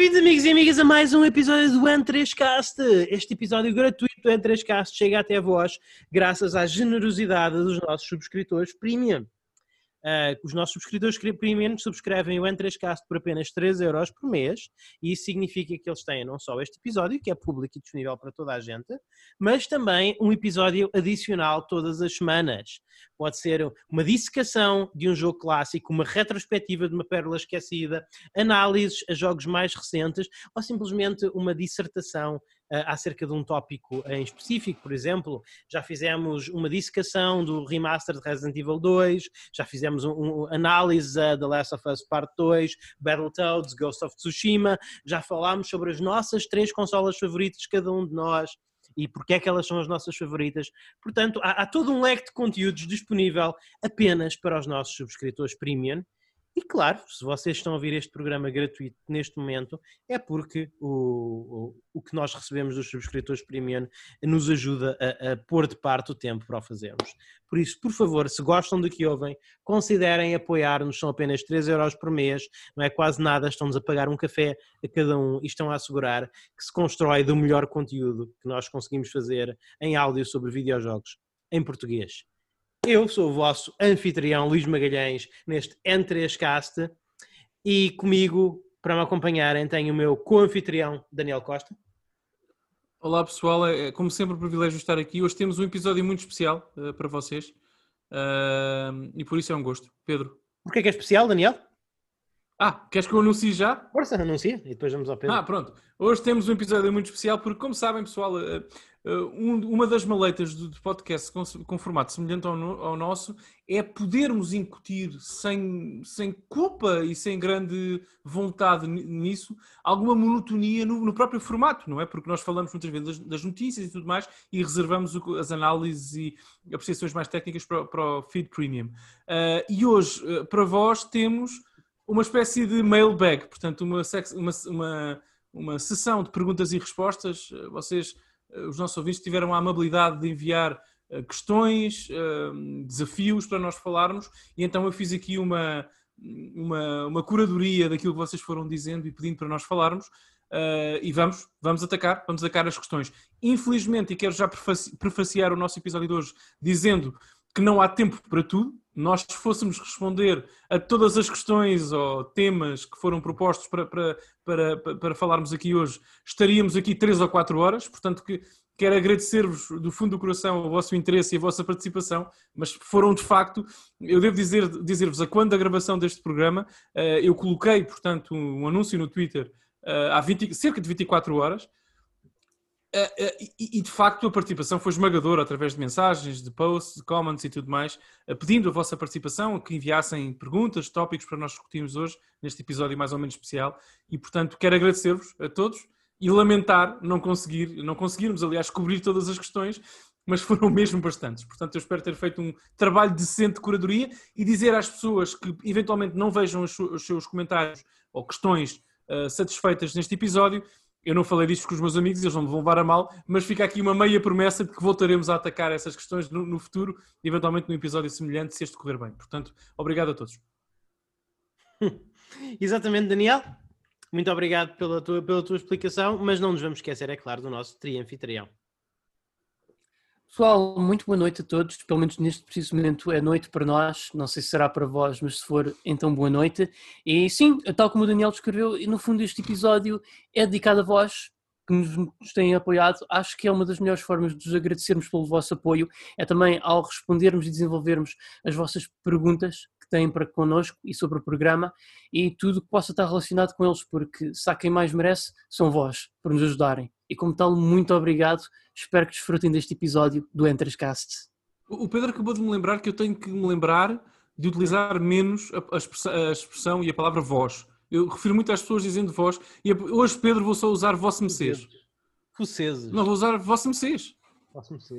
Bem-vindos, amigos e amigas, a mais um episódio do N3Cast. Este episódio gratuito do N3Cast chega até vós graças à generosidade dos nossos subscritores premium. Uh, os nossos subscritores premium subscrevem o N3Cast por apenas 3 euros por mês e isso significa que eles têm não só este episódio, que é público e disponível para toda a gente, mas também um episódio adicional todas as semanas. Pode ser uma dissecação de um jogo clássico, uma retrospectiva de uma pérola esquecida, análises a jogos mais recentes ou simplesmente uma dissertação acerca de um tópico em específico, por exemplo, já fizemos uma dissecação do remaster de Resident Evil 2, já fizemos um, um análise da The Last of Us Part 2, Battletoads, Ghost of Tsushima, já falámos sobre as nossas três consolas favoritas, cada um de nós, e porque é que elas são as nossas favoritas. Portanto, há, há todo um leque de conteúdos disponível apenas para os nossos subscritores premium e claro, se vocês estão a ouvir este programa gratuito neste momento, é porque o, o, o que nós recebemos dos subscritores premium nos ajuda a, a, pôr de parte o tempo para o fazermos. Por isso, por favor, se gostam do que ouvem, considerem apoiar-nos, são apenas 3 euros por mês, não é quase nada, estão-nos a pagar um café a cada um e estão a assegurar que se constrói do melhor conteúdo que nós conseguimos fazer em áudio sobre videojogos em português. Eu sou o vosso anfitrião Luís Magalhães neste N3Cast e comigo, para me acompanharem, tenho o meu co-anfitrião Daniel Costa. Olá pessoal, é como sempre um privilégio estar aqui. Hoje temos um episódio muito especial uh, para vocês uh, e por isso é um gosto. Pedro. Porquê é que é especial, Daniel? Ah, queres que eu anuncie já? Força, anuncia e depois vamos ao Pedro. Ah, pronto. Hoje temos um episódio muito especial porque, como sabem, pessoal, uh, uma das maleitas do podcast com, formato semelhante ao, no, ao, nosso é podermos incutir sem, sem culpa e sem grande vontade nisso alguma monotonia no, no, próprio formato, não é? Porque nós falamos muitas vezes das, das notícias e tudo mais e reservamos as análises e apreciações mais técnicas para, para o feed premium. Uh, e hoje, uh, para vós, temos uma espécie de mailbag, portanto, uma, uma, uma, uma sessão de perguntas e respostas. Vocês eh, os nossos ouvintes tiveram a amabilidade de enviar eh, questões, eh, desafios para nós falarmos, e então eu fiz aqui uma, uma, uma curadoria daquilo que vocês foram dizendo e pedindo para nós falarmos. E vamos, vamos atacar, vamos atacar as questões. Infelizmente, e quero já prefaciar o nosso episódio de hoje dizendo que não há tempo para tudo, nós fôssemos responder a todas as questões ou temas que foram propostos para, para, para, para falarmos aqui hoje, estaríamos aqui três ou quatro horas, portanto que quero agradecer-vos do fundo do coração o vosso interesse e a vossa participação, mas foram de facto, eu devo dizer, dizer-vos, a quando da gravação deste programa, eh, eu coloquei, portanto, um anúncio no Twitter eh, há 20, cerca de 24 horas, e, e, de facto a participação foi esmagadora através de mensagens, de posts, de comments e tudo mais, uh, pedindo a vossa participação, que enviassem perguntas, tópicos para nós discutirmos hoje, neste episódio mais ou menos especial. E portanto quero agradecer-vos a todos e lamentar não conseguir, não conseguirmos, aliás, cobrir todas as questões, mas foram mesmo bastantes. Portanto, eu espero ter feito um trabalho decente de curadoria e dizer às pessoas que eventualmente não vejam os seus comentários ou questões satisfeitas neste episódio eu não falei disto com os meus amigos, eles não me vão levar a mal, mas fica aqui uma meia promessa de que voltaremos a atacar essas questões no, no futuro, eventualmente num episódio semelhante, se este correr bem. Portanto, obrigado a todos. Exatamente, Daniel. Muito obrigado pela tua, pela tua explicação, mas não nos vamos esquecer, é claro, do nosso trianfitrião. Pessoal, muito boa noite a todos. Pelo menos neste preciso momento é noite para nós. Não sei se será para vós, mas se for, então boa noite. E sim, tal como o Daniel descreveu, no fundo este episódio é dedicado a vós que nos têm apoiado. Acho que é uma das melhores formas de vos agradecermos pelo vosso apoio. É também ao respondermos e desenvolvermos as vossas perguntas que têm para connosco e sobre o programa e tudo que possa estar relacionado com eles, porque se há quem mais merece, são vós, por nos ajudarem. E como tal, muito obrigado Espero que desfrutem deste episódio do Entrescast. O Pedro acabou de me lembrar que eu tenho que me lembrar de utilizar menos a, a expressão e a palavra voz. Eu refiro muito às pessoas dizendo voz e hoje, Pedro, vou só usar vosso mecês. Voceses. Não, vou usar vosso mecês.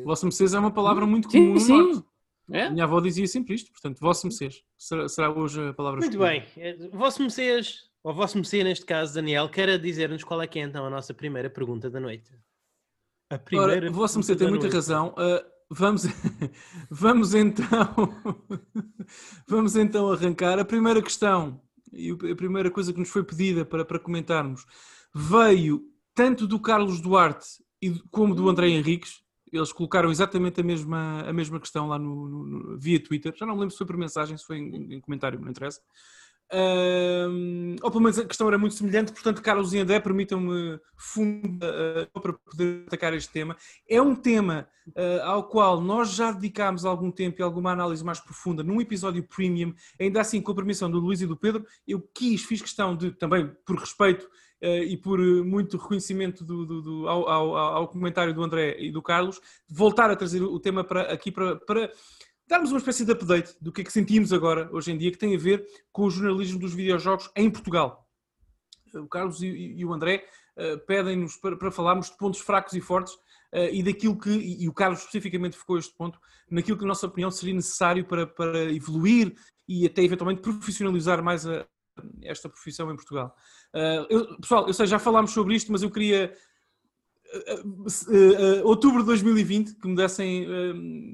Vosso mecês é uma palavra muito comum sim, no sim. É? Minha avó dizia sempre isto, portanto, vosso mecês. Será, será hoje a palavra Muito bem. Eh, vosso mecês, ou vosso mecês neste caso, Daniel, quer dizer-nos qual é que é então a nossa primeira pergunta da noite. A primeira. Ora, Vossa Mercê tem muita razão. Uh, vamos, vamos então. vamos então arrancar. A primeira questão e a primeira coisa que nos foi pedida para, para comentarmos veio tanto do Carlos Duarte como do André Henriques. Eles colocaram exatamente a mesma, a mesma questão lá no, no, no via Twitter. Já não me lembro se foi por mensagem, se foi em, em comentário, não interessa. Uh, ou pelo menos a questão era muito semelhante, portanto, Carlos e André, permitam-me funda uh, para poder atacar este tema. É um tema uh, ao qual nós já dedicámos algum tempo e alguma análise mais profunda num episódio premium, ainda assim com a permissão do Luís e do Pedro. Eu quis, fiz questão de, também por respeito uh, e por muito reconhecimento do, do, do ao, ao, ao, comentário do André e do Carlos, voltar a trazer o tema para, aqui para, para darmos uma espécie de update do que é que sentimos agora, hoje em dia, que tem a ver com o jornalismo dos videojogos em Portugal. O Carlos e, e o André uh, pedem-nos para, para, falarmos de pontos fracos e fortes uh, e daquilo que, e, e, o Carlos especificamente ficou este ponto, naquilo que, na nossa opinião, seria necessário para, para evoluir e até eventualmente profissionalizar mais a, esta profissão em Portugal. Uh, eu, pessoal, eu sei, já falámos sobre isto, mas eu queria outubro de 2020 que me dessem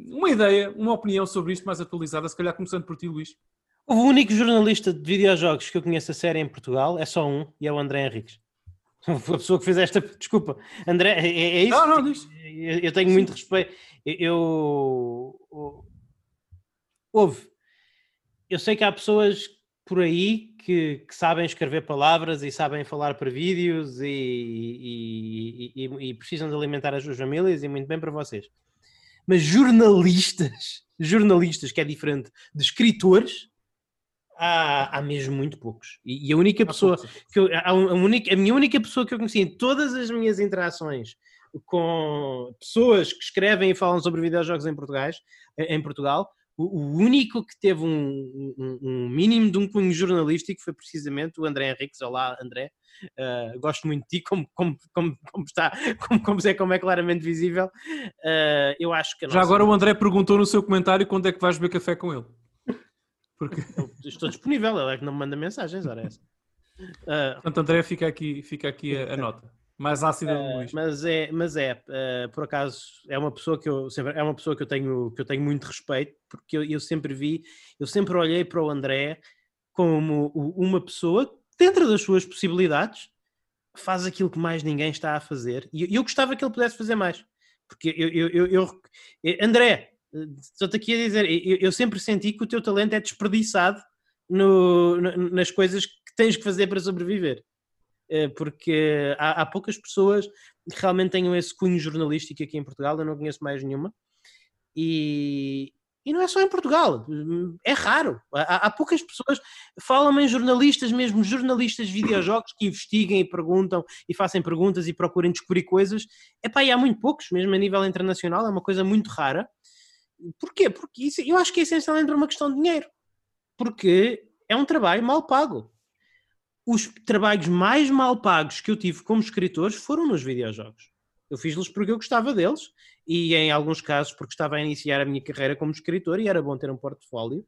uma ideia, uma opinião sobre isto mais atualizada, se calhar começando por ti, Luís. O único jornalista de videojogos que eu conheço a série em Portugal é só um e é o André Henriques. A pessoa que fez esta. Desculpa, André, é, é isso? Não, não, diz. Eu, eu tenho Sim. muito respeito. Eu, eu. Houve. Eu sei que há pessoas por aí que, que, sabem escrever palavras e sabem falar para vídeos e, e, e, e, precisam de alimentar as suas famílias e muito bem para vocês. Mas jornalistas, jornalistas, que é diferente de escritores, há, há mesmo muito poucos. E, a única pessoa que eu, a, única, a minha única pessoa que eu conheci em todas as minhas interações com pessoas que escrevem e falam sobre videojogos em, Portugal, em Portugal o, único que teve um, um, um, mínimo de um cunho jornalístico foi precisamente o André Henriques. Olá, André. Uh, gosto muito de ti, como, como, como, como está, como, como, é, como é claramente visível. Uh, eu acho que. Já agora o André perguntou no seu comentário quando é que vais beber café com ele. Porque... Estou disponível, ele é que não me manda mensagens, ora é essa. Uh, Portanto, André, fica aqui, fica aqui a, a nota. Mais ácida do uh, Mas é, mas é uh, por acaso, é uma pessoa que eu sempre, é uma pessoa que eu tenho, que eu tenho muito respeito, porque eu, eu sempre vi, eu sempre olhei para o André como uma pessoa dentro das suas possibilidades faz aquilo que mais ninguém está a fazer. E eu, eu gostava que ele pudesse fazer mais porque eu, eu, eu André estou-te aqui a dizer eu, sempre senti que o teu talento é desperdiçado no, nas coisas que tens que fazer para sobreviver. eh, porque há, há, poucas pessoas que realmente tenham esse cunho jornalístico aqui em Portugal, eu não conheço mais nenhuma. E, e não é só em Portugal, é raro. Há, há poucas pessoas, falam em jornalistas, mesmo jornalistas de videojogos, que investiguem e perguntam e fazem perguntas e procurem descobrir coisas. Epá, e há muito poucos, mesmo a nível internacional, é uma coisa muito rara. Porquê? Porque isso, eu acho que é essencialmente uma questão de dinheiro. Porque é um trabalho mal pago os trabalhos mais mal pagos que eu tive como escritor foram nos videojogos. Eu fiz-los porque eu gostava deles e, em alguns casos, porque estava a iniciar a minha carreira como escritor e era bom ter um portfólio.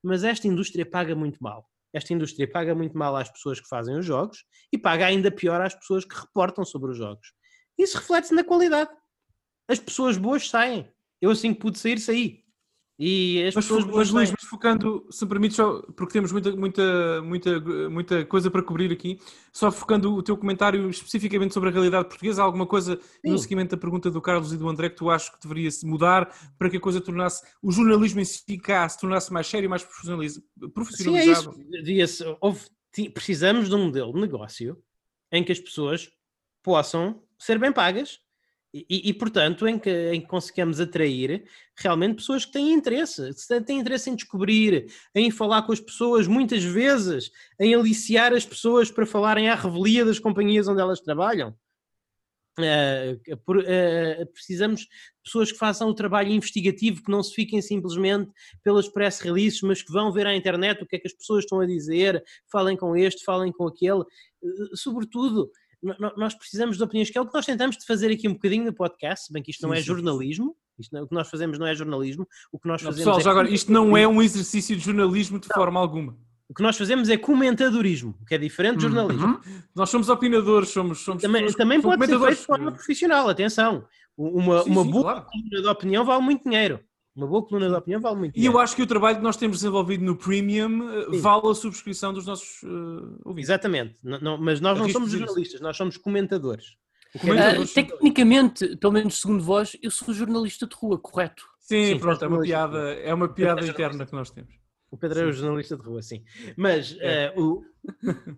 Mas esta indústria paga muito mal. Esta indústria paga muito mal às pessoas que fazem os jogos e paga ainda pior às pessoas que reportam sobre os jogos. Isso reflete-se na qualidade. As pessoas boas saem. Eu, assim que pude sair, saí. E as mas, pessoas mas, Luís, mas focando, se me permites, só, porque temos muita, muita, muita, muita coisa para cobrir aqui, só focando o teu comentário especificamente sobre a realidade portuguesa, alguma coisa Sim. no seguimento da pergunta do Carlos e do André que tu achas que deveria se mudar para que a coisa tornasse, o jornalismo em si cá se tornasse mais sério e mais profissionalizado? Sim, é isso. Houve, precisamos de um modelo de negócio em que as pessoas possam ser bem pagas e, e, portanto, em que, em que conseguimos atrair realmente pessoas que têm interesse, têm interesse em descobrir, em falar com as pessoas, muitas vezes em aliciar as pessoas para falarem à revelia das companhias onde elas trabalham. Uh, por, uh, precisamos de pessoas que façam o trabalho investigativo, que não se fiquem simplesmente pelas press releases, mas que vão ver à internet o que é que as pessoas estão a dizer, falem com este, falem com aquele. Uh, sobretudo, nós precisamos de opiniões, que é o que nós tentamos de fazer aqui um bocadinho no podcast, bem que isto sim, não é sim. jornalismo, isto não, o que nós fazemos não é jornalismo, o que nós não, fazemos pessoal, é... já agora, isto não é um exercício de jornalismo de não. forma alguma. O que nós fazemos é comentadorismo, que é diferente de jornalismo. Uhum. Nós somos opinadores, somos. somos também também pode ser feito de forma profissional, atenção. Uma, sim, uma boa claro. de opinião vale muito dinheiro. Uma boa coluna de opinião vale muito E eu acho que o trabalho que nós temos desenvolvido no Premium eh, Sim. vale a subscrição dos nossos uh, ouvintes. Exatamente. Não- não- mas nós não somos jornalistas, nós somos comentadores. O Ah, comentador- tecnicamente, pelo menos segundo vós, eu sou jornalista de rua, correto? Sim, Sim, pronto, é uma jornalista. piada, é uma piada É interna que nós temos. O Pedro é o jornalista de rua, sim. Mas É. eh, o-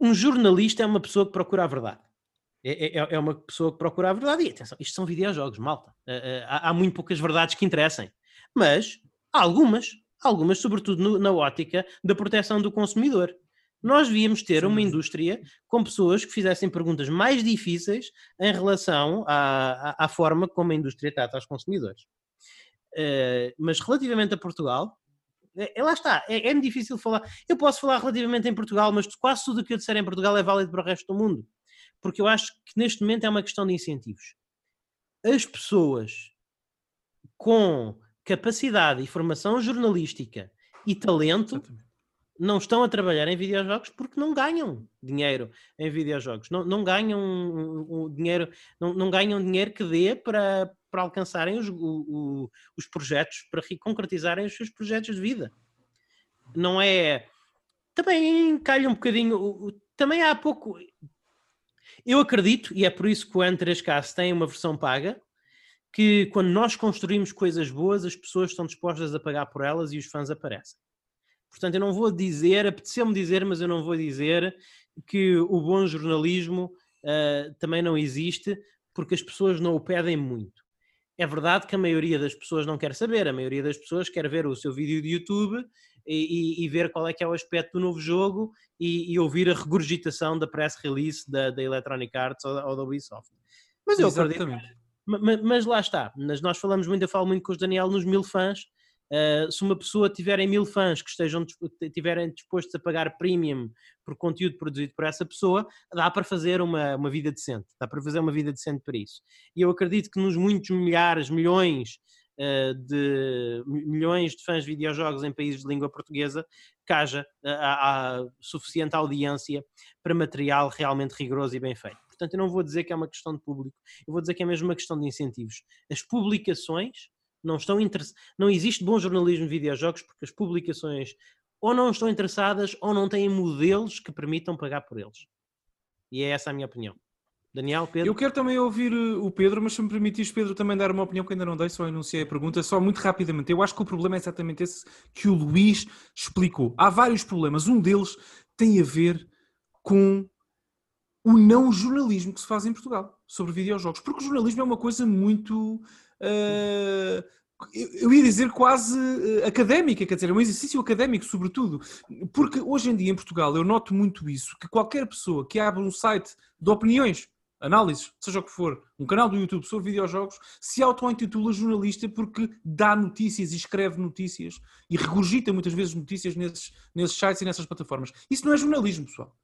um jornalista é uma pessoa que procura a verdade. É, é- é uma pessoa que procura a verdade. E atenção, isto são videojogos, malta. Eh, eh, há, há muito poucas verdades que interessem. Mas há algumas, algumas, sobretudo no- na ótica da proteção do consumidor. Nós devíamos ter uma Sim. indústria com pessoas que fizessem perguntas mais difíceis em relação à, à- à forma como a indústria trata os consumidores. Eh, mas relativamente a Portugal, é, é- lá está, é, é difícil falar. Eu posso falar relativamente em Portugal, mas quase tudo o que eu disser em Portugal é válido para o resto do mundo. Porque eu acho que neste momento é uma questão de incentivos. As pessoas com capacidade e formação jornalística e talento Exatamente. não estão a trabalhar em videojogos porque não ganham dinheiro em videojogos. Não, não ganham dinheiro, não, não ganham dinheiro que dê para, para alcançarem os, o- o- os projetos, para re- concretizarem os seus projetos de vida. Não é. Também calha um bocadinho. Também há pouco. Eu acredito, e é por isso que o N3K tem uma versão paga, que quando nós construímos coisas boas, as pessoas estão dispostas a pagar por elas e os fãs aparecem. Portanto, eu não vou dizer, apeteceu-me dizer, mas eu não vou dizer que o bom jornalismo ah, também não existe porque as pessoas não o pedem muito. É verdade que a maioria das pessoas não quer saber, a maioria das pessoas quer ver o seu vídeo de YouTube e, e- e ver qual é que é o aspecto do novo jogo e, e ouvir a regurgitação da press release da, da Electronic Arts ou da, ou da Ubisoft. Mas eu acredito Exatamente. Ma- ma- Mas lá está, mas nós falamos muito, eu falo muito com os Daniel nos mil fãs. Uh, se uma pessoa tiverem mil fãs que estejam tiverem dispostos a pagar premium por conteúdo produzido por essa pessoa, dá para fazer uma, uma vida decente, dá para fazer uma vida decente para isso. E eu acredito que nos muitos milhares, milhões uh, de mi- milhões de fãs de videojogos em países de língua portuguesa, que haja há- há suficiente audiência para material realmente rigoroso e bem feito. Portanto, eu não vou dizer que é uma questão de público, eu vou dizer que é mesmo uma questão de incentivos. As publicações não estão interessadas. Não existe bom jornalismo de videojogos porque as publicações ou não estão interessadas ou não têm modelos que permitam pagar por eles. E é essa a minha opinião. Daniel, Pedro? Eu quero também ouvir uh, o Pedro, mas se me permitires, Pedro, também dar uma opinião que ainda não dei, só enunciei a pergunta, só muito rapidamente. Eu acho que o problema é exatamente esse que o Luís explicou. Há vários problemas. Um deles tem a ver com o não jornalismo que se faz em Portugal sobre videojogos. Porque o jornalismo é uma coisa muito. Uh, eu ia dizer quase uh, académica, quer dizer, é um exercício académico, sobretudo. Porque hoje em dia em Portugal eu noto muito isso, que qualquer pessoa que abre um site de opiniões, análises, seja o que for, um canal do YouTube sobre videojogos, se auto-intitula jornalista porque dá notícias e escreve notícias e regurgita muitas vezes notícias nesses, nesses sites e nessas plataformas. Isso não é jornalismo, pessoal.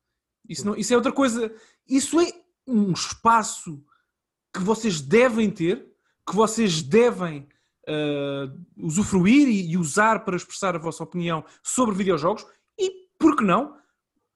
Isso, não, isso é outra coisa. Isso é um espaço que vocês devem ter, que vocês devem uh, usufruir e, e usar para expressar a vossa opinião sobre videojogos e, por que não,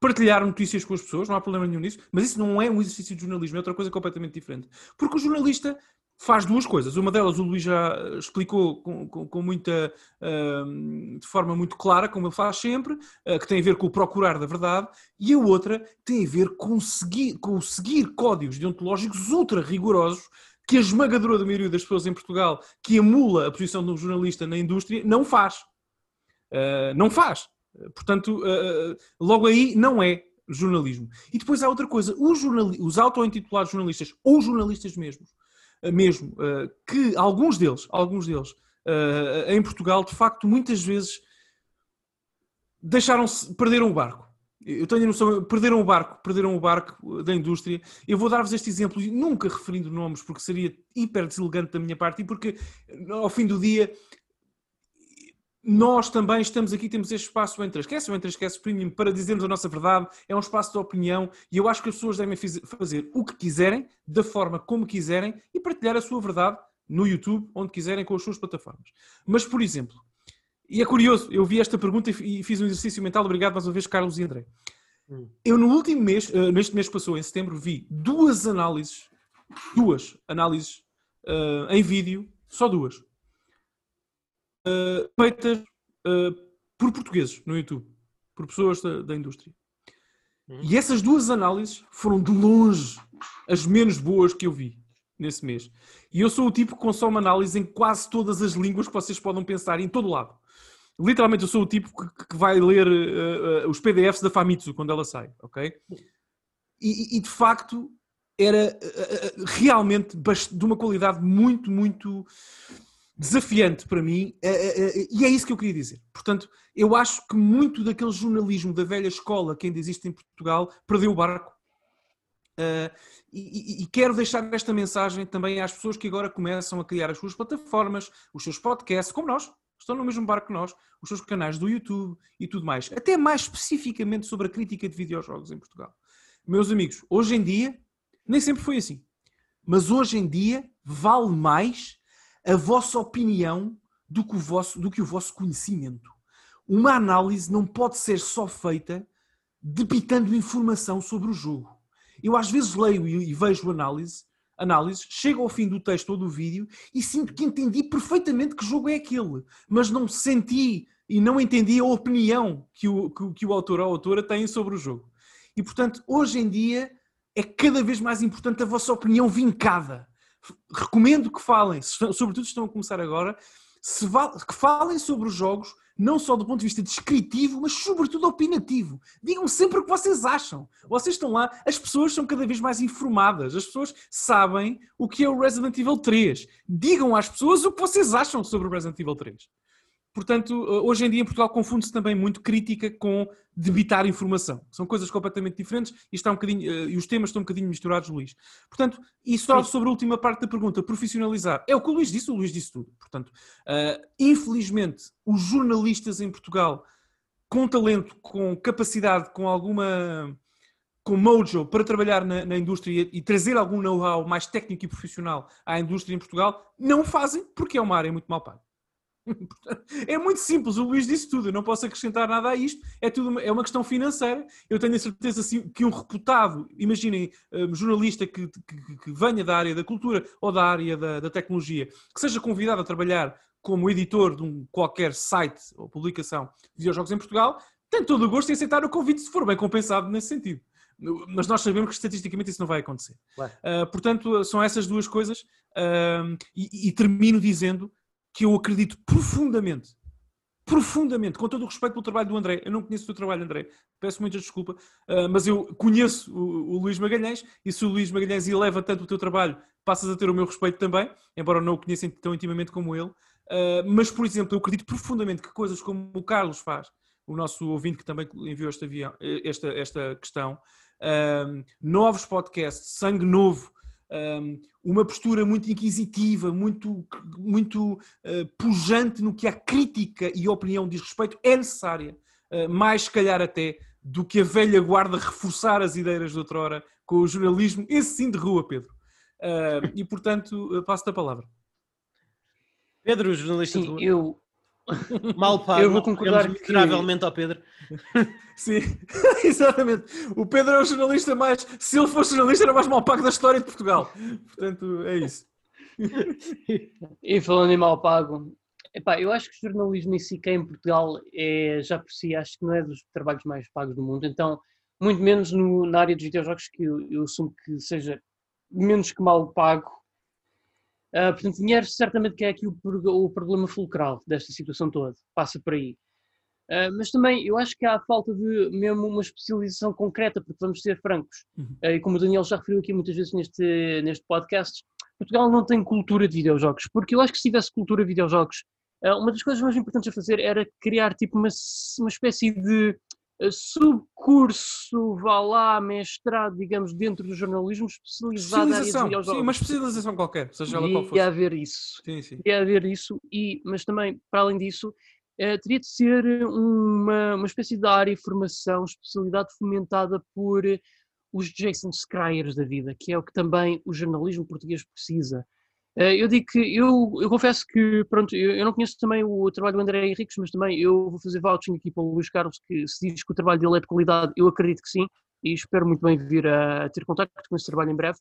partilhar notícias com as pessoas, não há problema nenhum nisso, mas isso não é um exercício de jornalismo, é outra coisa completamente diferente. Porque o jornalista faz duas coisas. Uma delas o Luís já explicou com, com, com muita, uh, de forma muito clara, como ele faz sempre, uh, que tem a ver com o procurar da verdade, e a outra tem a ver com, seguir, com seguir códigos deontológicos ultra rigorosos que a esmagadora maioria das pessoas em Portugal que emula a posição de um jornalista na indústria não faz. Uh, não faz. Portanto, uh, logo aí não é jornalismo. E depois há outra coisa, os, jornali- os auto-intitulados jornalistas, ou jornalistas mesmos, mesmo, que alguns deles, alguns deles, em Portugal, de facto, muitas vezes deixaram-se, perderam o barco. Eu tenho a noção, perderam o barco, perderam o barco da indústria. Eu vou dar-vos este exemplo, nunca referindo nomes, porque seria hiper deselegante da minha parte e porque, ao fim do dia, nós também estamos aqui, temos este espaço entre esquece o entre esquece premium para dizermos a nossa verdade, é um espaço de opinião e eu acho que as pessoas devem fazer o que quiserem, da forma como quiserem e partilhar a sua verdade no YouTube, onde quiserem, com as suas plataformas. Mas, por exemplo, e é curioso, eu vi esta pergunta e fiz um exercício mental, obrigado mais uma vez, Carlos e André. Hum. Eu, no último mês, uh, neste mês que passou, em setembro, vi duas análises, duas análises uh, em vídeo, só duas, uh, feitas uh, por portugueses no YouTube, por pessoas da, da indústria. Uhum. E essas duas análises foram de longe as menos boas que eu vi nesse mês. E eu sou o tipo que consome análise em quase todas as línguas que vocês podem pensar, em todo lado. Literalmente, eu sou o tipo que, que vai ler uh, uh, os PDFs da Famitsu quando ela sai, ok? E, e de facto, era uh, realmente de uma qualidade muito, muito desafiante para mim, e é isso que eu queria dizer. Portanto, eu acho que muito daquele jornalismo da velha escola que ainda existe em Portugal perdeu o barco. E, e, quero deixar esta mensagem também às pessoas que agora começam a criar as suas plataformas, os seus podcasts, como nós, estão no mesmo barco que nós, os seus canais do YouTube e tudo mais. Até mais especificamente sobre a crítica de videojogos em Portugal. Meus amigos, hoje em dia, nem sempre foi assim, mas hoje em dia vale mais a vossa opinião do que o vosso, do que o vosso conhecimento. Uma análise não pode ser só feita debitando informação sobre o jogo. Eu às vezes leio e vejo análise análise, chego ao fim do texto ou do vídeo e sinto que entendi perfeitamente que jogo é aquele, mas não senti e não entendi a opinião que o, que, que o autor ou a autora têm sobre o jogo. E portanto, hoje em dia é cada vez mais importante a vossa opinião vincada. Recomendo que falem, sobretudo se estão a começar agora, se que falem sobre os jogos não só do ponto de vista descritivo, mas sobretudo opinativo. Digam sempre o que vocês acham. Vocês estão lá, as pessoas são cada vez mais informadas, as pessoas sabem o que é o Resident Evil 3. Digam às pessoas o que vocês acham sobre o Resident Evil 3. Portanto, eh, hoje em dia em Portugal confunde-se também muito crítica com debitar informação. São coisas completamente diferentes e, está um bocadinho, uh, e os temas estão um bocadinho misturados, Luís. Portanto, e só sobre a última parte da pergunta, profissionalizar. É o que o Luís disse, o Luís disse tudo. Portanto, uh, infelizmente, os jornalistas em Portugal com talento, com capacidade, com alguma com mojo para trabalhar na, na indústria e trazer algum know-how mais técnico e profissional à indústria em Portugal, não fazem porque é uma área muito mal paga. É muito simples, o Luís disse tudo, eu não posso acrescentar nada a isto, é, tudo uma, é uma questão financeira. Eu tenho a certeza que um reputado, imaginem, um jornalista que, que, que, venha da área da cultura ou da área da, da, tecnologia, que seja convidado a trabalhar como editor de um qualquer site ou publicação de videojogos em Portugal, tem todo o gosto em aceitar o convite se for bem compensado nesse sentido. Mas nós sabemos que estatisticamente isso não vai acontecer. Uh, portanto, são essas duas coisas. Uh, e, e termino dizendo que eu acredito profundamente, profundamente, com todo o respeito pelo trabalho do André. Eu não conheço o teu trabalho, André. Peço muita desculpa, uh, mas eu conheço o, o, Luís Magalhães e se o Luís Magalhães eleva tanto o teu trabalho, passas a ter o meu respeito também, embora não o conheça tão intimamente como ele. Uh, mas, por exemplo, eu acredito profundamente que coisas como o Carlos faz, o nosso ouvinte que também enviou esta, esta, esta questão, uh, novos podcasts, sangue novo, uma postura muito inquisitiva, muito, muito uh, pujante no que a crítica e a opinião diz respeito, é necessária, uh, mais se calhar até do que a velha guarda reforçar as ideias de outrora com o jornalismo, esse sim de rua, Pedro. Uh, e portanto, passo-te a palavra. Pedro, o jornalista sim, de rua. Eu, Mal pago. Eu vou concordar miseravelmente que... ao Pedro. Sim, exatamente. O Pedro é o jornalista mais. Se ele fosse jornalista, era mais mal pago da história de Portugal. Portanto, é isso. E falando em mal pago, epá, eu acho que o jornalismo em si, que é em Portugal, é, já por si, acho que não é dos trabalhos mais pagos do mundo. Então, muito menos no, na área dos videojogos, que eu, eu assumo que seja menos que mal pago Uh, portanto, dinheiro certamente que é aqui o, o, problema fulcral desta situação toda, passa por aí. Uh, mas também eu acho que há falta de mesmo uma especialização concreta, porque vamos ser francos, uhum. uh, e como o Daniel já referiu aqui muitas vezes neste, neste podcast, Portugal não tem cultura de videojogos, porque eu acho que se tivesse cultura de videojogos, uma das coisas mais importantes a fazer era criar tipo uma, uma espécie de subcurso, vá lá, mestrado, digamos, dentro do jornalismo especializado área de Sim, uma especialização qualquer, seja ela qual for. Ia haver isso. Sim, sim. Ia haver isso, e, mas também, para além disso, eh, teria de ser uma, uma espécie de área de formação, especialidade fomentada por os Jason Schreiers da vida, que é o que também o jornalismo português precisa. Eh, eu digo que eu, eu confesso que pronto, eu, eu, não conheço também o trabalho do André Henriques, mas também eu vou fazer vouching aqui para o Luís Carlos, que se diz que o trabalho dele é de qualidade, eu acredito que sim, e espero muito bem vir a, a ter contato com esse trabalho em breve.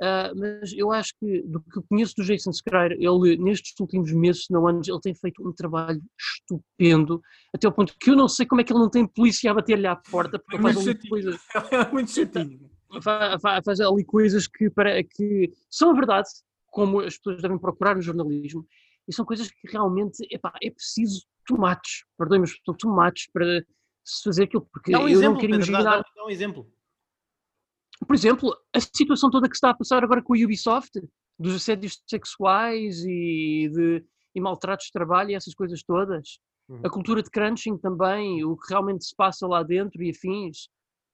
Uh, mas eu acho que, do que conheço do Jason Schreier, ele nestes últimos meses, não anos, ele tem feito um trabalho estupendo, até o ponto que eu não sei como é que ele não tem polícia a bater-lhe à porta, porque É faz ali coisas, É muito chatinho. fa- fa- faz ali coisas que, para, que são a verdade, como as pessoas devem procurar no jornalismo, e são coisas que realmente, epá, é preciso tomates, perdoem-me, mas são tomates para se fazer aquilo, porque Dá um eu exemplo, não quero Pedro, imaginar dá- dá um exemplo. por exemplo, a situação toda que se está a passar agora com a Ubisoft, dos assédios sexuais e de e maltratos de trabalho e essas coisas todas, Uhum. a cultura de crunching também, o que realmente se passa lá dentro e afins,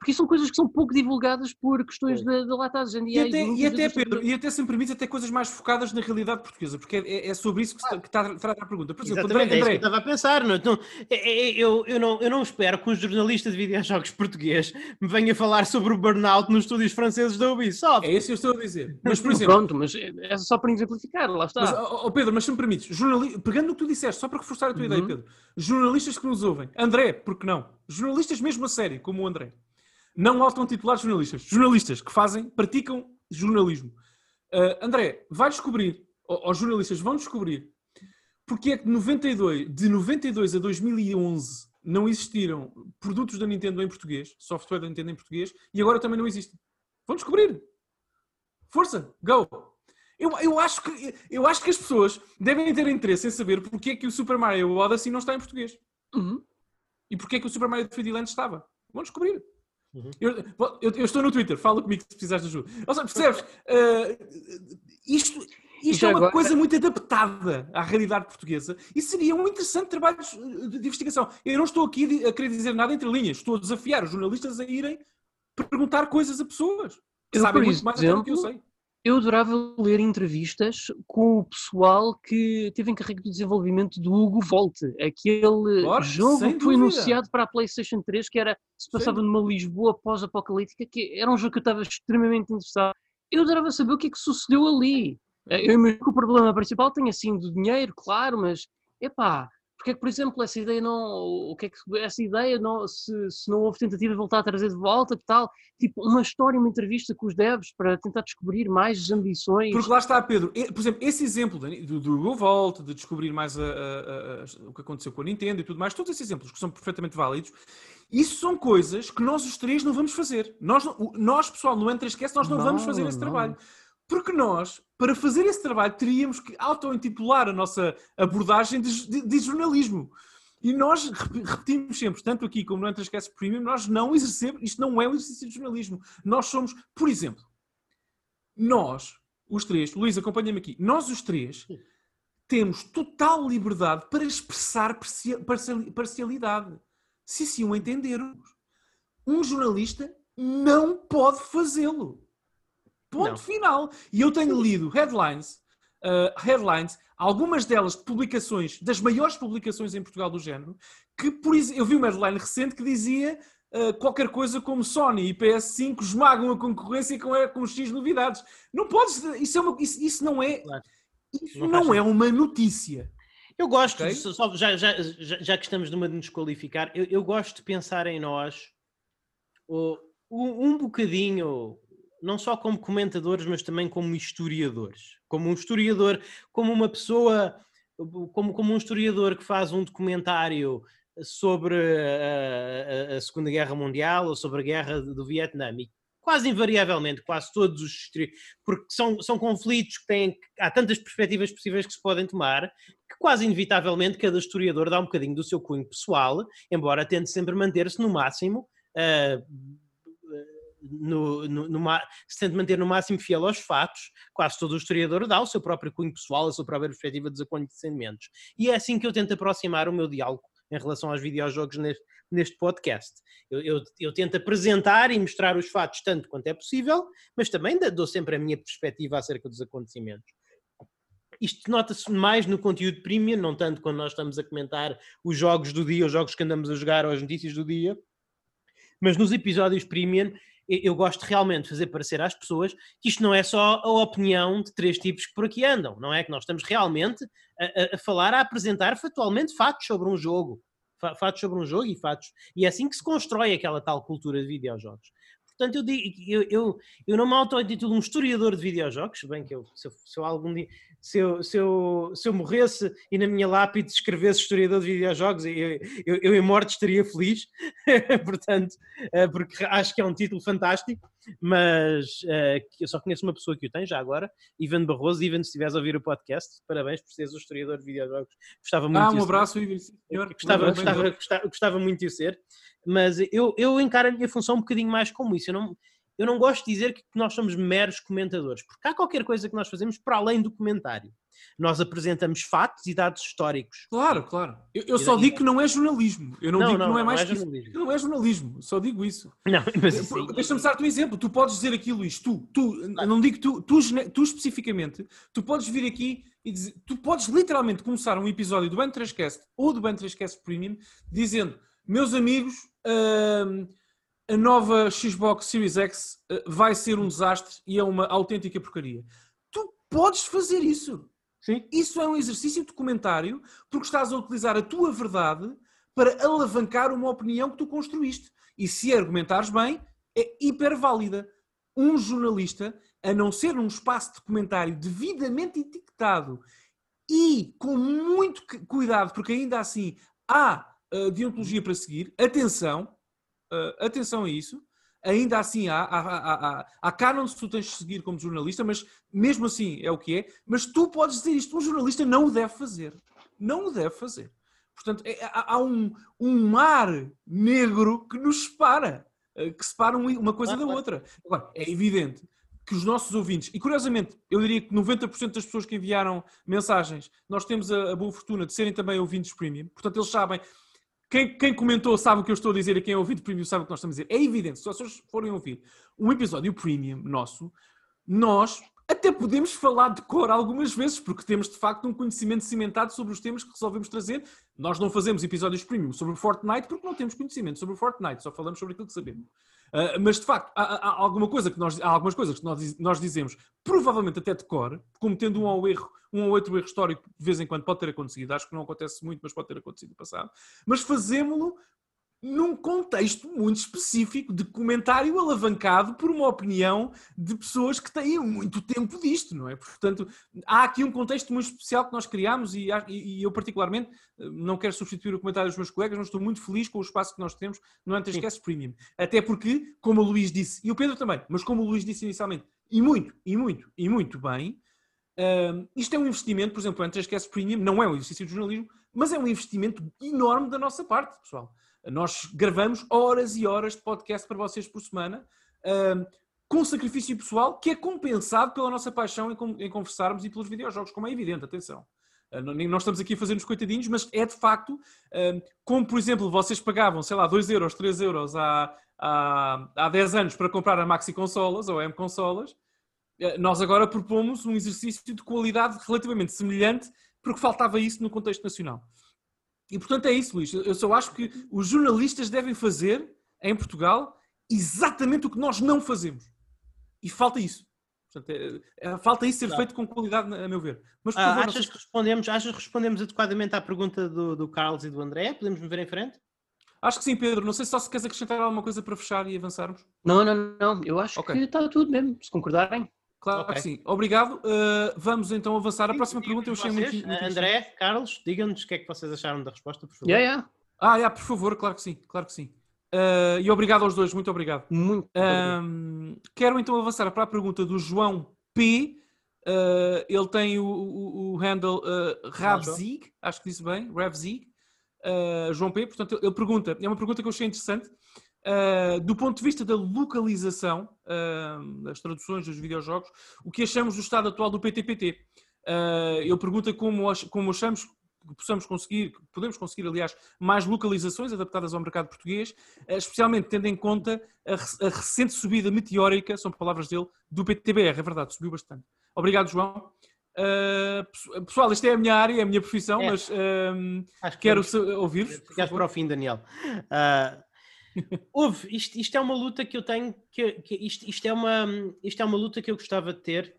porque são coisas que são pouco divulgadas por questões Sim. da, da latados E até, e, até, Pedro, e até se me permite, até coisas mais focadas na realidade portuguesa, porque é, é sobre isso que, está, trata a pergunta. Por exemplo, Exatamente, André, é isso que André, eu estava a pensar. Não, não, é- é- eu, eu, não, eu não espero que um jornalista de videojogos português me venha falar sobre o burnout nos estúdios franceses da Ubisoft. é isso que eu estou a dizer. Mas, por exemplo, Pronto, mas é é só para exemplificar, lá está. Mas, ó, Pedro, mas se me permites, jornali... pegando no que tu disseste, só para reforçar a tua ideia, Uhum. Pedro, jornalistas que nos ouvem, André, por que não? Jornalistas mesmo a sério, como o André, não auto-intitulados jornalistas, jornalistas que fazem, praticam jornalismo. Ah, André, vai descobrir, ou, ou jornalistas vão descobrir, porque é que de 92, de 92 a 2011 não existiram produtos da Nintendo em português, software da Nintendo em português, e agora também não existem. Vão descobrir. Força, go! Eu, eu, acho que, eu acho que as pessoas devem ter interesse em saber porque é que o Super Mario Odyssey não está em português. Uhum. E porque é que o Super Mario 3D Land estava. Vão descobrir. Uhum. Eu, eu- eu estou no Twitter, fala comigo se precisares de ajuda. Ou seja, percebes? Uh, isto isto é uma agora- coisa muito adaptada à realidade portuguesa e seria um interessante trabalho de investigação. Eu não estou aqui a querer dizer nada entre linhas, estou a desafiar os jornalistas a irem perguntar coisas a pessoas que Eu, sabem muito mais até do que eu exemplo, sei. Eu adorava ler entrevistas com o pessoal que teve encarregue do desenvolvimento do Hugo Volte, aquele Claro, jogo que foi anunciado para a PlayStation 3, que era, se passava numa Lisboa pós-apocalíptica, que era um jogo que eu estava extremamente interessado. Eu adorava saber o que é que sucedeu ali. Eh, Eu imagino que o problema principal tenha sido dinheiro, claro, mas epá, porque é que, por exemplo, essa ideia não. O que é que essa ideia não. Se, se não houve tentativa de voltar a trazer de volta, que tal? Tipo, uma história, uma entrevista com os devs para tentar descobrir mais as ambições. Porque lá está, Pedro. Por exemplo, esse exemplo do, do Go Vault, de descobrir mais a- a- a- o que aconteceu com a Nintendo e tudo mais, todos esses exemplos que são perfeitamente válidos, isso são coisas que nós os três não vamos fazer. Nós, nós pessoal, no Entre-Esquece, nós não, vamos Não, fazer esse não. trabalho. Porque nós, para fazer esse trabalho, teríamos que auto-intitular a nossa abordagem de, de- de jornalismo. E nós rep- repetimos sempre, tanto aqui como no Entre-Esquece Premium, nós não exercemos, isto não é um exercício de jornalismo. Nós somos, por exemplo, nós, os três, Luís, acompanha-me aqui, nós os três temos total liberdade para expressar parcia- parciali- parcialidade, se assim o entendermos. Um jornalista não pode fazê-lo. Ponto Não. final. E eu tenho lido headlines, uh, headlines, algumas delas de publicações, das maiores publicações em Portugal do género, que, por exemplo, eu vi uma headline recente que dizia uh, qualquer coisa como Sony e PS5 esmagam a concorrência com, com X novidades. Não podes, isso, é uma, isso, isso não é, isso Não é uma notícia. Eu gosto, Ok. só- só- já, já, já, que estamos numa de nos qualificar, eu, eu gosto de pensar em nós um, um bocadinho, não só como comentadores, mas também como historiadores. Como um historiador, como uma pessoa, como, como um historiador que faz um documentário sobre a, a- a Segunda Guerra Mundial ou sobre a Guerra do Vietnã. E quase invariavelmente, quase todos os porque são, são conflitos que têm, há tantas perspectivas possíveis que se podem tomar, que quase inevitavelmente cada historiador dá um bocadinho do seu cunho pessoal, embora tente sempre manter-se no máximo. ah, no, no, se tente manter no máximo fiel aos fatos, quase todo o historiador dá o seu próprio cunho pessoal, a sua própria perspectiva dos acontecimentos. E é assim que eu tento aproximar o meu diálogo em relação aos videojogos neste, neste podcast. Eu, eu, eu tento apresentar e mostrar os fatos tanto quanto é possível, mas também dou sempre a minha perspectiva acerca dos acontecimentos. Isto nota-se mais no conteúdo premium, não tanto quando nós estamos a comentar os jogos do dia, os jogos que andamos a jogar ou as notícias do dia, mas nos episódios premium eu, gosto realmente de fazer parecer às pessoas que isto não é só a opinião de três tipos que por aqui andam, não é? Que nós estamos realmente a, a- falar, a apresentar factualmente fatos sobre um jogo. Fa- Fatos sobre um jogo e fatos. E é assim que se constrói aquela tal cultura de videojogos. Portanto, eu, digo, eu, eu, eu não me auto-intitulo um historiador de videojogos, bem que eu, se, eu, se eu algum dia, se eu, se, eu, se eu morresse e na minha lápide escrevesse historiador de videojogos, eu, eu, eu em morte estaria feliz, portanto, eh, porque acho que é um título fantástico, mas uh, eu só conheço uma pessoa que o tem já agora, Ivan Barroso. Ivan, se estiveres a ouvir o podcast, parabéns por seres o historiador de videojogos. Gostava muito ah, um abraço, Ivan. Gostava, gostava, gostava, gostava muito de o ser mas eu, eu encaro a minha função um bocadinho mais como isso. Eu não, eu não gosto de dizer que nós somos meros comentadores, porque há qualquer coisa que nós fazemos para além do comentário. Nós apresentamos fatos e dados históricos. Claro, claro. Eu, eu só digo que não é jornalismo. Eu não, não digo não, que não é mais não é jornalismo. Que não é jornalismo. Só digo isso. Não, mas assim... Deixa-me dar-te um exemplo. Tu podes dizer aqui, Luís. Tu, tu não digo tu, tu, tu especificamente, tu podes vir aqui e dizer, tu podes literalmente começar um episódio do Ben 3Cast ou do Ben 3Cast Premium dizendo, meus amigos, uh, a nova Xbox Series X uh, vai ser um desastre e é uma autêntica porcaria. Tu podes fazer isso. Sim. Isso é um exercício de comentário porque estás a utilizar a tua verdade para alavancar uma opinião que tu construíste. E se argumentares bem, é hiper válida. Um jornalista, a não ser um espaço de comentário devidamente etiquetado e com muito cuidado, porque ainda assim há uh, deontologia para seguir, atenção, uh, atenção a isso. Ainda assim, há, há, há, há, há canons que tu tens de seguir como jornalista, mas mesmo assim é o que é. Mas tu podes dizer isto, um jornalista não o deve fazer. Não o deve fazer. Portanto, é, há, um, um mar negro que nos separa, eh, que separa uma coisa da outra. Agora, é evidente que os nossos ouvintes, e curiosamente, eu diria que 90% das pessoas que enviaram mensagens, nós temos a, a boa fortuna de serem também ouvintes premium, portanto, eles sabem quem, quem, comentou sabe o que eu estou a dizer e quem é ouvido premium sabe o que nós estamos a dizer. É evidente, se vocês forem ouvir um episódio premium nosso, nós até podemos falar de cor algumas vezes, porque temos de facto um conhecimento cimentado sobre os temas que resolvemos trazer. Nós não fazemos episódios premium sobre Fortnite porque não temos conhecimento sobre Fortnite, só falamos sobre aquilo que sabemos. Uh, mas de facto, há, há, alguma coisa que nós, há algumas coisas que nós, nós dizemos, provavelmente até de cor, cometendo um ou erro um ou outro erro histórico de vez em quando pode ter acontecido, acho que não acontece muito, mas pode ter acontecido no passado, mas fazemos-lo num contexto muito específico de comentário alavancado por uma opinião de pessoas que têm muito tempo disto, não é? Portanto, há aqui um contexto muito especial que nós criamos e, e eu particularmente não quero substituir o comentário dos meus colegas, mas estou muito feliz com o espaço que nós temos no Antescast Premium. Até porque, como o Luís disse, e o Pedro também, mas como o Luís disse inicialmente, e muito, e muito, e muito bem, Uh, isto é um investimento, por exemplo, o N3Cast Premium não é um exercício de jornalismo, mas é um investimento enorme da nossa parte, pessoal. Nós gravamos horas e horas de podcast para vocês por semana, com sacrifício pessoal que é compensado pela nossa paixão em, em conversarmos e pelos videojogos, como é evidente, atenção. Uh, nós estamos aqui a fazer-nos coitadinhos, mas é de facto, como por exemplo vocês pagavam, sei lá, 2 euros, 3 euros há, há, há 10 anos para comprar a Maxi Consolas ou a M Consolas, eh, nós agora propomos um exercício de qualidade relativamente semelhante, porque faltava isso no contexto nacional. E portanto é isso, Luís. Eu só acho que os jornalistas devem fazer em Portugal exatamente o que nós não fazemos. E falta isso. Portanto, é, é, falta isso ser claro. feito com qualidade, a meu ver. Mas, ah, favor, achas, que respondemos, achas que respondemos adequadamente à pergunta do, do Carlos e do André? Podemos mover em frente? Acho que sim, Pedro. Não sei só se queres acrescentar alguma coisa para fechar e avançarmos. Não, não, não. Eu acho okay. que está tudo mesmo, se concordarem. Claro okay. que sim. Obrigado. Uh, vamos então avançar. A próxima pergunta eu achei muito, muito André, Carlos, digam-nos o que é que vocês acharam da resposta, por favor. Yeah, yeah. Ah, yeah, por favor, claro que sim, claro que sim. Uh, e obrigado aos dois, muito obrigado. Muito uh, quero então avançar para a pergunta do João P. Uh, ele tem o, o, o handle uh, Ravzig, acho que disse bem, Ravzig. João P. Portanto, ele pergunta, é uma pergunta que eu achei interessante. Uh, do ponto de vista da localização uh, das traduções dos videojogos, o que achamos do estado atual do PTPT? Uh, ele pergunta como, como achamos que possamos conseguir, podemos conseguir, aliás, mais localizações adaptadas ao mercado português, especialmente tendo em conta a, a, recente subida meteórica, são palavras dele, do PTBR, é verdade, subiu bastante. Obrigado, João. Uh, pessoal, isto é a minha área, é a minha profissão, é. mas uh, quero ouvir-vos. Ficaste para o fim, Daniel. Uh, Houve, isto, isto, é uma luta que eu tenho, que, que isto, isto, é uma, isto é uma luta que eu gostava de ter,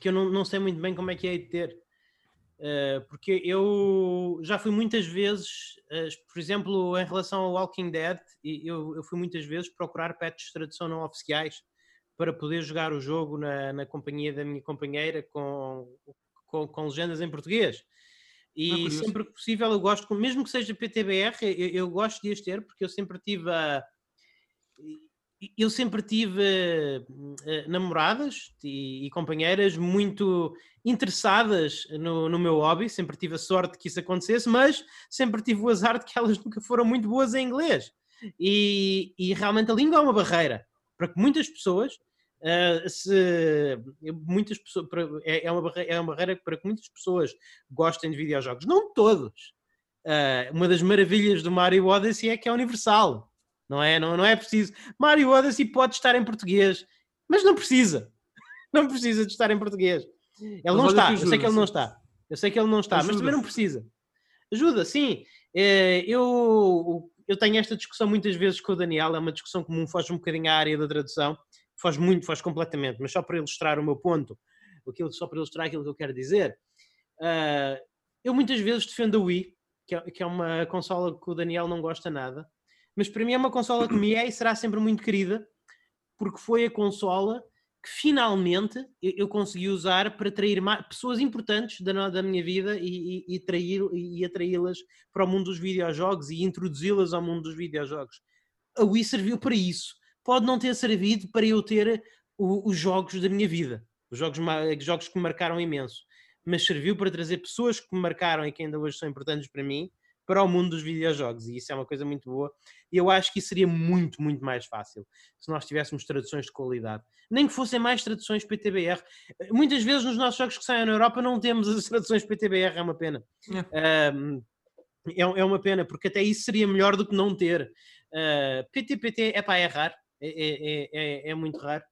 que eu não, não sei muito bem como é que é de ter. Uh, porque eu já fui muitas vezes, uh, por exemplo, em relação ao Walking Dead, eu, eu, fui muitas vezes procurar patches de tradução não oficiais para poder jogar o jogo na, na companhia da minha companheira com, com, com legendas em português. E é sempre que possível eu gosto, mesmo que seja PTBR, eu, eu gosto de as ter porque eu sempre tive a eu sempre tive uh, namoradas e, e, companheiras muito interessadas no, no, meu hobby, sempre tive a sorte que isso acontecesse, mas sempre tive o azar de que elas nunca foram muito boas em inglês. E, e realmente a língua é uma barreira para que muitas pessoas. Uh, se muitas pessoas é, é, uma barreira, é uma barreira para que muitas pessoas gostem de videojogos, não todos. Uh, uma das maravilhas do Mario Odyssey é que é universal não é? Não, não é preciso. Mario Odyssey pode estar em português, mas não precisa. Não precisa de estar em português. Ele mas não está, eu sei que ele não está. Eu sei que ele não está, ajuda. mas também não precisa. Ajuda, sim. É, eu, eu tenho esta discussão muitas vezes com o Daniel, é uma discussão comum, foge um bocadinho à área da tradução, foge muito, foge completamente, mas só para ilustrar o meu ponto, aquilo, só para ilustrar aquilo que eu quero dizer. Uh, eu muitas vezes defendo a Wii, que é, que é uma consola que o Daniel não gosta nada, mas para mim é uma consola que me é e será sempre muito querida, porque foi a consola que finalmente eu consegui usar para atrair pessoas importantes da, da minha vida e, e, e, trair, e atraí-las para o mundo dos videojogos e introduzi-las ao mundo dos videojogos. A Wii serviu para isso. Pode não ter servido para eu ter o, os jogos da minha vida, os jogos, jogos que me marcaram imenso, mas serviu para trazer pessoas que me marcaram e que ainda hoje são importantes para mim para o mundo dos videojogos e isso é uma coisa muito boa e eu acho que isso seria muito, muito mais fácil se nós tivéssemos traduções de qualidade. Nem que fossem mais traduções PTBR. Muitas vezes nos nossos jogos que saem na Europa não temos as traduções PTBR, é uma pena. É. Um, é, é, uma pena, porque até isso seria melhor do que não ter. Uh, ah, PTPT é para errar, é, é, é, é, muito raro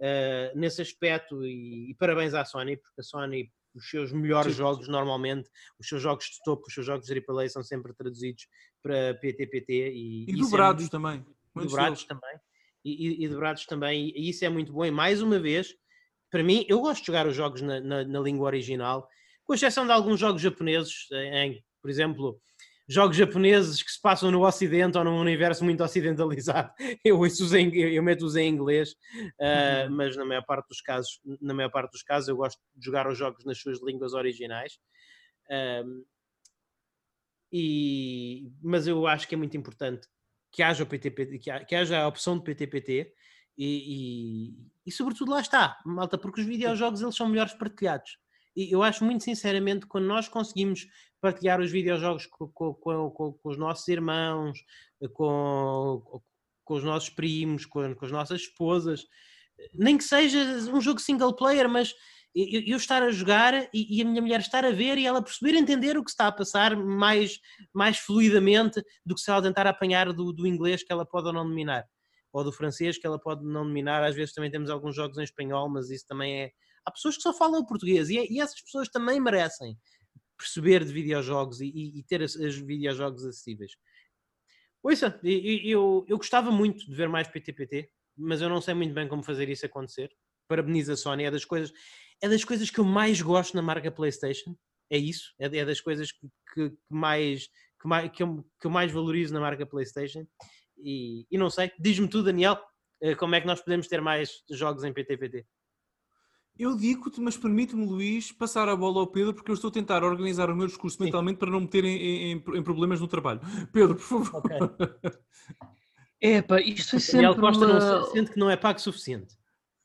uh, nesse aspecto e, e parabéns à Sony, porque a Sony os seus melhores Sim. jogos normalmente, os seus jogos de topo, os seus jogos de AAA são sempre traduzidos para PTPT e, e dobrados é muito, também. Dobrados também. E, e, e, dobrados também, e isso é muito bom. E mais uma vez, para mim, eu gosto de jogar os jogos na, na, na língua original, com exceção de alguns jogos japoneses, em, por exemplo, jogos japoneses que se passam no Ocidente ou num universo muito ocidentalizado, eu, ouço em, eu meto-os em inglês, uh, uhum. mas na maior parte dos casos, na maior parte dos casos, eu gosto de jogar os jogos nas suas línguas originais. Uh, e, mas eu acho que é muito importante que haja o PTPT, que, que haja a opção de PTPT e, e, e, sobretudo lá está, malta, porque os videojogos eles são melhores partilhados. E eu acho muito sinceramente quando nós conseguimos partilhar os videojogos com, com, com, com os nossos irmãos, com, com os nossos primos, com, as nossas esposas, nem que seja um jogo single player, mas eu, eu estar a jogar e, e, a minha mulher estar a ver e ela perceber entender o que está a passar mais, mais fluidamente do que se ela tentar apanhar do, do inglês que ela pode ou não dominar, ou do francês que ela pode não dominar. Às vezes também temos alguns jogos em espanhol, mas isso também é. Há pessoas que só falam português e, e essas pessoas também merecem perceber de videojogos e, e, ter os videojogos acessíveis. Ouça, eu, eu gostava muito de ver mais PTPT, mas eu não sei muito bem como fazer isso acontecer. Parabenizo a Sony, é das coisas, é das coisas que eu mais gosto na marca PlayStation. É isso, é, é das coisas que, que, mais, que, mais, que, eu, que eu mais valorizo na marca PlayStation. E, e não sei, diz-me tu, Daniel, eh, como é que nós podemos ter mais jogos em PTPT? Eu digo-te, mas permite-me, Luís, passar a bola ao Pedro, porque eu estou a tentar organizar o meu discurso Sim. mentalmente para não me ter em, em, em, problemas no trabalho. Pedro, por favor. Okay. Epá, isto é sempre Daniel Costa uma... não sente que não é pago suficiente.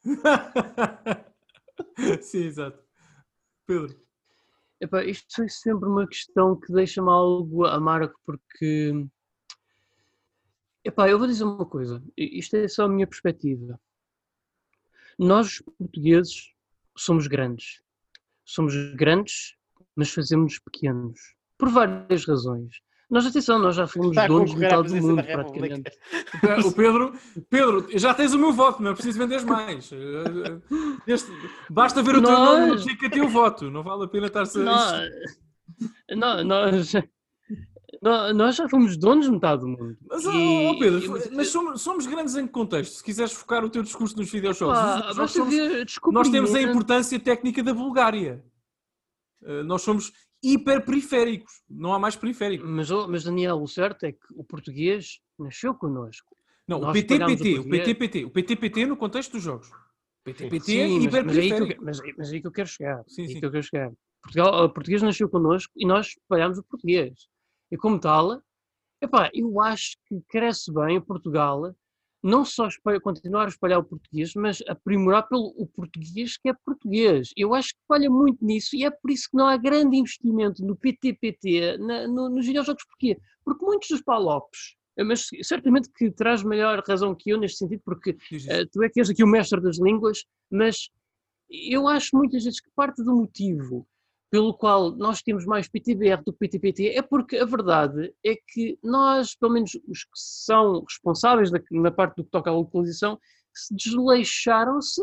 Sim, exato. Pedro. Epá, isto é sempre uma questão que deixa-me algo amargo, porque... Epá, eu vou dizer uma coisa. Isto é só a minha perspectiva. Nós, portugueses, somos grandes. Somos grandes, mas fazemos pequenos. Por várias razões. Nós, atenção, nós já fomos donos de metade do mundo, praticamente. O Pedro, Pedro, já tens o meu voto, não é preciso vender mais. Este, basta ver o nós... teu nome no que teu voto, não vale a pena estar-se a... Nós, nós, nós já fomos donos de metade do mundo. Mas, e, oh Pedro, mas, mas somos, somos, grandes em que contexto? Se quiseres focar o teu discurso nos videojogos, ah, nós, somos, nós temos a importância técnica da Bulgária. Uh, nós somos hiperperiféricos, não há mais periférico. Mas, oh, mas Daniel, o certo é que o português nasceu connosco. Não, o PTPT, o, o PTPT, o PTPT no contexto dos jogos. O PTPT sim, é hiperperiférico. Mas, mas, mas aí que eu quero chegar. Sim, sim. que eu quero chegar. Portugal, o português nasceu connosco e nós espalhamos o português. E como tal, epá, eu acho que cresce bem Portugal não só espalha, continuar a espalhar o português, mas aprimorar pelo o português que é português. Eu acho que falha muito nisso e é por isso que não há grande investimento no PTPT, na, no, nos videojogos. Porquê? Porque muitos dos palopes, mas certamente que traz maior razão que eu neste sentido, porque uh, tu é que és aqui o mestre das línguas, mas eu acho muitas vezes que parte do motivo pelo qual nós temos mais PTBR do que PTPT é porque a verdade é que nós, pelo menos os que são responsáveis da, na parte do que toca à localização, se desleixaram-se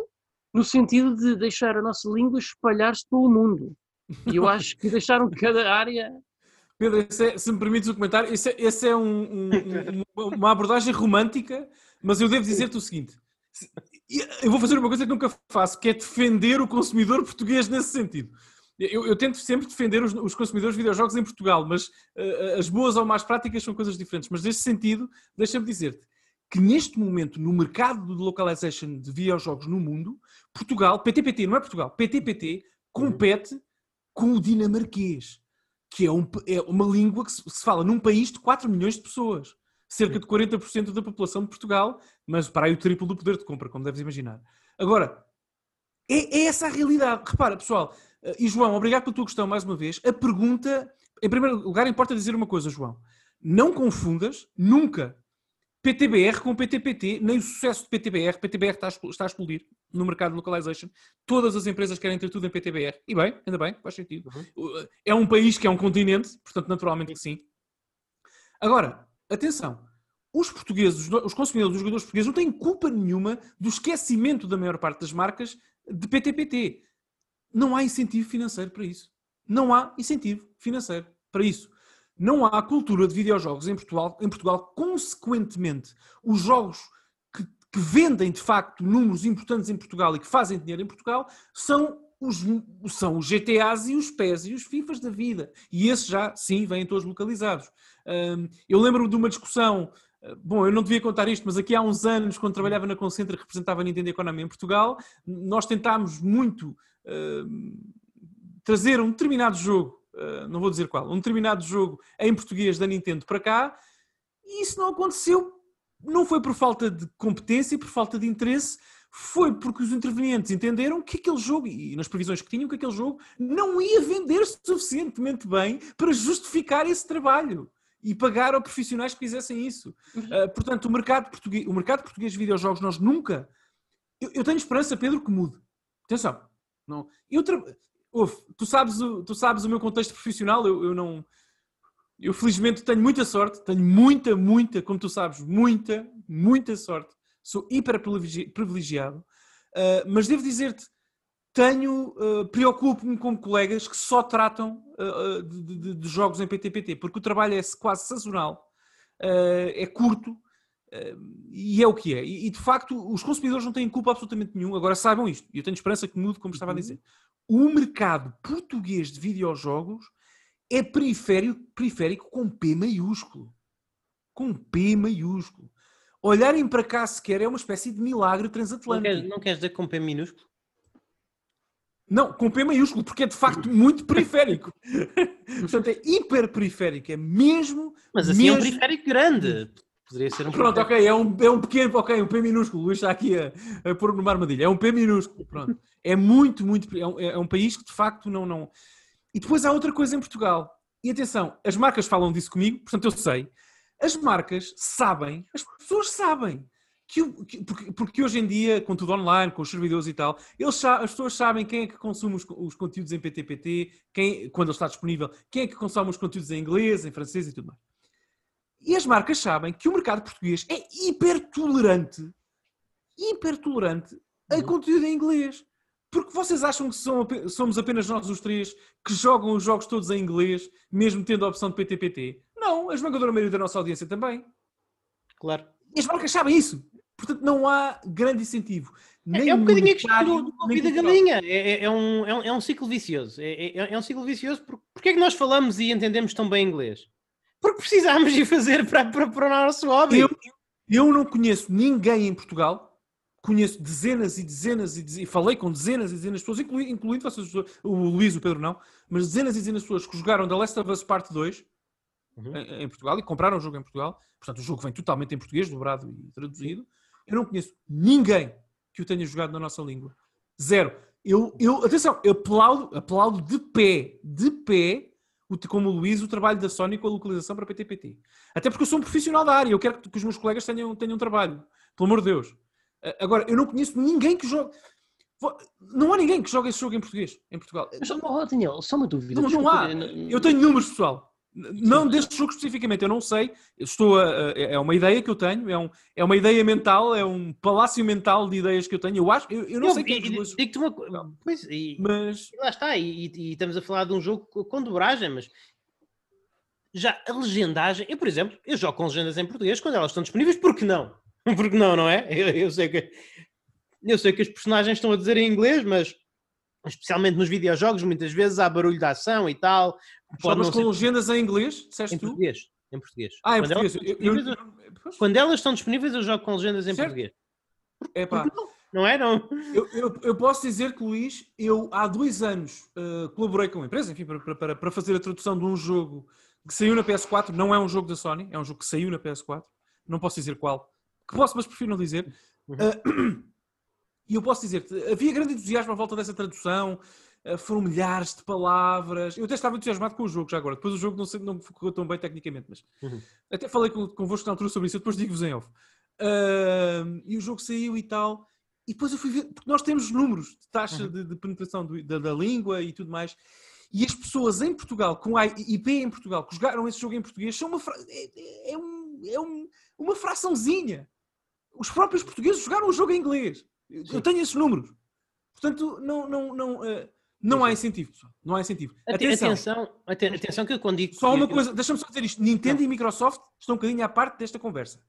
no sentido de deixar a nossa língua espalhar-se pelo mundo. E eu acho que deixaram cada área. Pedro, é, se me permites o um comentário, esse é, esse é um, um, uma abordagem romântica, mas eu devo dizer-te o seguinte: eu vou fazer uma coisa que nunca faço, que é defender o consumidor português nesse sentido. Eu, eu, tento sempre defender os, os, consumidores de videojogos em Portugal, mas uh, as boas ou más práticas são coisas diferentes. Mas nesse sentido, deixa-me dizer-te que neste momento, no mercado de localization de videojogos no mundo, Portugal, PTPT, não é Portugal, PTPT compete com o dinamarquês, que é, um, é uma língua que se, se, fala num país de 4 milhões de pessoas. Cerca de 40% da população de Portugal, mas para aí o triplo do poder de compra, como deves imaginar. Agora, é, é essa a realidade. Repara, pessoal, e João, obrigado pela tua questão mais uma vez. A pergunta, em primeiro lugar, importa dizer uma coisa, João. Não confundas nunca PTBR com PTPT, nem o sucesso de PTBR. PTBR está a, está a explodir no mercado de localization. Todas as empresas querem ter tudo em PTBR. E bem, ainda bem, faz sentido. Uhum. É um país que é um continente, portanto, naturalmente que sim. Agora, atenção. Os portugueses, os consumidores, os jogadores portugueses não têm culpa nenhuma do esquecimento da maior parte das marcas de PTPT. Não há incentivo financeiro para isso. Não há incentivo financeiro para isso. Não há cultura de videojogos em Portugal. Em Portugal, consequentemente, os jogos que, que vendem de facto números importantes em Portugal e que fazem dinheiro em Portugal são os, são os GTAs e os PES e os FIFAs da vida. E esses já, sim, vêm todos localizados. eu lembro de uma discussão, ah, bom, eu não devia contar isto, mas aqui há uns anos, quando trabalhava na Concentra, que representava a Nintendo Economy em Portugal, nós tentámos muito trazer um determinado jogo, uh, não vou dizer qual, um determinado jogo em português da Nintendo para cá, e isso não aconteceu. Não foi por falta de competência, por falta de interesse, foi porque os intervenientes entenderam que aquele jogo, e nas previsões que tinham, que aquele jogo não ia vender suficientemente bem para justificar esse trabalho e pagar a profissionais que fizessem isso. Uh, portanto, o mercado, português, o mercado português de videojogos, nós nunca. Eu, eu tenho esperança, Pedro, que mude. Atenção, não, eu tra... Uf, tu, sabes o, tu sabes o meu contexto profissional, eu, eu não. Eu felizmente tenho muita sorte, tenho muita, muita, como tu sabes, muita, muita sorte. Sou hiper privilegiado, uh, mas devo dizer-te, tenho, uh, preocupo-me com colegas que só tratam uh, de, de, de, jogos em PTPT, porque o trabalho é quase sazonal, é curto, e é o que é. E, de facto, os consumidores não têm culpa absolutamente nenhum. Agora saibam isto, e eu tenho esperança que mude, como estava a uhum. dizer. O mercado português de videojogos é periférico, periférico com P maiúsculo. Com P maiúsculo. Olharem para cá sequer é uma espécie de milagre transatlântico. Não queres, não queres dizer com P minúsculo? Não, com P maiúsculo, porque é de facto muito periférico. Portanto, é hiper periférico, é mesmo. Mas assim mesmo... é um periférico grande. Poderia ser um Pronto, ok, é um, é um pequeno, ok, um P minúsculo. O Luís está aqui a, a pôr numa armadilha. É um P minúsculo, pronto. É muito, muito. É um, é um país que de facto não, não. E depois há outra coisa em Portugal. E atenção, as marcas falam disso comigo, portanto eu sei. As marcas sabem, as pessoas sabem. Que, que porque, porque, hoje em dia, com tudo online, com os servidores e tal, eles, as pessoas sabem quem é que consome os, os conteúdos em PTPT, quem, quando ele está disponível, quem é que consome os conteúdos em inglês, em francês e tudo mais. E as marcas sabem que o mercado português é hiper tolerante, hiper tolerante a uhum. conteúdo em inglês. Porque vocês acham que são, somos apenas nós os três que jogam os jogos todos em inglês, mesmo tendo a opção de PTPT? Não, a esmagadora maioria da nossa audiência também. Claro. E as marcas sabem isso. Portanto, não há grande incentivo. É, é um bocadinho a questão do, do da galinha. É, é, é, um, é, um, é um ciclo vicioso. É, é, é um ciclo vicioso. Por, porque é que nós falamos e entendemos tão bem inglês? Porque precisamos de fazer para, para, para o nosso hobby. Eu, eu não conheço ninguém em Portugal, conheço dezenas e dezenas e, dezenas, e falei com dezenas e dezenas de pessoas, incluindo, incluindo vocês, o Luís, o Pedro não, mas dezenas e dezenas de pessoas que jogaram The Last of Us Parte 2 uhum. em, em, Portugal e compraram o jogo em Portugal. Portanto, o jogo vem totalmente em português, dobrado e traduzido. Eu não conheço ninguém que o tenha jogado na nossa língua. Zero. Eu, eu atenção, eu aplaudo, aplaudo de pé, de pé, como o Luís, o trabalho da Sony com a localização para PTPT. Até porque eu sou um profissional da área, eu quero que os meus colegas tenham, tenham trabalho. Pelo amor de Deus. Agora, eu não conheço ninguém que jogue. Não há ninguém que jogue esse jogo em português, em Portugal. Mas, oh, Daniel, só uma dúvida. Não, não há. Eu tenho números, pessoal. Não deste jogo especificamente, eu não sei. Estou a, é uma ideia que eu tenho, é, um, é uma ideia mental, é um palácio mental de ideias que eu tenho. Eu acho, eu, eu não eu, sei quem é Digo-te uma coisa, e, mas lá está, e, e, estamos a falar de um jogo com dobragem, mas já a legendagem, eu por exemplo, eu jogo com legendas em português quando elas estão disponíveis, porque não? Porque não, não é? Eu, eu sei que eu sei que os personagens estão a dizer em inglês, mas especialmente nos videojogos, muitas vezes há barulho de ação e tal. Jogas com ser... legendas em inglês, disseste em tu? Português. Em português. Ah, em quando português. Elas eu, eu... Quando elas estão disponíveis, eu jogo com legendas em certo. português. É pá. Não é, não? Eu, eu, eu, posso dizer que, Luís, eu há dois anos uh, colaborei com uma empresa, enfim, para, para, para fazer a tradução de um jogo que saiu na PS4. Não é um jogo da Sony, é um jogo que saiu na PS4. Não posso dizer qual. Que posso, mas prefiro não dizer. Uhum. Uh, e eu posso dizer havia grande entusiasmo à volta dessa tradução. Eh, foram milhares de palavras. Eu até estava entusiasmado com o jogo já agora. Depois o jogo não, sei, não ficou tão bem tecnicamente, mas uhum. até falei convosco na altura sobre isso. Eu depois digo-vos em off. Uh, e o jogo saiu e tal. E depois eu fui ver, porque nós temos números de taxa uhum. de, de, penetração do, da, da, língua e tudo mais. E as pessoas em Portugal, com a IP em Portugal, que jogaram esse jogo em português, são uma, fra... é, é, um, é um, uma fraçãozinha. Os próprios portugueses jogaram o jogo em inglês. Sim. Eu tenho esses números. Portanto, não, não, não, uh, não há incentivo, pessoal. Não há incentivo. Atenção, atenção, atenção que eu quando digo. Só uma coisa, deixa-me só dizer isto: Nintendo não. e Microsoft estão um bocadinho à parte desta conversa.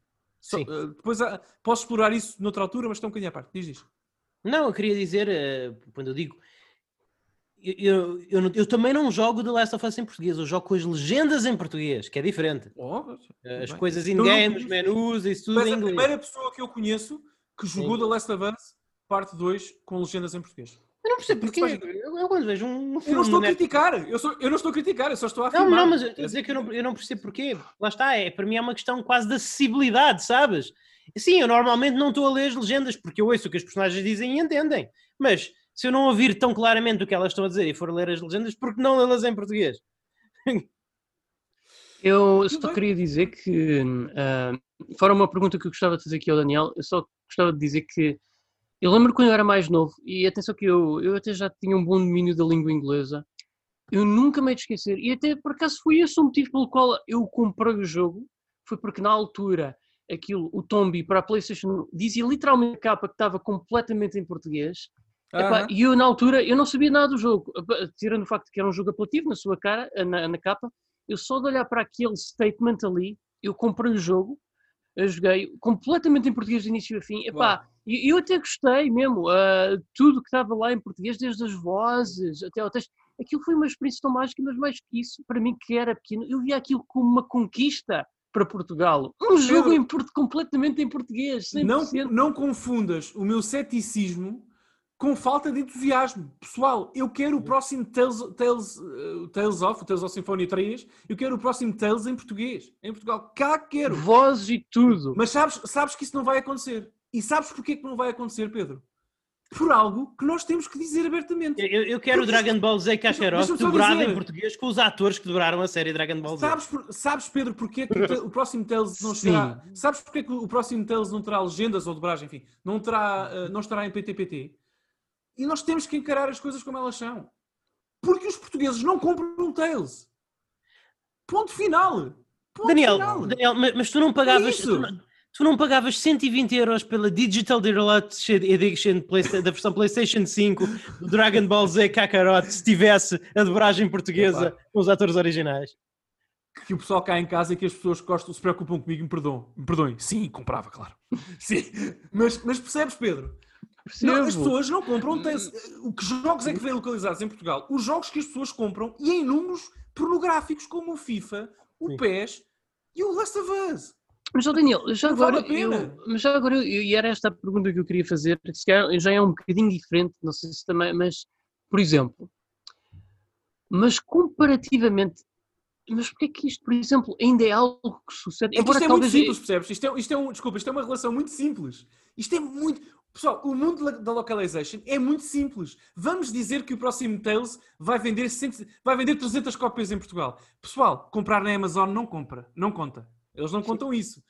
Só, uh, depois uh, posso explorar isso noutra altura, mas estão um bocadinho à parte. Diz isto. Não, eu queria dizer, uh, quando eu digo. Eu, eu, eu, eu, também não jogo The Last of Us em português, eu jogo com as legendas em português, que é diferente. Oh, as coisas in-game, os menus, isso tudo mas em inglês. a primeira pessoa que eu conheço que jogou Sim. The Last of Us, parte 2, com legendas em português. Eu não percebo porque. Eu, eu quando vejo um filme. Eu não estou a criticar, eu, sou, eu não estou a criticar, eu só estou a afirmar. Não, não, mas eu estou a dizer que eu não, eu não percebo porquê. Lá está, é, para mim é uma questão quase de acessibilidade, sabes? Sim, eu normalmente não estou a ler as legendas porque eu ouço o que as personagens dizem e entendem. Mas se eu não ouvir tão claramente o que elas estão a dizer e for ler as legendas, por que não lê-las em português? Eu só queria dizer que, uh, fora uma pergunta que eu gostava de fazer aqui ao Daniel, eu só gostava de dizer que eu lembro quando eu era mais novo, e atenção que eu, eu até já tinha um bom domínio da língua inglesa, eu nunca me hei de esquecer, e até por acaso foi esse o motivo pelo qual eu comprei o jogo, foi porque na altura aquilo, o Tombi para a PlayStation dizia literalmente a capa que estava completamente em português, Epá, e eu na altura eu não sabia nada do jogo, tirando o facto de que era um jogo apelativo na sua cara, na, na capa, eu só de olhar para aquele statement ali, eu comprei o jogo, eu joguei completamente em português de início a fim. Epá, e eu, até gostei mesmo, uh, tudo que estava lá em português, desde as vozes até ao texto. Aquilo foi uma experiência tão mágica, mas mais que isso, para mim que era pequeno, eu via aquilo como uma conquista para Portugal. Um jogo em, completamente em português. 100%. Não, não confundas o meu ceticismo com falta de entusiasmo. Pessoal, eu quero o próximo Tales, Tales, uh, Tales of, Tales of Symphony 3, eu quero o próximo Tales em português. Em Portugal, cá quero. Voz e tudo. Mas sabes, sabes que isso não vai acontecer. E sabes porquê que não vai acontecer, Pedro? Por algo que nós temos que dizer abertamente. Eu, eu quero o Dragon Ball Z Kakarot dobrado em português com os atores que dobraram a série Dragon Ball Z. Sabes, sabes Pedro, porquê que o, o próximo Tales não será... Sabes porquê que o próximo Tales não terá legendas ou dobragem, enfim, não, terá, uh, não estará em PTPT? E nós temos que encarar as coisas como elas são. Porque os portugueses não compram um Tales. Ponto final. Ponto Daniel, final. Daniel, mas tu não pagavas... É tu não, pagavas 120 euros pela Digital Deluxe Edition da versão PlayStation 5 do Dragon Ball Z Kakarot se tivesse a dobragem portuguesa com os atores originais? que o pessoal cá em casa e que as pessoas gostam, se preocupam comigo me perdoam. Me perdoem. Sim, comprava, claro. Sim. Mas, mas percebes, Pedro? Não, as pessoas não compram. Tem, o que jogos é que vêm localizados em Portugal? Os jogos que as pessoas compram e em números pornográficos como o FIFA, o Sim. PES e o Last of Us. Mas, Daniel, já agora, eu, mas já agora, eu, e era esta a pergunta que eu queria fazer, já é um bocadinho diferente, não sei se também, mas, por exemplo, mas comparativamente mas porquê que isto, por exemplo, ainda é algo que sucede? É isto é muito simples, percebes? Isto é, isto é um, desculpa, isto é uma relação muito simples. Isto é muito. Pessoal, o mundo da localization é muito simples. Vamos dizer que o próximo Tales vai vender, 100, vai vender 300 cópias em Portugal. Pessoal, comprar na Amazon não compra, não conta. Eles não contam isso.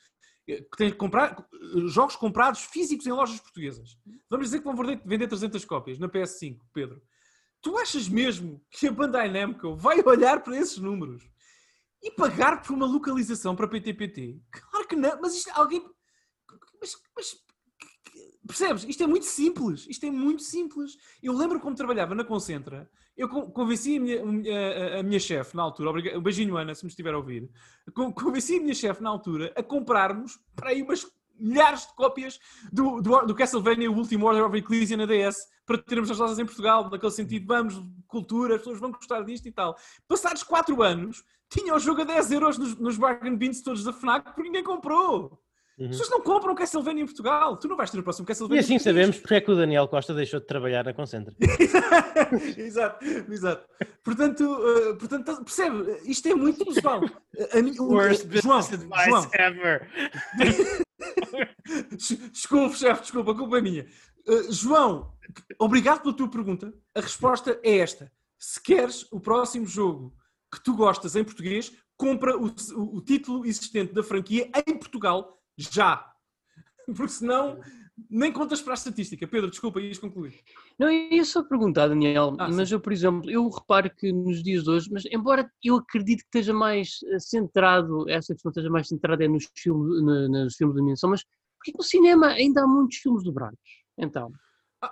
Tem que comprar jogos comprados físicos em lojas portuguesas. Vamos dizer que vão vender 300 cópias na PS5, Pedro. Tu achas mesmo que a Bandai Namco vai olhar para esses números e pagar por uma localização para PTPT? Claro que não, mas isto alguém. Mas, mas, percebes? Isto é muito simples. Isto é muito simples. Eu lembro como trabalhava na Concentra, eu convenci a minha, a, a minha chefe na altura, um beijinho Ana, se me estiver a ouvir, convenci a minha chefe na altura a comprarmos para aí umas milhares de cópias do, do, do Castlevania Último Order of Ecclesia na DS para termos as lojas em Portugal, naquele sentido, vamos, cultura, as pessoas vão gostar disto e tal. Passados 4 anos, tinha o jogo a 10 euros nos, nos bargain bins todos da FNAC porque ninguém comprou. Uhum. As pessoas não compram Castlevania em Portugal. Tu não vais ter o próximo Castlevania. E assim sabemos porque é que o Daniel Costa deixou de trabalhar na Concentra. exato, exato. Portanto, uh, portanto, percebe? Isto é muito pessoal. A, o, Worst João, advice João. ever. desculpa, chefe, desculpa, a culpa é minha. Uh, João, obrigado pela tua pergunta. A resposta é esta. Se queres o próximo jogo que tu gostas em português, compra o, o, o título existente da franquia em Portugal já. Porque senão nem contas para a estatística. Pedro, desculpa, ias concluir. Não, eu ia só perguntar, Daniel, ah, mas sim. eu, por exemplo, eu reparo que nos dias de hoje, mas embora eu acredito que esteja mais eh, centrado, essa questão esteja mais centrada é nos filmes, nos filmes de animação, mas porque no cinema ainda há muitos filmes dobrados? Então.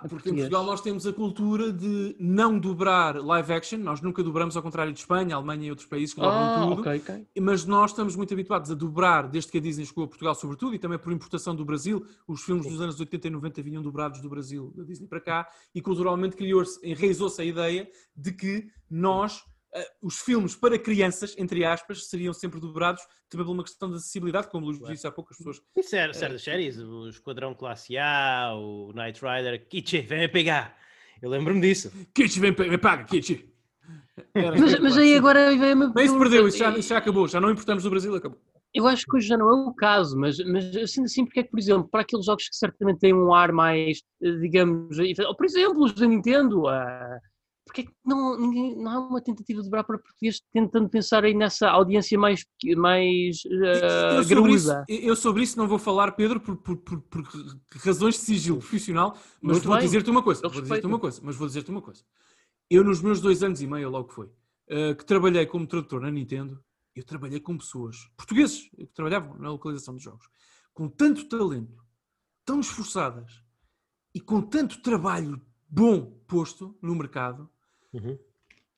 Ah, porque em Portugal nós temos a cultura de não dobrar live action, nós nunca dobramos ao contrário de Espanha, Alemanha e outros países que dobram ah, tudo, okay, okay. mas nós estamos muito habituados a dobrar, desde que a Disney chegou a Portugal sobretudo, e também por importação do Brasil, os filmes dos anos 80 e 90 vinham dobrados do Brasil, da Disney para cá, e culturalmente criou-se, enraizou-se a ideia de que nós os filmes para crianças, entre aspas, seriam sempre dobrados também por uma questão de acessibilidade, como o Luís disse há pouco, as pessoas. E certas uh, séries, o Esquadrão Classe A, o Knight Rider, Kitchi, vem pegar. Eu lembro-me disso. Kitchi, vem, vem paga, Kitchi. Mas, mas, aí agora. Mas isso perdeu, isso já, isso já acabou, já não importamos do Brasil, acabou. Eu acho que hoje já não é o caso, mas, mas assim, assim, porque é que, por exemplo, para aqueles jogos que certamente têm um ar mais, eh, digamos, ou por exemplo, os da Nintendo, uh, porque é que não, ninguém, não há uma tentativa de dobrar para português tentando pensar aí nessa audiência mais, mais uh, eu, sobre isso, eu sobre isso não vou falar, Pedro, por, por, por, por razões de sigilo profissional, mas Muito vou dizer-te uma coisa, vou dizer-te uma coisa, mas vou dizer-te uma coisa. Eu nos meus dois anos e meio, logo foi, uh, que trabalhei como tradutor na Nintendo, eu trabalhei com pessoas, portugueses, que trabalhavam na localização dos jogos, com tanto talento, tão esforçadas e com tanto trabalho bom posto no mercado, uhum.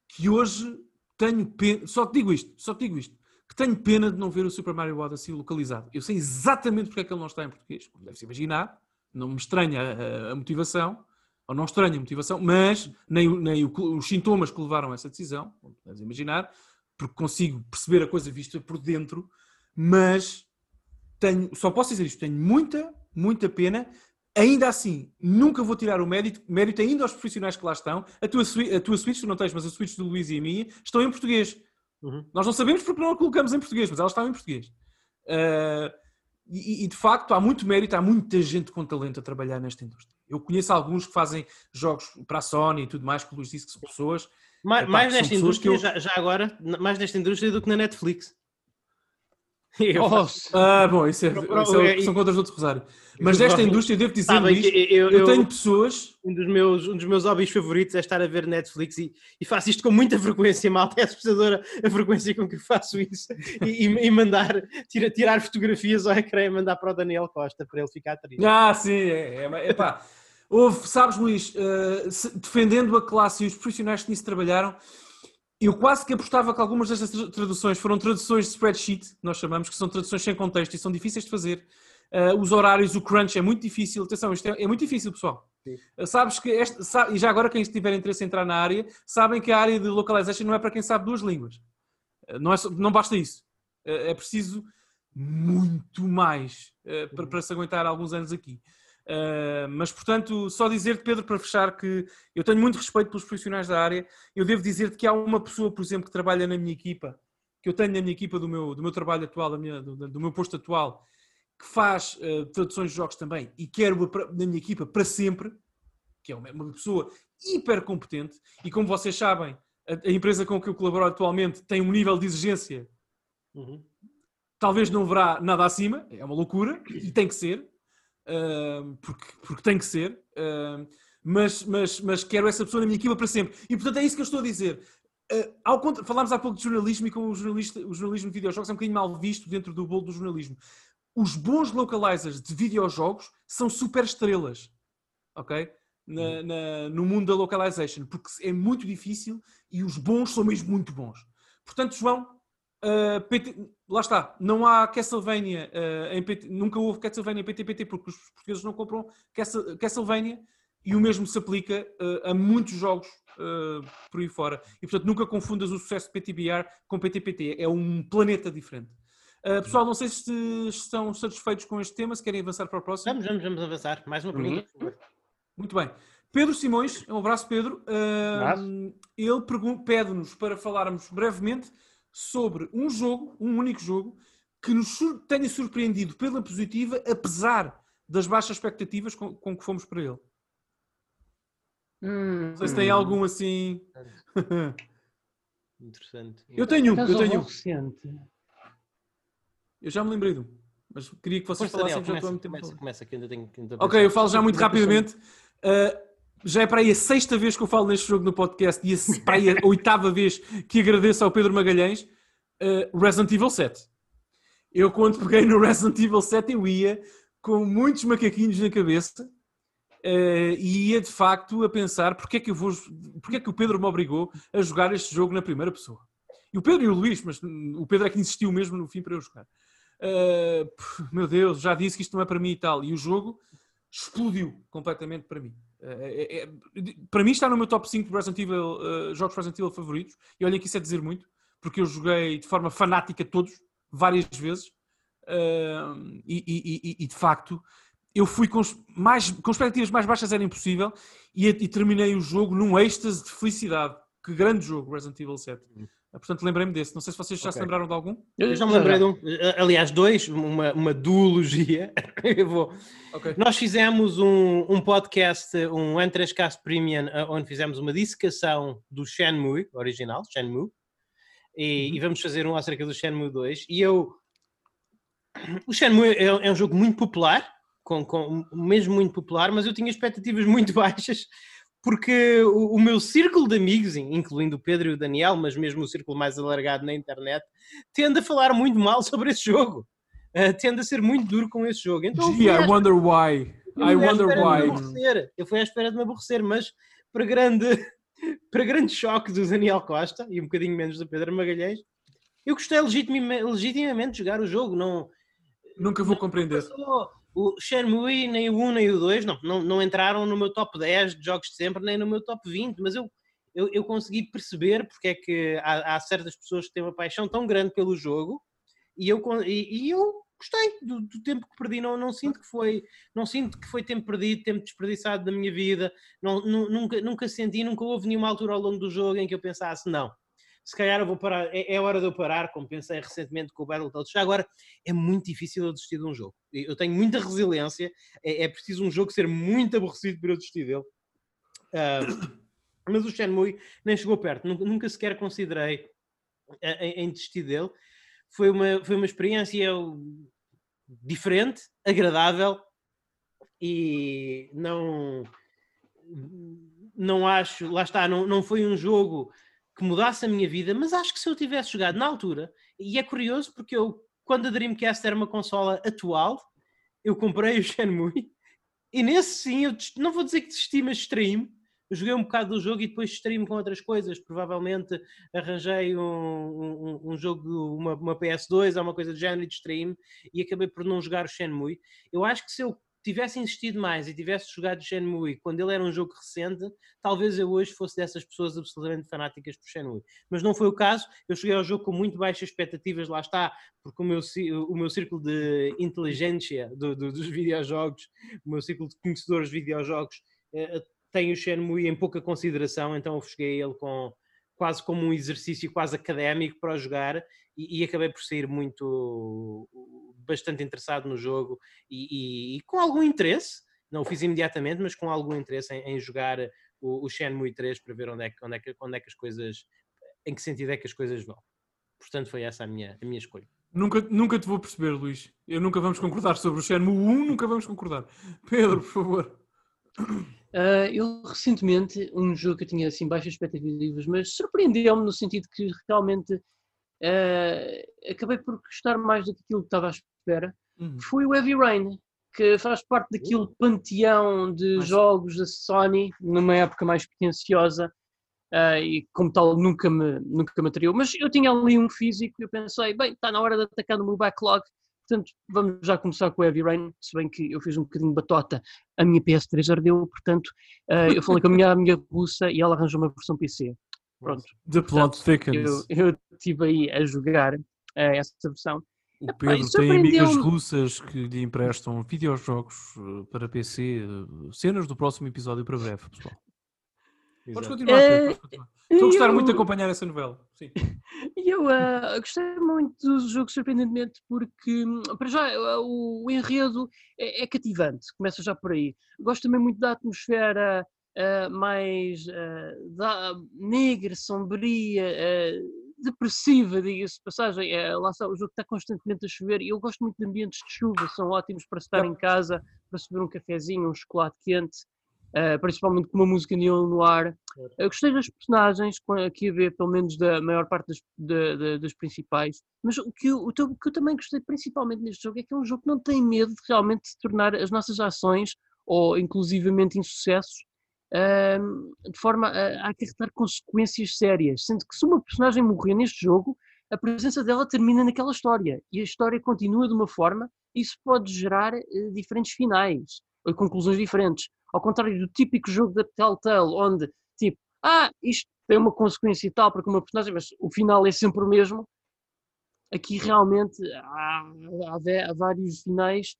que hoje tenho pena, só te digo isto, só te digo isto, que tenho pena de não ver o Super Mario Odyssey localizado. Eu sei exatamente porque é que ele não está em português, como deve-se imaginar, não me estranha a, a, motivação, ou não estranha a motivação, mas nem, nem o, os sintomas que levaram a essa decisão, como deves imaginar, porque consigo perceber a coisa vista por dentro, mas tenho, só posso dizer isto, tenho muita, muita pena Ainda assim, nunca vou tirar o mérito, mérito ainda aos profissionais que lá estão. A tua, a tua Switch, tu não tens, mas a Switch do Luís e a minha estão em português. Uhum. Nós não sabemos porque não a colocamos em português, mas elas estão em português. Uh, e, e, de facto há muito mérito, há muita gente com talento a trabalhar nesta indústria. Eu conheço alguns que fazem jogos para a Sony e tudo mais, que o Luís disse que são pessoas. Mais, mais nesta indústria, eu... já, já, agora, mais nesta indústria do que na Netflix. Oh, ah, bom, isso, é, isso é, são contas do outro Rosário. Mas desta indústria, devo dizer isto, eu, eu, tenho pessoas... Um dos, meus, um dos meus hobbies favoritos é estar a ver Netflix e, e faço isto com muita frequência, malta, é assustadora a frequência com que faço isso e, e, e mandar, tira, tirar fotografias ao ecrã e mandar para o Daniel Costa para ele ficar triste. Ah, sim, é, é, pá. Houve, sabes Luís, uh, se, defendendo a classe e os profissionais que nisso trabalharam, Eu quase que apostava que algumas destas tra- traduções foram traduções de spreadsheet, que nós chamamos, que são traduções sem contexto e são difíceis de fazer. Uh, os horários, o crunch é muito difícil. Atenção, isto é, é muito difícil, pessoal. Uh, sabes que este, sa- e já agora quem tiver interesse em entrar na área, sabem que a área de localization não é para quem sabe duas línguas. Uh, não, é só- não basta isso. É preciso muito mais para, para se aguentar alguns anos aqui. Uh, mas, portanto, só dizer-te, Pedro, para fechar, que eu tenho muito respeito pelos profissionais da área. Eu devo dizer-te que há uma pessoa, por exemplo, que trabalha na minha equipa, que eu tenho na minha equipa do meu, do meu trabalho atual, da minha- do, do meu posto atual, que faz uh, traduções de jogos também e quero na minha equipa para sempre, que é uma, uma pessoa hiper competente. E como vocês sabem, a, a empresa com que eu colaboro atualmente tem um nível de exigência Uhum. talvez não verá nada acima, é uma loucura, e tem que ser, uh, porque, porque tem que ser, uh, mas, mas, mas quero essa pessoa na minha equipa para sempre. E portanto é isso que eu estou a dizer. Uh, ao contra... Falámos há pouco de jornalismo e como o, jornalista, o jornalismo de videojogos é um bocadinho mal visto dentro do bolo do jornalismo. Os bons localizers de videojogos são super estrelas, ok? Na, na- no mundo da localization, porque é muito difícil e os bons são mesmo muito bons. Portanto, João, Uh, PT lá está, não há Castlevania uh, em PT, nunca houve Castlevania em PTPT porque os portugueses não compram Castle- Castlevania e o mesmo se aplica uh, a muitos jogos por aí fora. E portanto nunca confundas o sucesso de PTBR com PTPT, é um planeta diferente. Pessoal, não sei se estão satisfeitos com este tema, se querem avançar para o próximo. Vamos, vamos, vamos avançar. Mais uma pergunta, favor. Muito bem. Pedro Simões, um abraço, Pedro. Uh, Abraço. Ele pede-nos para falarmos brevemente sobre um jogo, um único jogo, que nos sur- tenha surpreendido pela positiva, apesar das baixas expectativas com, com que fomos para ele. Não sei se tem algum assim. Interessante. eu tenho um, eu tenho um. recente. Eu já me lembrei de um. Mas queria que vocês Daniel, falassem, estou há começa, muito tempo a começa, começa, que ainda tenho que ainda Ok, eu falo já muito rapidamente. Uh, já é para aí a sexta vez que eu falo neste jogo no podcast e a, para aí a oitava vez que agradeço ao Pedro Magalhães. uh, Resident Evil 7. Eu, quando peguei no Resident Evil 7, eu ia com muitos macaquinhos na cabeça uh, e ia de facto a pensar porque é, que eu vou, porque é que o Pedro me obrigou a jogar este jogo na primeira pessoa. E o Pedro e o Luís, mas o Pedro é que insistiu mesmo no fim para eu jogar. Uh, meu Deus, já disse que isto não é para mim e tal. E o jogo explodiu completamente para mim. É- é- é- para mim está no meu top 5 de Resident Evil, uh, jogos Resident Evil favoritos. E olha que isso é dizer muito, porque eu joguei de forma fanática todos, várias vezes. Uh, e, e- e- e, de facto, eu fui com, mais, com expectativas mais baixas era impossível e terminei o jogo num êxtase de felicidade. Que grande jogo, Resident Evil 7. Portanto, lembrei-me desse. Não sei se vocês já se Ok. lembraram de algum. Eu já me lembrei de um, aliás, dois, uma, uma duologia. Eu vou. Ok. Nós fizemos um, um podcast, um N3Cast Premium, eh, onde fizemos uma dissecação do Shenmue original, Shenmue, e, e vamos fazer um acerca do Shenmue 2. E eu. O Shenmue é, é um jogo muito popular, com, com, mesmo muito popular, mas eu tinha expectativas muito baixas, porque o, o meu círculo de amigos, incluindo o Pedro e o Daniel, mas mesmo o círculo mais alargado na internet, tende a falar muito mal sobre esse jogo. Eh, tende a ser muito duro com esse jogo. Então, eu fui Gee, à I wonder why. I wonder espera de me why. aborrecer. Eu fui à espera de me aborrecer, mas para grande, para grande choque do Daniel Costa e um bocadinho menos do Pedro Magalhães, eu gostei legitimamente, legitimamente de jogar o jogo. Não, Nunca vou compreender. passou o Shenmue, nem o 1 nem o 2, não, não, não entraram no meu top 10 de jogos de sempre, nem no meu top 20, mas eu, eu, eu consegui perceber porque é que há, há certas pessoas que têm uma paixão tão grande pelo jogo e eu, e, e eu gostei do, do tempo que perdi, não, não sinto que foi não sinto que foi tempo perdido, tempo desperdiçado da minha vida, não, nu- nunca, nunca senti, nunca houve nenhuma altura ao longo do jogo em que eu pensasse, não, se calhar eu vou parar, é, é hora de eu parar, como pensei recentemente com o Battletoads. Já agora é muito difícil eu desistir de um jogo. Eu tenho muita resiliência, é, é preciso um jogo ser muito aborrecido para eu desistir dele. Ah, mas o Shenmue nem chegou perto, nunca, nunca sequer considerei em, em desistir dele. Foi uma, foi uma experiência diferente, agradável e não não acho, lá está, não, não foi um jogo que mudasse a minha vida, mas acho que se eu tivesse jogado na altura, e é curioso porque eu, quando a Dreamcast era uma consola atual, eu comprei o Shenmue, e nesse sim, eu não vou dizer que desisti, mas distraí-me, joguei um bocado do jogo e depois distraí-me com outras coisas. Provavelmente arranjei um, um, um jogo, uma, uma, PS2 ou uma coisa do género e distraí-me e acabei por não jogar o Shenmue. Eu acho que se eu tivesse insistido mais e tivesse jogado Shenmue quando ele era um jogo recente, talvez eu hoje fosse dessas pessoas absolutamente fanáticas por Shenmue. Mas não foi o caso. Eu cheguei ao jogo com muito baixas expectativas, lá está, porque o meu, o meu círculo de inteligência do, do, dos videojogos, o meu círculo de conhecedores de videojogos, eh, tem o Shenmue em pouca consideração, então eu cheguei a ele com quase como um exercício quase académico para jogar e, e acabei por sair muito bastante interessado no jogo e, e, e, com algum interesse, não o fiz imediatamente, mas com algum interesse em, em jogar o, o, Shenmue 3 para ver onde é, que, onde, é que, onde é que as coisas, em que sentido é que as coisas vão. Portanto, foi essa a minha, a minha escolha. Nunca, nunca te vou perceber, Luís. Eu nunca vamos concordar sobre o Shenmue 1, nunca vamos concordar. Pedro, por favor. Uh, eu recentemente, um jogo que eu tinha assim baixas expectativas, mas surpreendeu-me no sentido que realmente uh, acabei por gostar mais daquilo que estava à espera, uhum. foi o Heavy Rain, que faz parte daquele uhum. panteão de mas... jogos da Sony, numa época mais pretenciosa, uh, e como tal nunca me, nunca me atraiu. Mas eu tinha ali um físico e eu pensei, bem, está na hora de atacar no meu backlog, portanto vamos já começar com o Heavy Rain, se bem que eu fiz um bocadinho de batota, a minha PS3 ardeu, portanto uh, eu falei com a minha amiga russa e ela arranjou uma versão PC. Pronto. The plot thickens. Eu estive aí a jogar uh, essa versão. O Pedro tem amigas russas que lhe emprestam videojogos eh, para PC. Cenas do próximo episódio para breve, pessoal. Podes continuar, podes continuar. Estou a gostar eu... muito de acompanhar essa novela. Sim. Eu uh, gostei muito do jogo, surpreendentemente, porque, hum, para já, o, o enredo é, é, cativante. Começa já por aí. Gosto também muito da atmosfera uh, mais uh, da, negra, sombria, uh, depressiva, diga-se passagem. É, lá está, o jogo está constantemente a chover e eu gosto muito de ambientes de chuva, são ótimos para estar em casa, para subir um cafezinho, um chocolate quente. Uh, principalmente com uma música neon no ar. Eu gostei das personagens, aqui a ver pelo menos da maior parte das, das principais, mas o que, eu, o que eu também gostei principalmente neste jogo é que é um jogo que não tem medo de realmente tornar as nossas ações, ou inclusivamente insucessos, de forma a, a acarretar consequências sérias. Sendo que se uma personagem morrer neste jogo, a presença dela termina naquela história e a história continua de uma forma, e isso pode gerar uh, diferentes finais conclusões diferentes. Ao contrário do típico jogo da Telltale, onde tipo, ah, isto tem uma consequência e tal para com uma personagem, mas o final é sempre o mesmo. Aqui realmente há, há, há vários finais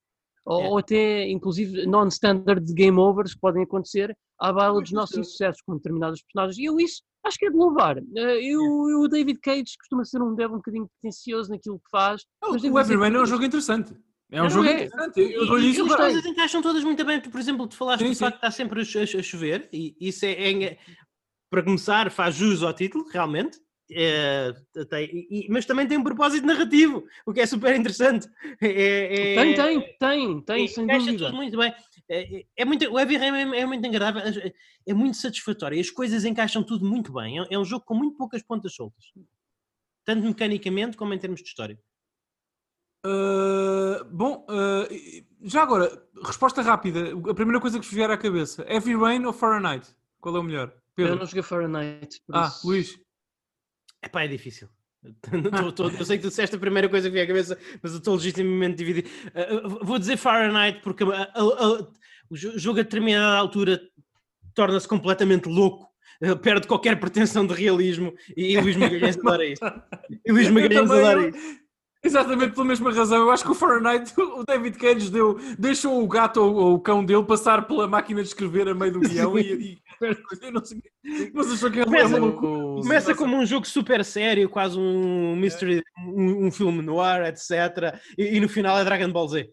ou, é. ou até inclusive non-standard game overs que podem acontecer à bala dos nossos insucessos com determinados personagens. E eu isso acho que é de louvar. Eh, eu, é. o David Cage costuma ser um dev um bocadinho pretencioso naquilo que faz. Oh, o Everman é um jogo interessante. É um jogo é. interessante. Eu dou-lhe isso. As coisas encaixam todas muito bem. Por exemplo, tu falaste sim, do facto que está sempre a, chover, e isso é, é, para começar, faz jus ao título, realmente. É, tem, e, mas também tem um propósito narrativo, o que é super interessante. É, é, tem, tem, tem, tem, sem dúvida. tudo muito bem. É, é, é muito, o Heavy Rain é, é, muito agradável, é muito satisfatório. As coisas encaixam tudo muito bem. É, um jogo com muito poucas pontas soltas, tanto mecanicamente como em termos de história. Uh, bom, uh, já agora, resposta rápida. A primeira coisa que vos vier à cabeça: Heavy Rain ou Fahrenheit? Qual é o melhor? Pedro? Eu não joguei Fahrenheit. Ah, isso... Luís. Epá, é difícil. eu sei que tu disseste a primeira coisa que veio à cabeça, mas eu estou legitimamente dividido. Uh, vou dizer Fahrenheit porque uh, uh, o jogo a determinada altura torna-se completamente louco, perde qualquer pretensão de realismo e, e Luís Magalhães adora isso. E Luís Magalhães adora isso. Exatamente pela mesma razão. Eu acho que o Fahrenheit, o David Cage deu, deixou o gato ou, ou o cão dele passar pela máquina de escrever a meio do guião e, e não sei, mas achou que começa, começa como um jogo super sério, quase um mystery, um, um filme no ar, etc. E, e, no final é Dragon Ball Z.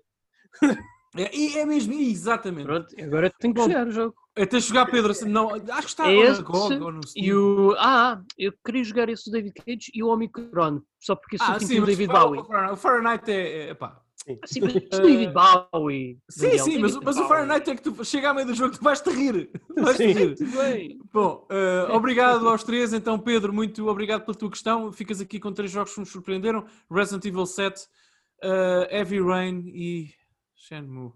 É, é mesmo, exatamente. Pronto, agora tenho que jogar o jogo. Até jogar Pedro, não, acho que está esse, agora, ou no Steam. E o, ah, eu queria jogar esse do David Cage e o Omicron, só porque esse ah, sim, o David Bowie. O Fahrenheit é, é pá. Sim, mas o David Bowie. Sim, Daniel, sim, mas, mas o Fahrenheit é que tu chega ao meio do jogo tu vais-te rir. Vais -te rir. Bem. Bom, uh, obrigado aos três. Então, Pedro, muito obrigado pela tua questão. Ficas aqui com três jogos que nos surpreenderam: Resident Evil 7, uh, Heavy Rain e Shenmue.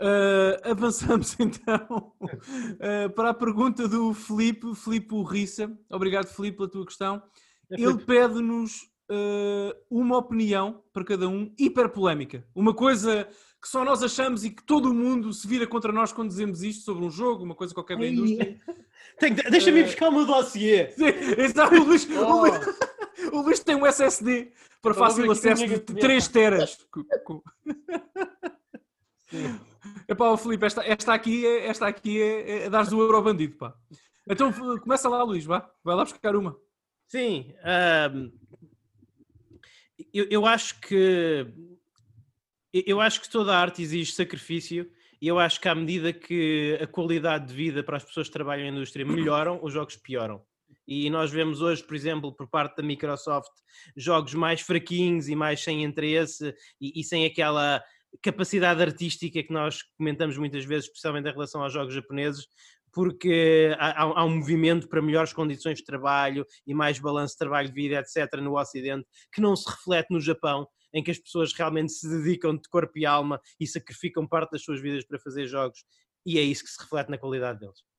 Uh, avançamos então uh, para a pergunta do Filipe, Filipe Rissa. Obrigado, Filipe, pela tua questão. É Ele pede-nos uh, uma opinião para cada um, hiper polémica. Uma coisa que só nós achamos e que todo o mundo se vira contra nós quando dizemos isto sobre um jogo, uma coisa qualquer da indústria. Deixa-me ir buscar o meu dossiê. Sim, Exato, o Luís, o Oh. Luís- o Luís tem um SSD para ver fácil acesso de gaveta. 3 teras. Sim. Epá, Filipe, esta, esta aqui, é, esta aqui é, é dar do euro ao bandido, pá. Então começa lá, Luís, vá. Vai lá buscar uma. Sim, eu, eu acho que eu acho que toda a arte exige sacrifício e eu acho que à medida que a qualidade de vida para as pessoas que trabalham na indústria melhoram, os jogos pioram. E nós vemos hoje, por exemplo, por parte da Microsoft, jogos mais fraquinhos e mais sem interesse e, e sem aquela capacidade artística que nós comentamos muitas vezes, especialmente em relação aos jogos japoneses, porque há, há- um movimento para melhores condições de trabalho e mais balanço de trabalho-vida, etc., no Ocidente, que não se reflete no Japão, em que as pessoas realmente se dedicam de corpo e alma e sacrificam parte das suas vidas para fazer jogos, e é isso que se reflete na qualidade deles.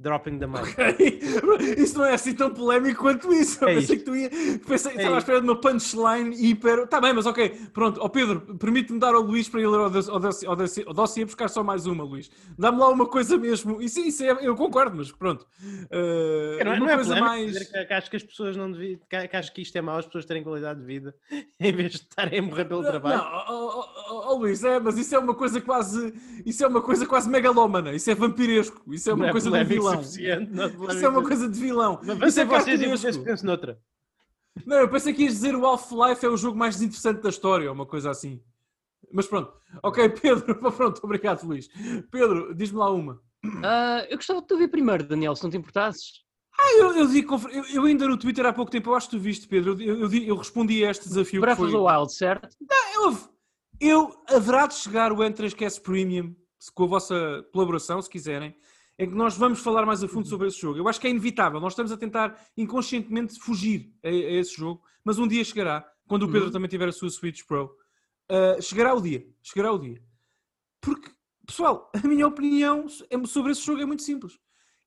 Dropping the mic. Isso não é assim tão polémico quanto isso. Eu É pensei isto. que tu ia. Pensei, É estava à espera de uma punchline hiper. Tá bem, mas ok. Pronto, ó Pedro, permite-me dar ao Luís para ele ler ao dossiê, buscar só mais uma, Luís. Dá-me lá uma coisa mesmo. Isso, isso é, eu concordo, mas pronto. Uh, Não é, uma não é coisa mais. que, que acho que as pessoas não deviam, que, que acho que isto é mau, as pessoas terem qualidade de vida em vez de estarem a morrer pelo trabalho. Não, ó, ó, ó, ó, Luís, é, mas isso é uma coisa quase. Isso é uma coisa quase megalómana. Isso é vampiresco. Isso é uma Não coisa de polémico vilão. não Isso é uma coisa de vilão. Mas Isso é vocês e pensem noutra. Não, eu pensei que ias dizer o Half-Life é o jogo mais desinteressante da história, ou uma coisa assim. Mas pronto. Ok, Pedro. Pronto, obrigado, Luís. Pedro, diz-me lá uma. Ah, eu gostava de te ouvir primeiro, Daniel, se não te importasses. Ah, eu, eu, di confer- eu, eu ainda no Twitter há pouco tempo, eu acho que tu viste, Pedro. Eu, eu, di- eu respondi a este desafio. Breath foi... of the Wild, certo? Eu, eu haverá de chegar o N3Cast Premium com a vossa colaboração, se quiserem, em que nós vamos falar mais a fundo sobre esse jogo. Eu acho que é inevitável. Nós estamos a tentar inconscientemente fugir a, a esse jogo, mas um dia chegará, quando o Pedro Uhum. também tiver a sua Switch Pro. Uh, chegará o dia. Chegará o dia. Porque, pessoal, a minha opinião é- sobre esse jogo é muito simples.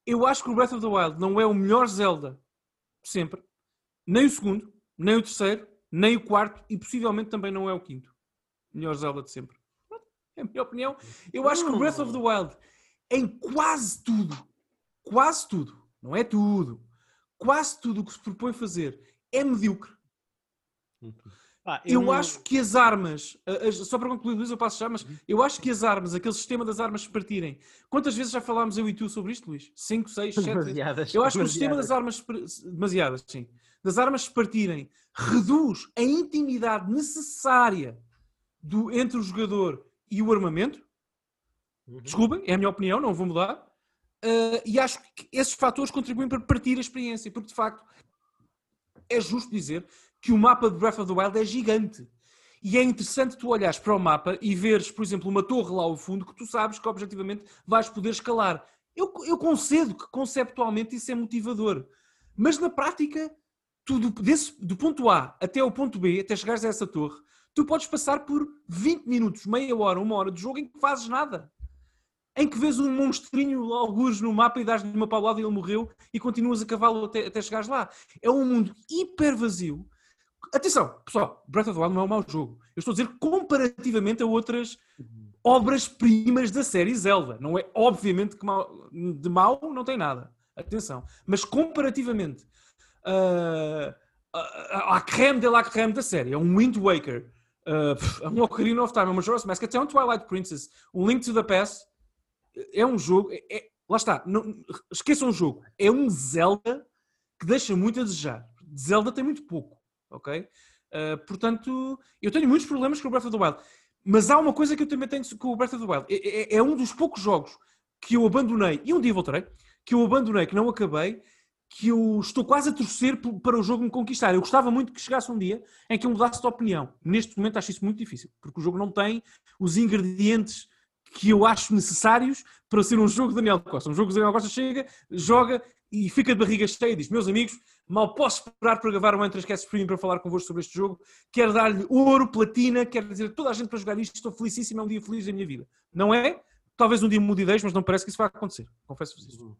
Eu acho que o Breath of the Wild não é o melhor Zelda sempre, nem o segundo, nem o terceiro, nem o quarto e possivelmente também não é o quinto. Melhor Zelda de sempre. É a minha opinião. Eu acho que o Breath of the Wild, em quase tudo, quase tudo, não é tudo, quase tudo o que se propõe fazer é medíocre. Pá, Eu, não- acho que as armas, as- só para concluir, Luís, eu passo já, mas eu acho que as armas, aquele sistema das armas se partirem. Quantas vezes já falámos eu e tu sobre isto, Luís? 5, 6, 7 vezes? Demasiadas, Eu acho que o sistema demasiadas. das armas, demasiadas, sim, das armas se partirem, reduz a intimidade necessária do, entre o jogador e o armamento. Uhum. Desculpem, é a minha opinião, não vou mudar. Uh, e acho que esses fatores contribuem para partir a experiência, porque de facto é justo dizer que o mapa de Breath of the Wild é gigante. E é interessante tu olhares para o mapa e veres, por exemplo, uma torre lá ao fundo que tu sabes que objetivamente vais poder escalar. Eu, eu concedo que conceptualmente isso é motivador. Mas na prática, tu do, desse- do ponto A até o ponto B, até chegares a essa torre, tu podes passar por 20 minutos, meia hora, uma hora de jogo em que fazes nada. Em que vês um monstrinho algures no mapa e dás-lhe uma paulada e ele morreu e continuas a cavalo até, até chegares lá. É um mundo hiper vazio. Atenção, pessoal, Breath of the Wild não é um mau jogo. Eu estou a dizer comparativamente a outras obras-primas da série Zelda. Não é, obviamente, que mau- de mau não tem nada. Atenção. Mas comparativamente ah, à creme de la creme da série, é um Wind Waker, é um Ocarina of Time, é uma Majora's Mask, até um Twilight Princess, um Link to the Past, é um jogo, é- é- lá está, não, esqueçam o jogo, é um Zelda que deixa muito a desejar. Zelda tem muito pouco, ok? Uh, portanto, eu tenho muitos problemas com o Breath of the Wild, mas há uma coisa que eu também tenho com o Breath of the Wild. É, é- é um dos poucos jogos que eu abandonei, e um dia voltarei, que eu abandonei, que não acabei, que eu estou quase a torcer para o jogo me conquistar. Eu gostava muito que chegasse um dia em que eu mudasse de opinião. Neste momento acho isso muito difícil, porque o jogo não tem os ingredientes que eu acho necessários para ser um jogo de Daniel Costa. Um jogo que Daniel Costa chega, joga e fica de barriga cheia e diz: Meus amigos, mal posso esperar para gravar um Entrecast Premium para falar convosco sobre este jogo. Quero dar-lhe ouro, platina, quero dizer a toda a gente para jogar isto. Estou felicíssimo, é um dia feliz da minha vida. Não é? Talvez um dia mude ideias, mas não parece que isso vai acontecer. Confesso-vos isso.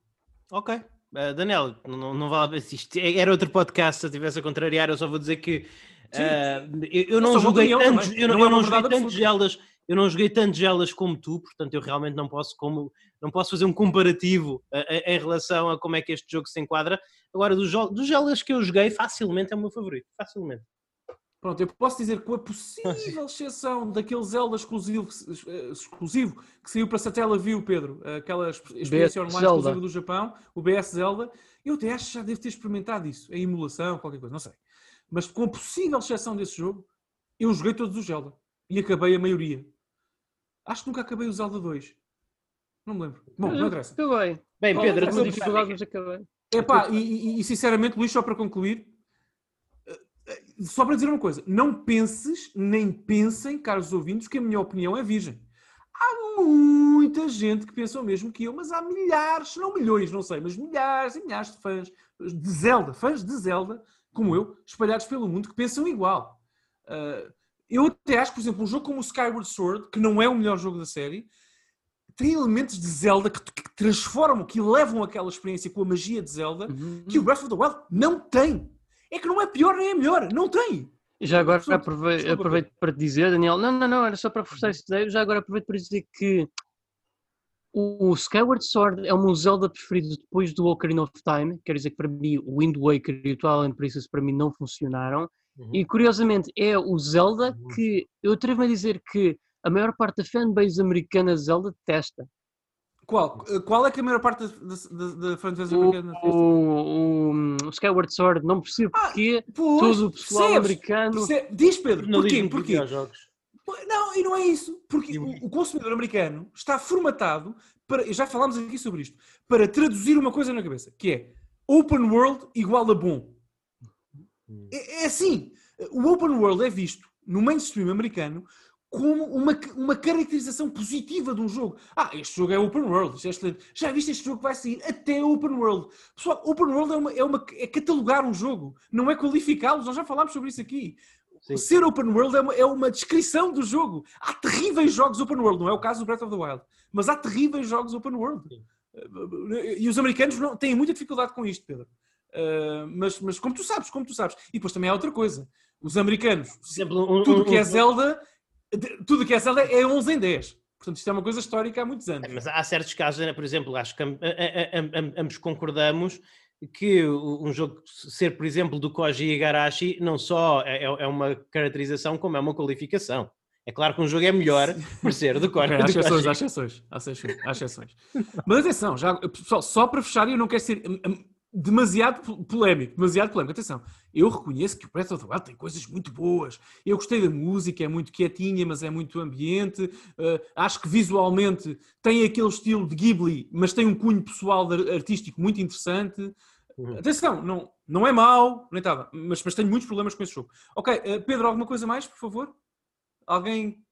Ok. Uh, Daniel, não, não vale a isto era outro podcast. Se eu estivesse a contrariar, eu só vou dizer que uh, eu, eu, não joguei tantos, eu, não, eu não joguei tantos Zeldas eu não joguei tanto Zeldas como tu, portanto eu realmente não posso, como, não posso fazer um comparativo a, a, em relação a como é que este jogo se enquadra. Agora, dos, dos Zeldas que eu joguei, facilmente é o meu favorito, facilmente. Pronto, eu posso dizer que com a possível exceção daquele Zelda exclusivo, exclusivo que saiu para Satellaview, Pedro, aquela experiência online Zelda. exclusiva do Japão, o BS Zelda, eu até acho que já devo ter experimentado isso, a emulação, qualquer coisa, não sei. Mas com a possível exceção desse jogo, eu joguei todos os Zelda e acabei a maioria. Acho que nunca acabei o Zelda 2. Não me lembro. Bom, não interessa. Acabei. Bem, Pedro, a dificuldade, mas acabei. Epá, e, e, sinceramente, Luís, só para concluir, eh, só para dizer uma coisa, não penses, nem pensem, caros ouvintes, que a minha opinião é virgem. Há muita gente que pensa o mesmo que eu, mas há milhares, se não milhões, não sei, mas milhares e milhares de fãs de Zelda, fãs de Zelda, como eu, espalhados pelo mundo, que pensam igual. Uh, eu até acho, por exemplo, um jogo como o Skyward Sword, que não é o melhor jogo da série, tem elementos de Zelda que, que transformam, que levam aquela experiência com a magia de Zelda, uhum. que o Breath of the Wild não tem. É que não é pior nem é melhor, não tem. Já agora aproveito, aproveito para dizer, Daniel, não, não, não, era só para reforçar essa ideia, já agora aproveito para dizer que o Skyward Sword é o meu Zelda preferido depois do Ocarina of Time, quer dizer que para mim o Wind Waker e o Twilight Princess para mim não funcionaram, Uhum. E curiosamente é o Zelda uhum. que eu atrevo-me a dizer que a maior parte da fanbase americana de Zelda detesta. Qual? Qual é que a maior parte da, fanbase americana detesta? O, o, o, Skyward Sword, não percebo ah, porque todo o pessoal percebes, americano. Percebe, diz Pedro, porquê? Porquê? Não, e não é isso. Porque o, o, consumidor americano está formatado para. Já falámos aqui sobre isto. Para traduzir uma coisa na cabeça, que é open world igual a bom. É, é assim, o open world é visto no mainstream americano como uma, uma caracterização positiva de um jogo. Ah, este jogo é open world, isto é excelente. Já viste este jogo que vai sair até open world. Pessoal, open world é, uma, é, uma, é catalogar um jogo, não é qualificá-los. Nós já falámos sobre isso aqui. Sim. Ser open world é uma, é uma, descrição do jogo. Há terríveis jogos open world, não é o caso do Breath of the Wild, mas há terríveis jogos open world. Sim. E os americanos não, têm muita dificuldade com isto, Pedro. Uh, mas, mas como tu sabes, como tu sabes. E depois também há outra coisa. Os americanos, exemplo, tudo que é Zelda, tudo que é Zelda é 11 em 10. Portanto, isto é uma coisa histórica há muitos anos. Mas há certos casos, por exemplo, acho que ambos concordamos que um jogo ser, por exemplo, do Koji Igarashi não só é, é, é uma caracterização, como é uma qualificação. É claro que um jogo é melhor por ser do Koji. Okay, há exceções, há exceções, há exceções. Mas atenção, já, pessoal, só para fechar, eu não quero ser demasiado polémico, demasiado polémico. Atenção, eu reconheço que o Breath of the Wild tem coisas muito boas. Eu gostei da música, é muito quietinha, mas é muito ambiente. Uh, acho que visualmente tem aquele estilo de Ghibli, mas tem um cunho pessoal artístico muito interessante. Uhum. Atenção, não, não é mau, nem estava, mas, mas tenho muitos problemas com esse jogo. Ok, uh, Pedro, alguma coisa mais, por favor? Alguém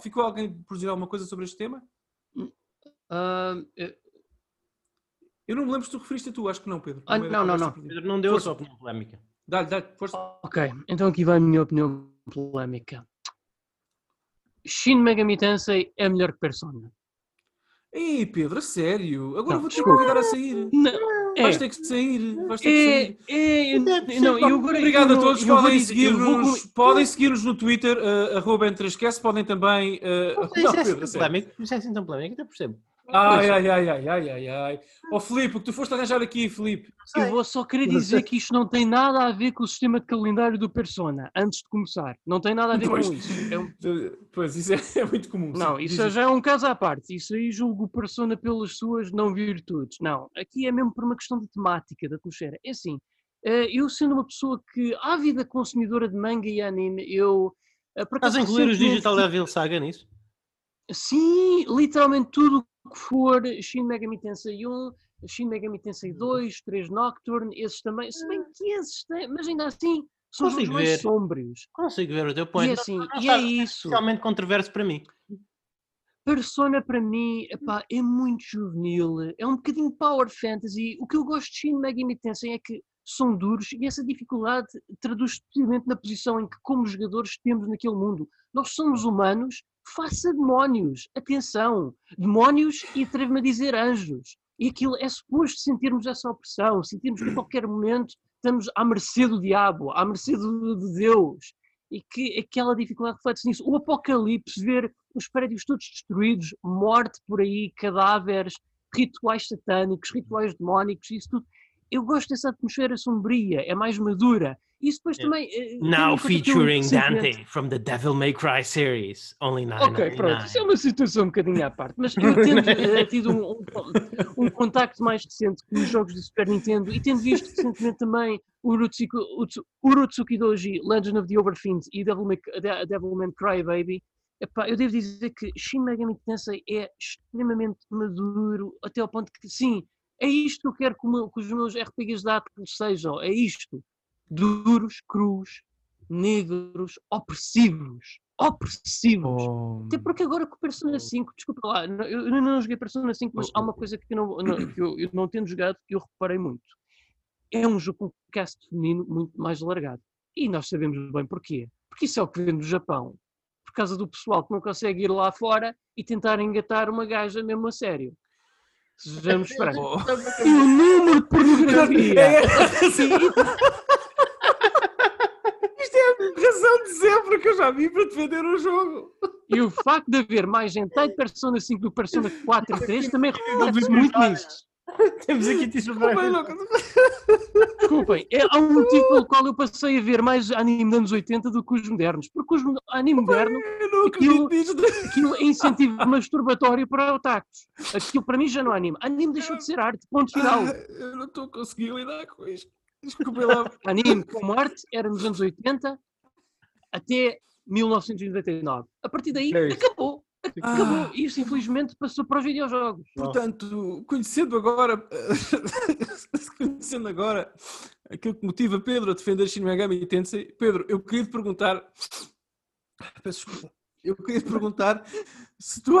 ficou alguém por dizer alguma coisa sobre este tema? Uh, eu não me lembro se tu referiste a tu, acho que não, Pedro. Ah, não, não, não. Pedro não deu força. a sua opinião polémica. Dá-lhe, dá-lhe, força. Ok, então aqui vai a minha opinião polémica. Shin Megami Tensei é melhor que Persona. Ei, Pedro, a sério? Agora vou-te convidar a sair. Não. É. Vais ter que sair. Vais ter é, que sair. É, é, não, eu agora, Obrigado eu, a todos. Podem seguir-nos vou... podem seguir no Twitter, uh, arroba Podem também. Uh... Não, não, Pedro, é assim polémico, isso é assim tão polémico, até percebo. Ai, ai, ai, ai, ai, ai, ai. Ó oh, Filipe, o que tu foste arranjar aqui, Filipe? Eu vou só querer dizer que isto não tem nada a ver com o sistema de calendário do Persona, antes de começar. Não tem nada a ver pois, com isso. É um... Pois, isso é, é muito comum. Não, isso já é um caso à parte. Isso aí julgo o Persona pelas suas não virtudes. Não, aqui é mesmo por uma questão de temática, da atmosfera. É assim, eh, eu sendo uma pessoa que, ávida consumidora de manga e anime, eu... Eh, Estás a incluir os Digital Devil Saga nisso? Sim, literalmente tudo que for Shin Megami Tensei 1, Shin Megami Tensei 2, 3 Nocturne, esses também, se bem que esses têm, mas ainda assim são os mais ver. sombrios. Consigo ver o teu ponto. E, assim, e é isso. Realmente controverso para mim. Persona para mim epá, é muito juvenil, é um bocadinho power fantasy. O que eu gosto de Shin Megami Tensei é que são duros e essa dificuldade traduz-se precisamente na posição em que, como jogadores, temos naquele mundo. Nós somos humanos, faça demónios, atenção, demónios e atrevo-me a dizer anjos. E aquilo é suposto sentirmos essa opressão, sentirmos que a qualquer momento estamos à mercê do diabo, à mercê de Deus. E que aquela dificuldade reflete-se nisso. O apocalipse, ver os prédios todos destruídos, morte por aí, cadáveres, rituais satânicos, rituais demónicos, isso tudo eu gosto dessa atmosfera sombria, é mais madura. Isso depois yeah. também. Eh, Now featuring Dante from the Devil May Cry series, only 9. Ok, pronto, isso é uma situação um bocadinho à parte, mas eu tendo uh, tido um, um, um, contacto mais recente com os jogos do Super Nintendo e tendo visto recentemente também Urutsuki, Urutsuki Doji, Legend of the Overfiend e Devil May, Devil May Cry Baby, epá, eu devo dizer que Shin Megami Tensei é extremamente maduro até ao ponto que, sim, é isto que eu quero que, que os meus RPGs de Apple sejam. É isto. Duros, crus, negros, opressivos. Opressivos. Oh. Até porque agora com o Persona 5, desculpa lá, eu, eu não joguei Persona 5, mas há uma coisa que eu não, não, que eu, eu não tendo jogado que eu reparei muito. É um jogo com um cast feminino muito mais largado. E nós sabemos bem porquê. Porque isso é o que vem do Japão. Por causa do pessoal que não consegue ir lá fora e tentar engatar uma gaja mesmo a sério. Sejamos francos. E o número de pornografia. É, assim. Isto é a razão de sempre que eu já vi para defender o jogo. E o facto de haver mais hentai de Persona 5 do que Persona 4 e 3 também reflete muito nisso. Temos aqui título Desculpem, é, há um motivo pelo qual eu passei a ver mais anime dos anos 80 do que os modernos. Porque os anime moderno, aquilo, aquilo é incentivo masturbatório para otakus. Aquilo para mim já não é anime. Anime deixou de ser arte, ponto final. Ah, eu não estou a conseguir lidar com isto. Desculpem lá. Anime como arte era nos anos 80 até 1999. A partir daí, é acabou. Acabou. Ah. Isso, infelizmente, passou para os videojogos. Portanto, conhecendo agora, conhecendo agora aquilo que motiva Pedro a defender Shin Megami Tensei, Pedro, eu queria te perguntar, peço desculpa, eu queria te perguntar se tu,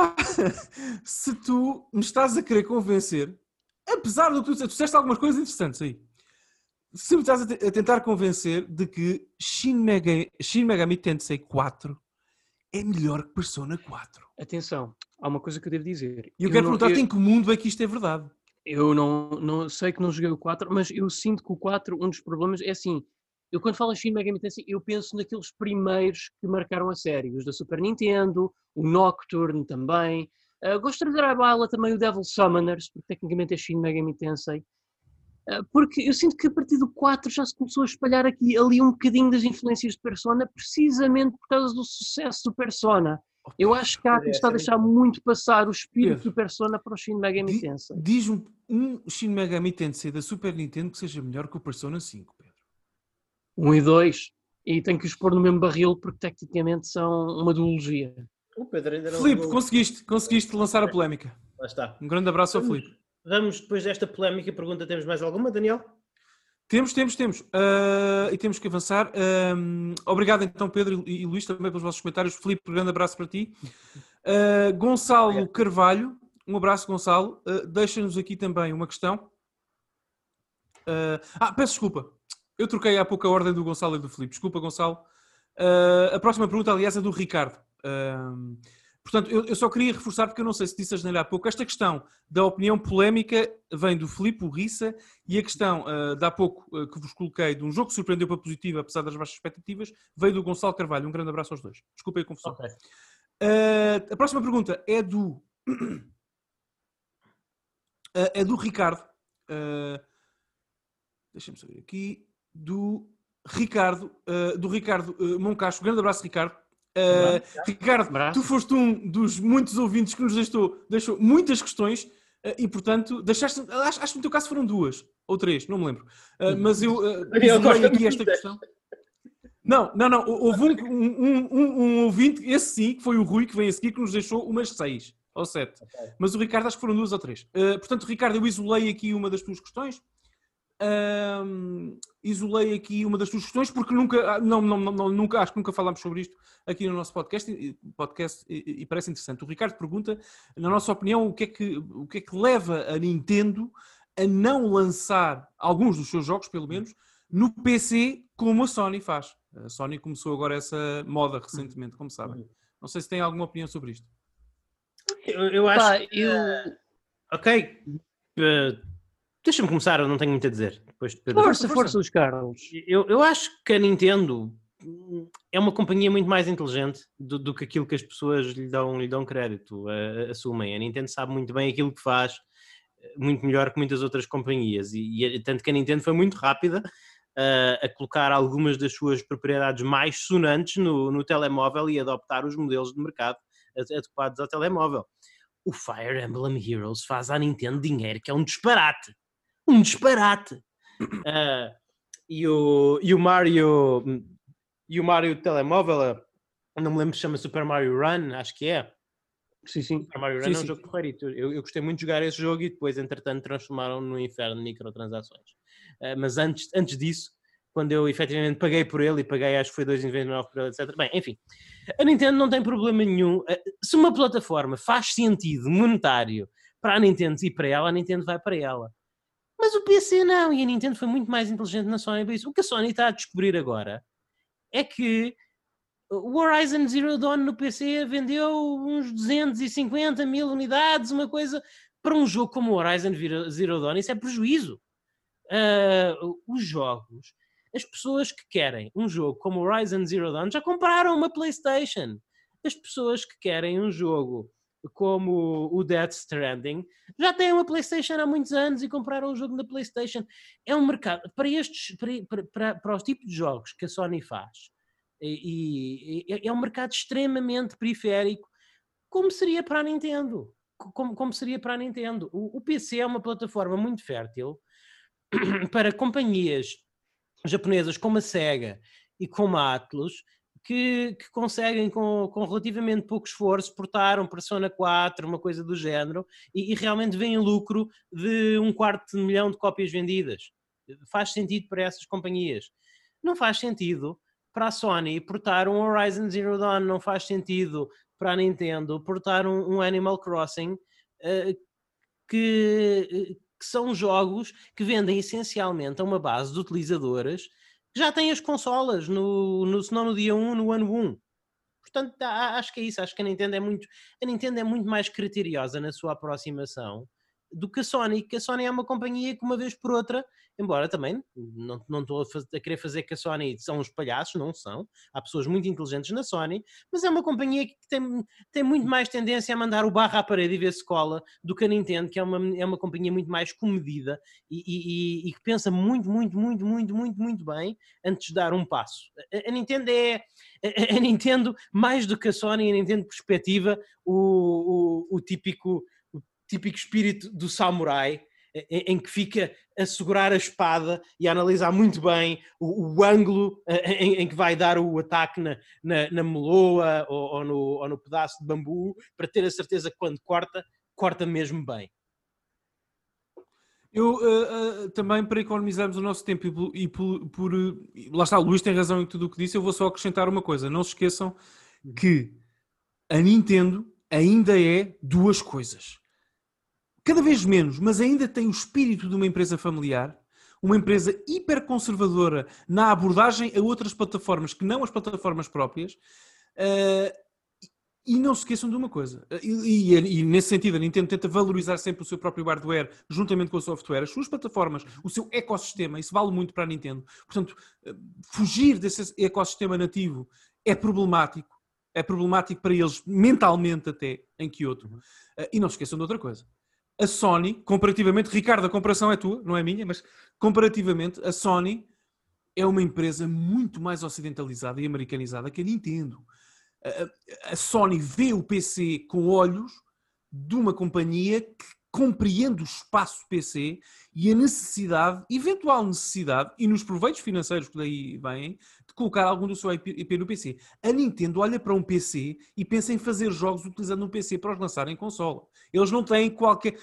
se tu me estás a querer convencer, apesar do que tu disseste, tu disseste algumas coisas interessantes aí, se me estás a, tentar convencer de que Shin Megami, Shin Megami Tensei 4 é melhor que Persona 4. Atenção, há uma coisa que eu devo dizer. E eu, eu quero perguntar-te em que mundo é que isto é verdade. Eu não, não sei que não joguei o 4, mas eu sinto que o 4, um dos problemas é assim. Eu quando falo em Shin Megami Tensei, eu penso naqueles primeiros que marcaram a série, os da Super Nintendo, o Nocturne também. Uh, gosto de trazer à bala também o Devil Summoners, porque tecnicamente é Shin Megami Tensei. Uh, porque eu sinto que a partir do 4 já se começou a espalhar aqui ali um bocadinho das influências de Persona, precisamente por causa do sucesso do Persona. Eu acho que a Atlas está a deixar muito passar o espírito Pedro, do Persona para o Shin Megami Tensei. Diz-me um Shin Megami Tensei da Super Nintendo que seja melhor que o Persona 5, Pedro. 1 um e 2. E tenho que os pôr no mesmo barril porque tecnicamente são uma duologia. O Pedro ainda não Filipe, conseguiste, conseguiste lançar a polémica. Lá está. Um grande abraço ao Filipe. Vamos, depois desta polémica, pergunta: temos mais alguma, Daniel? Temos, temos, temos. Uh, e temos que avançar. Uh, obrigado então, Pedro e, e Luís, também pelos vossos comentários. Filipe, um grande abraço para ti. Uh, Gonçalo obrigado. Carvalho, um abraço, Gonçalo. Deixa-nos aqui também uma questão. ah, peço desculpa. Eu troquei há pouco a ordem do Gonçalo e do Filipe. Desculpa, Gonçalo. a próxima pergunta, aliás, é do Ricardo. Portanto, eu, eu, só queria reforçar, porque eu não sei se disse a janela há pouco, esta questão da opinião polémica vem do Filipe Rissa e a questão uh, de há pouco uh, que vos coloquei de um jogo que surpreendeu para positivo, apesar das baixas expectativas, veio do Gonçalo Carvalho. Um grande abraço aos dois. Desculpem a confusão. Okay. Uh, a próxima pergunta é do. é do Ricardo. Deixa-me saber aqui. Do Ricardo, do Ricardo Moncacho. Um grande abraço, Ricardo. Uh, Ricardo, tu foste um dos muitos ouvintes que nos deixou, deixou muitas questões uh, e, portanto, deixaste. Acho, acho que no teu caso foram duas ou três, não me lembro. Uh, mas eu uh, aqui esta questão. Não, não, não. Houve um, um, um, um, ouvinte, esse sim, que foi o Rui, que vem a seguir, que nos deixou umas seis ou sete. Okay. Mas o Ricardo acho que foram duas ou três. portanto, Ricardo, eu isolei aqui uma das tuas questões. Ahm, isolei aqui uma das tuas questões porque nunca, ah, não, não, não, nunca, acho que nunca falámos sobre isto aqui no nosso podcast, e- podcast e, e parece interessante. O Ricardo pergunta, na nossa opinião, o que, é que, o que é que leva a Nintendo a não lançar alguns dos seus jogos, pelo menos, no PC como a Sony faz. A Sony começou agora essa moda recentemente, como sabem. Não sei se tem alguma opinião sobre isto. Eu, eu acho Pá, que, eu. Ok. eh, Deixa-me começar, eu não tenho muito a dizer. Depois de Pedro. Força, força. força, Luís Carlos. Eu, eu acho que a Nintendo é uma companhia muito mais inteligente do, do que aquilo que as pessoas lhe dão, lhe dão crédito, eh, assumem. A Nintendo sabe muito bem aquilo que faz, muito melhor que muitas outras companhias. E, e tanto que a Nintendo foi muito rápida a colocar algumas das suas propriedades mais sonantes no, no telemóvel e adoptar os modelos de mercado ad- adequados ao telemóvel. O Fire Emblem Heroes faz à Nintendo dinheiro, que é um disparate. Um disparate. Ah, e, o, e o Mario e o Mario telemóvel, ah, não me lembro se chama Super Mario Run, acho que é. Sim, sim. Super Mario Run Sim, é um sim. jogo porreirito. Eu, eu gostei muito de jogar esse jogo e depois, entretanto, transformaram no inferno de microtransações. Ah, mas antes, antes disso, quando eu efetivamente paguei por ele e paguei, acho que foi 2,99 por ele, etc. Bem, enfim, a Nintendo não tem problema nenhum. Se uma plataforma faz sentido monetário para a Nintendo e para ela, a Nintendo vai para ela. Mas o PC não, e a Nintendo foi muito mais inteligente na Sony para isso. O que a Sony está a descobrir agora é que o Horizon Zero Dawn no PC vendeu uns 250 mil unidades, uma coisa para um jogo como o Horizon Zero Dawn, isso é prejuízo. Ah, os jogos, as pessoas que querem um jogo como Horizon Zero Dawn já compraram uma PlayStation. As pessoas que querem um jogo como o Death Stranding já têm uma PlayStation há muitos anos e compraram um jogo na PlayStation. É um mercado para estes, para, para, para, os tipos de jogos que a Sony faz. E, e- e é um mercado extremamente periférico, como seria para a Nintendo. Como, como seria para a Nintendo. O, o PC é uma plataforma muito fértil para companhias japonesas como a Sega e como a Atlus, que, que conseguem com, com relativamente pouco esforço portar um Persona 4, uma coisa do género, e, e realmente veem lucro de um quarto de milhão de cópias vendidas. Faz sentido para essas companhias. Não faz sentido para a Sony portar um Horizon Zero Dawn, não faz sentido para a Nintendo portar um, um Animal Crossing, eh, que, eh, que são jogos que vendem essencialmente a uma base de utilizadoras já têm as consolas, no, no, se não no dia 1, no ano 1. Portanto, acho que é isso. Acho que a Nintendo é muito, a Nintendo é muito mais criteriosa na sua aproximação do que a Sony, que a Sony é uma companhia que uma vez por outra, embora também não, não estou a, faz- a querer fazer que a Sony são uns palhaços, não são. Há pessoas muito inteligentes na Sony, mas é uma companhia que tem, tem muito mais tendência a mandar o barro à parede e ver se cola do que a Nintendo, que é uma, é uma companhia muito mais comedida e, e- e- e que pensa muito, muito, muito, muito, muito, muito bem antes de dar um passo. A, a Nintendo é a, a Nintendo, mais do que a Sony, a Nintendo perspectiva o, o, o típico, típico espírito do samurai. Em, que fica a segurar a espada e a analisar muito bem o, o ângulo eh, em, em que vai dar o ataque na, na, na meloa ou, ou no, ou no pedaço de bambu, para ter a certeza que quando corta, corta mesmo bem. Eu uh, uh, também, para economizarmos o nosso tempo e por, por- uh, lá está, Luís tem razão em tudo o que disse, eu vou só acrescentar uma coisa. Não se esqueçam que a Nintendo ainda é duas coisas. Cada vez menos, mas ainda tem o espírito de uma empresa familiar, uma empresa hiperconservadora na abordagem a outras plataformas que não as plataformas próprias. Uh, e não se esqueçam de uma coisa, e, e- e nesse sentido a Nintendo tenta valorizar sempre o seu próprio hardware juntamente com o software, as suas plataformas, o seu ecossistema, isso vale muito para a Nintendo. Portanto, eh, fugir desse ecossistema nativo é problemático, é problemático para eles mentalmente até, em Kyoto. Eh, E não se esqueçam de outra coisa. A Sony, comparativamente, Ricardo, a comparação é tua, não é minha, mas comparativamente, a Sony é uma empresa muito mais ocidentalizada e americanizada que a Nintendo. A- Sony vê o PC com olhos de uma companhia que compreende o espaço PC e a necessidade, eventual necessidade, e nos proveitos financeiros que daí vêm, colocar algum do seu IP no PC. A Nintendo olha para um PC e pensa em fazer jogos utilizando um PC para os lançar em consola. Eles não têm qualquer.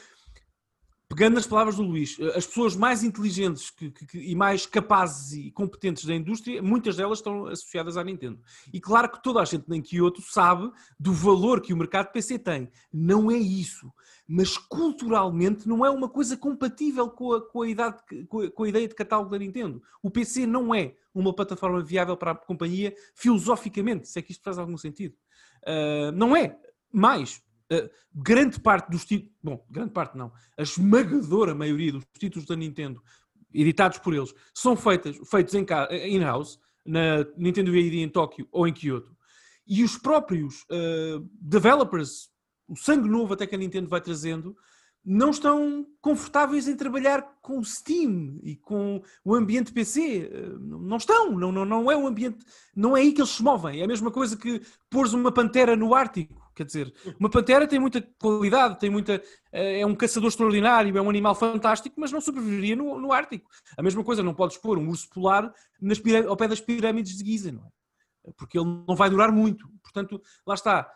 Pegando nas palavras do Luís, eh, as pessoas mais inteligentes que, que, e mais capazes e competentes da indústria, muitas delas estão associadas à Nintendo. E claro que toda a gente nem Kyoto sabe do valor que o mercado PC tem. Não é isso. Mas culturalmente não é uma coisa compatível com a, com a, idade, com a, com a ideia de catálogo da Nintendo. O PC não é uma plataforma viável para a companhia filosoficamente, se é que isto faz algum sentido. Uh, não é. Mais, uh, grande parte dos títulos, bom, grande parte não, a esmagadora maioria dos títulos da Nintendo editados por eles são feitas, feitos em in-house, na Nintendo ID em Tóquio ou em Kyoto. E os próprios uh, developers, o sangue novo até que a Nintendo vai trazendo, não estão confortáveis em trabalhar com o Steam e com o ambiente PC. Não estão, não, não, não é o ambiente, não é aí que eles se movem. É a mesma coisa que pôres uma pantera no Ártico. Quer dizer, uma pantera tem muita qualidade, tem muita, eh, é um caçador extraordinário, é um animal fantástico, mas não sobreviveria no, no Ártico. A mesma coisa, não podes pôr um urso polar nas, ao pé das pirâmides de Giza, não é? Porque ele não vai durar muito. Portanto, lá está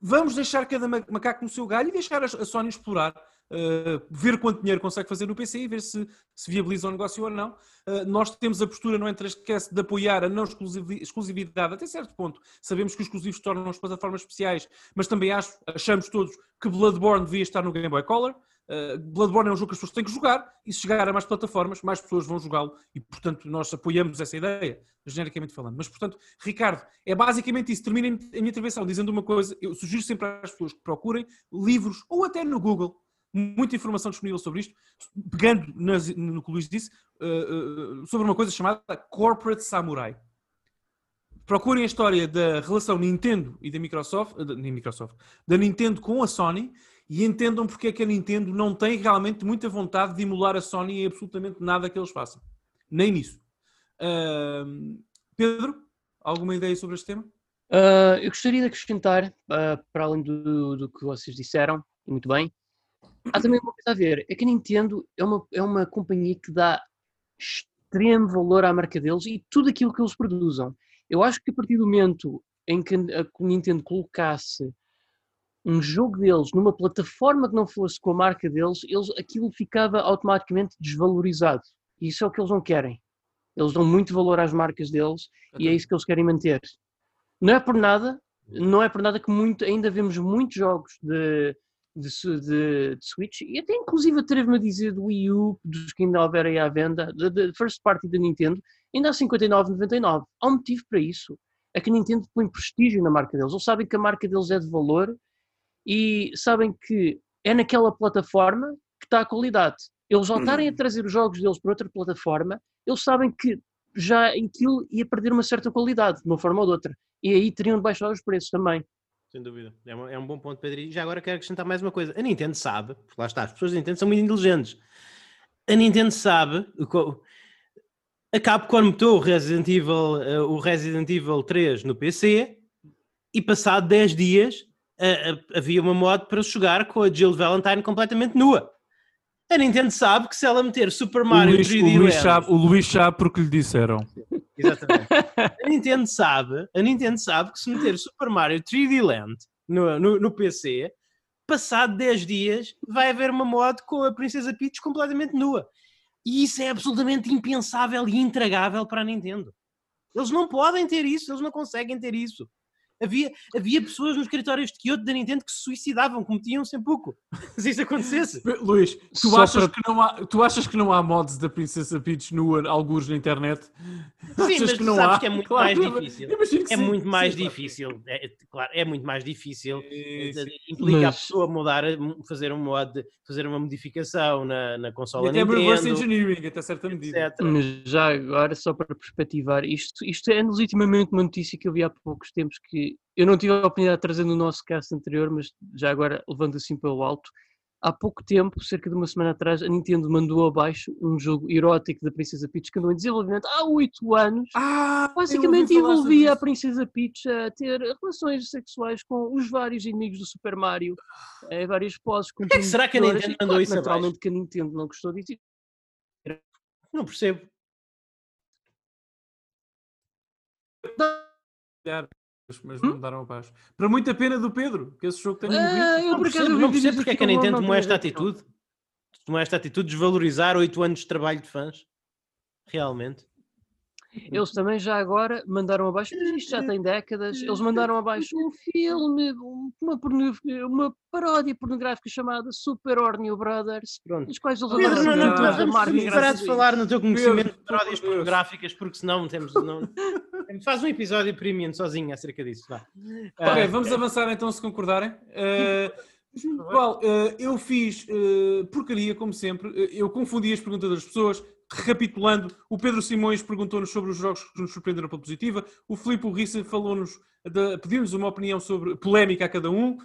vamos deixar cada macaco no seu galho e deixar a Sony explorar, uh, ver quanto dinheiro consegue fazer no PC e ver se, se viabiliza o negócio ou não. Uh, nós temos a postura no Entrecast de apoiar a não exclusividade até certo ponto. Sabemos que os exclusivos tornam as plataformas especiais, mas também acho, achamos todos que Bloodborne devia estar no Game Boy Color. Uh, Bloodborne é um jogo que as pessoas têm que jogar e se chegar a mais plataformas, mais pessoas vão jogá-lo e, portanto, nós apoiamos essa ideia, genericamente falando. Mas, portanto, Ricardo, é basicamente isso. Termino a minha intervenção dizendo uma coisa. Eu sugiro sempre às pessoas que procurem livros ou até no Google, muita informação disponível sobre isto, pegando no que o Luís disse, uh, uh, sobre uma coisa chamada Corporate Samurai. Procurem a história da relação Nintendo e da Microsoft, da, Microsoft, da Nintendo com a Sony e entendam porque é que a Nintendo não tem realmente muita vontade de emular a Sony em absolutamente nada que eles façam. Nem nisso. Uh, Pedro, alguma ideia sobre este tema? Uh, eu gostaria de acrescentar, uh, para além do, do, que vocês disseram, muito bem, há também uma coisa a ver, é que a Nintendo é uma, é uma companhia que dá extremo valor à marca deles e tudo aquilo que eles produzam. Eu acho que a partir do momento em que a Nintendo colocasse um jogo deles numa plataforma que não fosse com a marca deles, eles, aquilo ficava automaticamente desvalorizado. E isso é o que eles não querem. Eles dão muito valor às marcas deles e é isso que eles querem manter. Não é por nada, não é por nada que muito, ainda vemos muitos jogos de, de, de, de Switch e até inclusive atrevo-me a dizer do Wii U, dos que ainda houver aí à venda, da first party da Nintendo, ainda a 59,99. Há um motivo para isso. É que a Nintendo põe prestígio na marca deles. Eles sabem que a marca deles é de valor e sabem que é naquela plataforma que está a qualidade. Eles voltarem a uhum. trazer os jogos deles para outra plataforma, eles sabem que já aquilo ia perder uma certa qualidade, de uma forma ou de outra. E aí teriam de baixar os preços também. Sem dúvida. É, um, é um bom ponto, Pedro. E já agora quero acrescentar mais uma coisa. A Nintendo sabe, porque lá está, as pessoas da Nintendo são muito inteligentes. A Nintendo sabe. A Capcom meteu o Resident Evil, eh, o Resident Evil 3 no PC e passado 10 dias havia uma mod para jogar com a Jill Valentine completamente nua. A Nintendo sabe que se ela meter Super Mario o Luís, 3D o Luís sabe, o Luís sabe porque lhe disseram. Exatamente. a Nintendo sabe, a Nintendo sabe que se meter Super Mario 3D Land no, no, no PC, passado 10 dias vai haver uma mod com a Princesa Peach completamente nua. E isso é absolutamente impensável e intragável para a Nintendo. Eles não podem ter isso, eles não conseguem ter isso. Havia, havia pessoas nos escritórios de Kyoto da Nintendo que se suicidavam, cometiam sem pouco. Se isso acontecesse. Luís, tu achas, para... que não há, tu achas que não há mods da Princesa Peach nua, alguns na internet? Sim, achas mas que não sabes há? que é muito claro, mais difícil. É sim, muito mais sim, difícil. É, claro, é muito mais difícil. Implica mas... a pessoa mudar, fazer um mod, fazer uma modificação na, na consola e até Nintendo. reverse engineering, até certa medida. Mas já agora, só para perspectivar, isto, isto é legitimamente uma notícia que eu vi há poucos tempos que eu não tive a oportunidade de trazer no nosso cast anterior, mas já agora levando assim pelo alto. Há pouco tempo, cerca de uma semana atrás, a Nintendo mandou abaixo um jogo erótico da Princesa Peach que andou em desenvolvimento há oito anos. Ah, Basicamente envolvia a Princesa Peach a ter relações sexuais com os vários inimigos do Super Mario, em várias poses. Com é que será que a Nintendo mandou isso Naturalmente abaixo? que a Nintendo não gostou disso. Não percebo mas hum? mandaram abaixo. Para muita pena do Pedro, que esse jogo tenha ah, morrido. Eu não percebo, não percebo porque é que a Nintendo tomou esta atitude. tomou esta atitude de desvalorizar oito anos de trabalho de fãs. Realmente. Eles também já agora mandaram abaixo, mas isto já tem décadas, eles mandaram abaixo um filme, uma, uma paródia pornográfica chamada Super Orneo Brothers, Pronto. os quais eles Pedro, não, não, andaram não, vamos parar de falar no teu conhecimento Pedro, de paródias Pedro. pornográficas, porque senão temos. Não... Faz um episódio premium sozinho acerca disso. Vá. Ok, Ah, vamos avançar então se concordarem. Uh, uh, eu fiz uh, porcaria, como sempre. Uh, eu confundi as perguntas das pessoas. Recapitulando, o Pedro Simões perguntou-nos sobre os jogos que nos surpreenderam pela positiva. O Filipe Rissa falou-nos, pediu-nos uma opinião sobre polémica a cada um.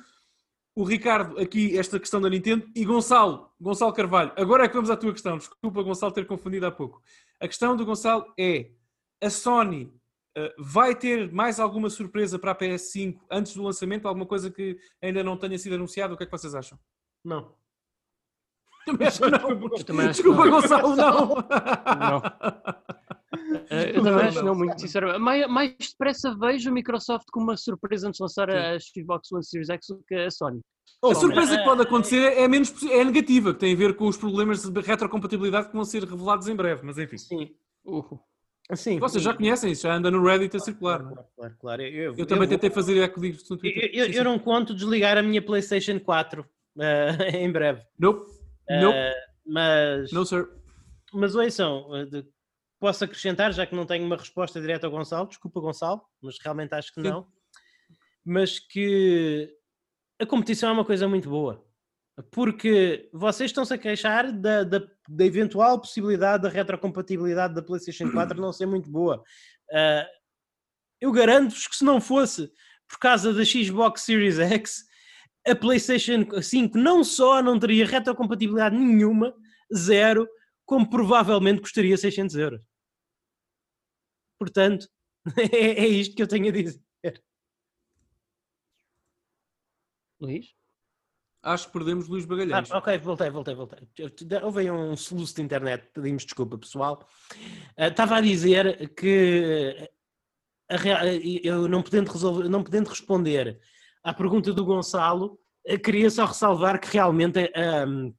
O Ricardo, aqui, esta questão da Nintendo. E Gonçalo, Gonçalo Carvalho. Agora é que vamos à tua questão. Desculpa, Gonçalo, ter confundido há pouco. A questão do Gonçalo é: a Sony Uh, vai ter mais alguma surpresa para a PS5 antes do lançamento? Alguma coisa que ainda não tenha sido anunciada? O que é que vocês acham? Não. Também acho que não. Eu também Desculpa, não. Gonçalo, não. Não. Eh, Eu também acho, não, muito sinceramente. Mais, mais depressa vejo a Microsoft como uma surpresa antes de lançar a Xbox One Series X do que a Sony. A surpresa que pode acontecer é, menos, é negativa, que tem a ver com os problemas de retrocompatibilidade que vão ser revelados em breve, mas enfim. Sim. Uh, Sim. Vocês já conhecem isso, já anda no Reddit a circular. Claro, claro, claro. Eu, Eu também vou- tentei fazer eco disto no Eu, Twitter. eu- Sim, eu sim. não conto desligar a minha PlayStation 4 eh, em breve. Nope. Nope. Eh, mas, No, sir. mas ouçam, eh, posso acrescentar, já que não tenho uma resposta direta ao Gonçalo, desculpa Gonçalo, mas realmente acho que Sim. não. Mas que a competição é uma coisa muito boa. Porque vocês estão-se a queixar da, da, da eventual possibilidade da retrocompatibilidade da PlayStation 4 não ser muito boa. Ah, eu garanto-vos que se não fosse por causa da Xbox Series X, a PlayStation 5 não só não teria retrocompatibilidade nenhuma, zero, como provavelmente custaria 600 euros. Portanto, é, é isto que eu tenho a dizer. Luís? Acho que perdemos Luís Ah, Bagalhães. ok, voltei, voltei, voltei. Houve aí um soluço de internet, pedimos desculpa, pessoal. Ah, Estava a dizer que a rea- eu não podendo, resolver, não podendo responder à pergunta do Gonçalo, eh, queria só ressalvar que realmente ahm,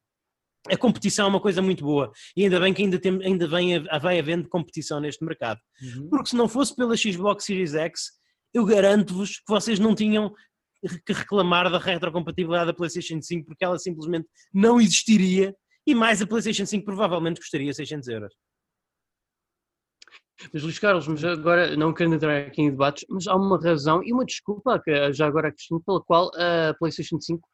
a competição é uma coisa muito boa e ainda bem que ainda, tem, ainda vem, vai havendo competição neste mercado. Uhum. Porque se não fosse pela Xbox Series X, eu garanto-vos que vocês não tinham que reclamar da retrocompatibilidade da PlayStation 5 porque ela simplesmente não existiria e mais a PlayStation 5 provavelmente custaria 600 euros. Mas Luís Carlos, mas agora não querendo entrar aqui em debates, mas há uma razão e uma desculpa, que já agora acrescento, pela qual a PlayStation 5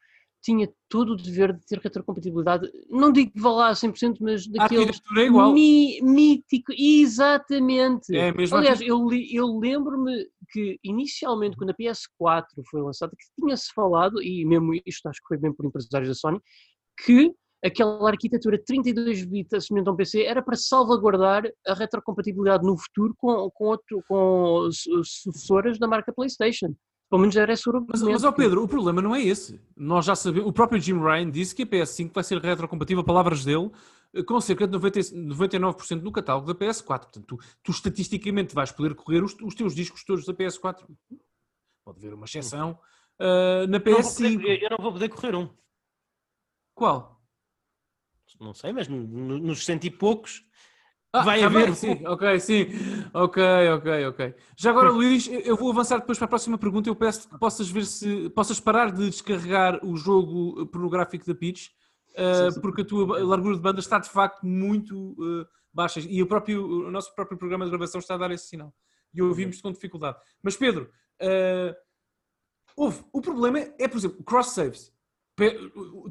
tinha todo o dever de ter retrocompatibilidade, não digo que vá lá a 100%, mas daquele é igual. mi- mítico, exatamente. É a mesma Aliás, eu, li- eu lembro-me que inicialmente, quando a PS4 foi lançada, que tinha-se falado, e mesmo isto acho que foi bem por empresários da Sony, que aquela arquitetura 32 bits semelhante a um PC era para salvaguardar a retrocompatibilidade no futuro com, com, outro, com su- sucessoras da marca PlayStation. Pelo menos era esse o Mas, mas ó Pedro, o problema não é esse. Nós já sabemos, o próprio Jim Ryan disse que a PS5 vai ser retrocompatível, palavras dele, eh, com cerca de 90, 99% no catálogo da PS4. Portanto, tu, tu estatisticamente vais poder correr os, os teus discos todos da PS4. Pode haver uma exceção ah, na Eu não vou PS5. poder- eu não vou poder correr um. Qual? Não sei, mas no- nos cento e poucos Ah, vai tá haver. sim, ok, sim. Ok, ok, ok. Já agora, Luís, eu vou avançar depois para a próxima pergunta. Eu peço que possas ver se possas parar de descarregar o jogo pornográfico da Peach, uh, Sim, sim. porque a tua largura de banda está de facto muito uh, baixa e o, próprio, o nosso próprio programa de gravação está a dar esse sinal. E ouvimos com dificuldade. Mas Pedro, uh, houve, o problema é, por exemplo, cross saves. P-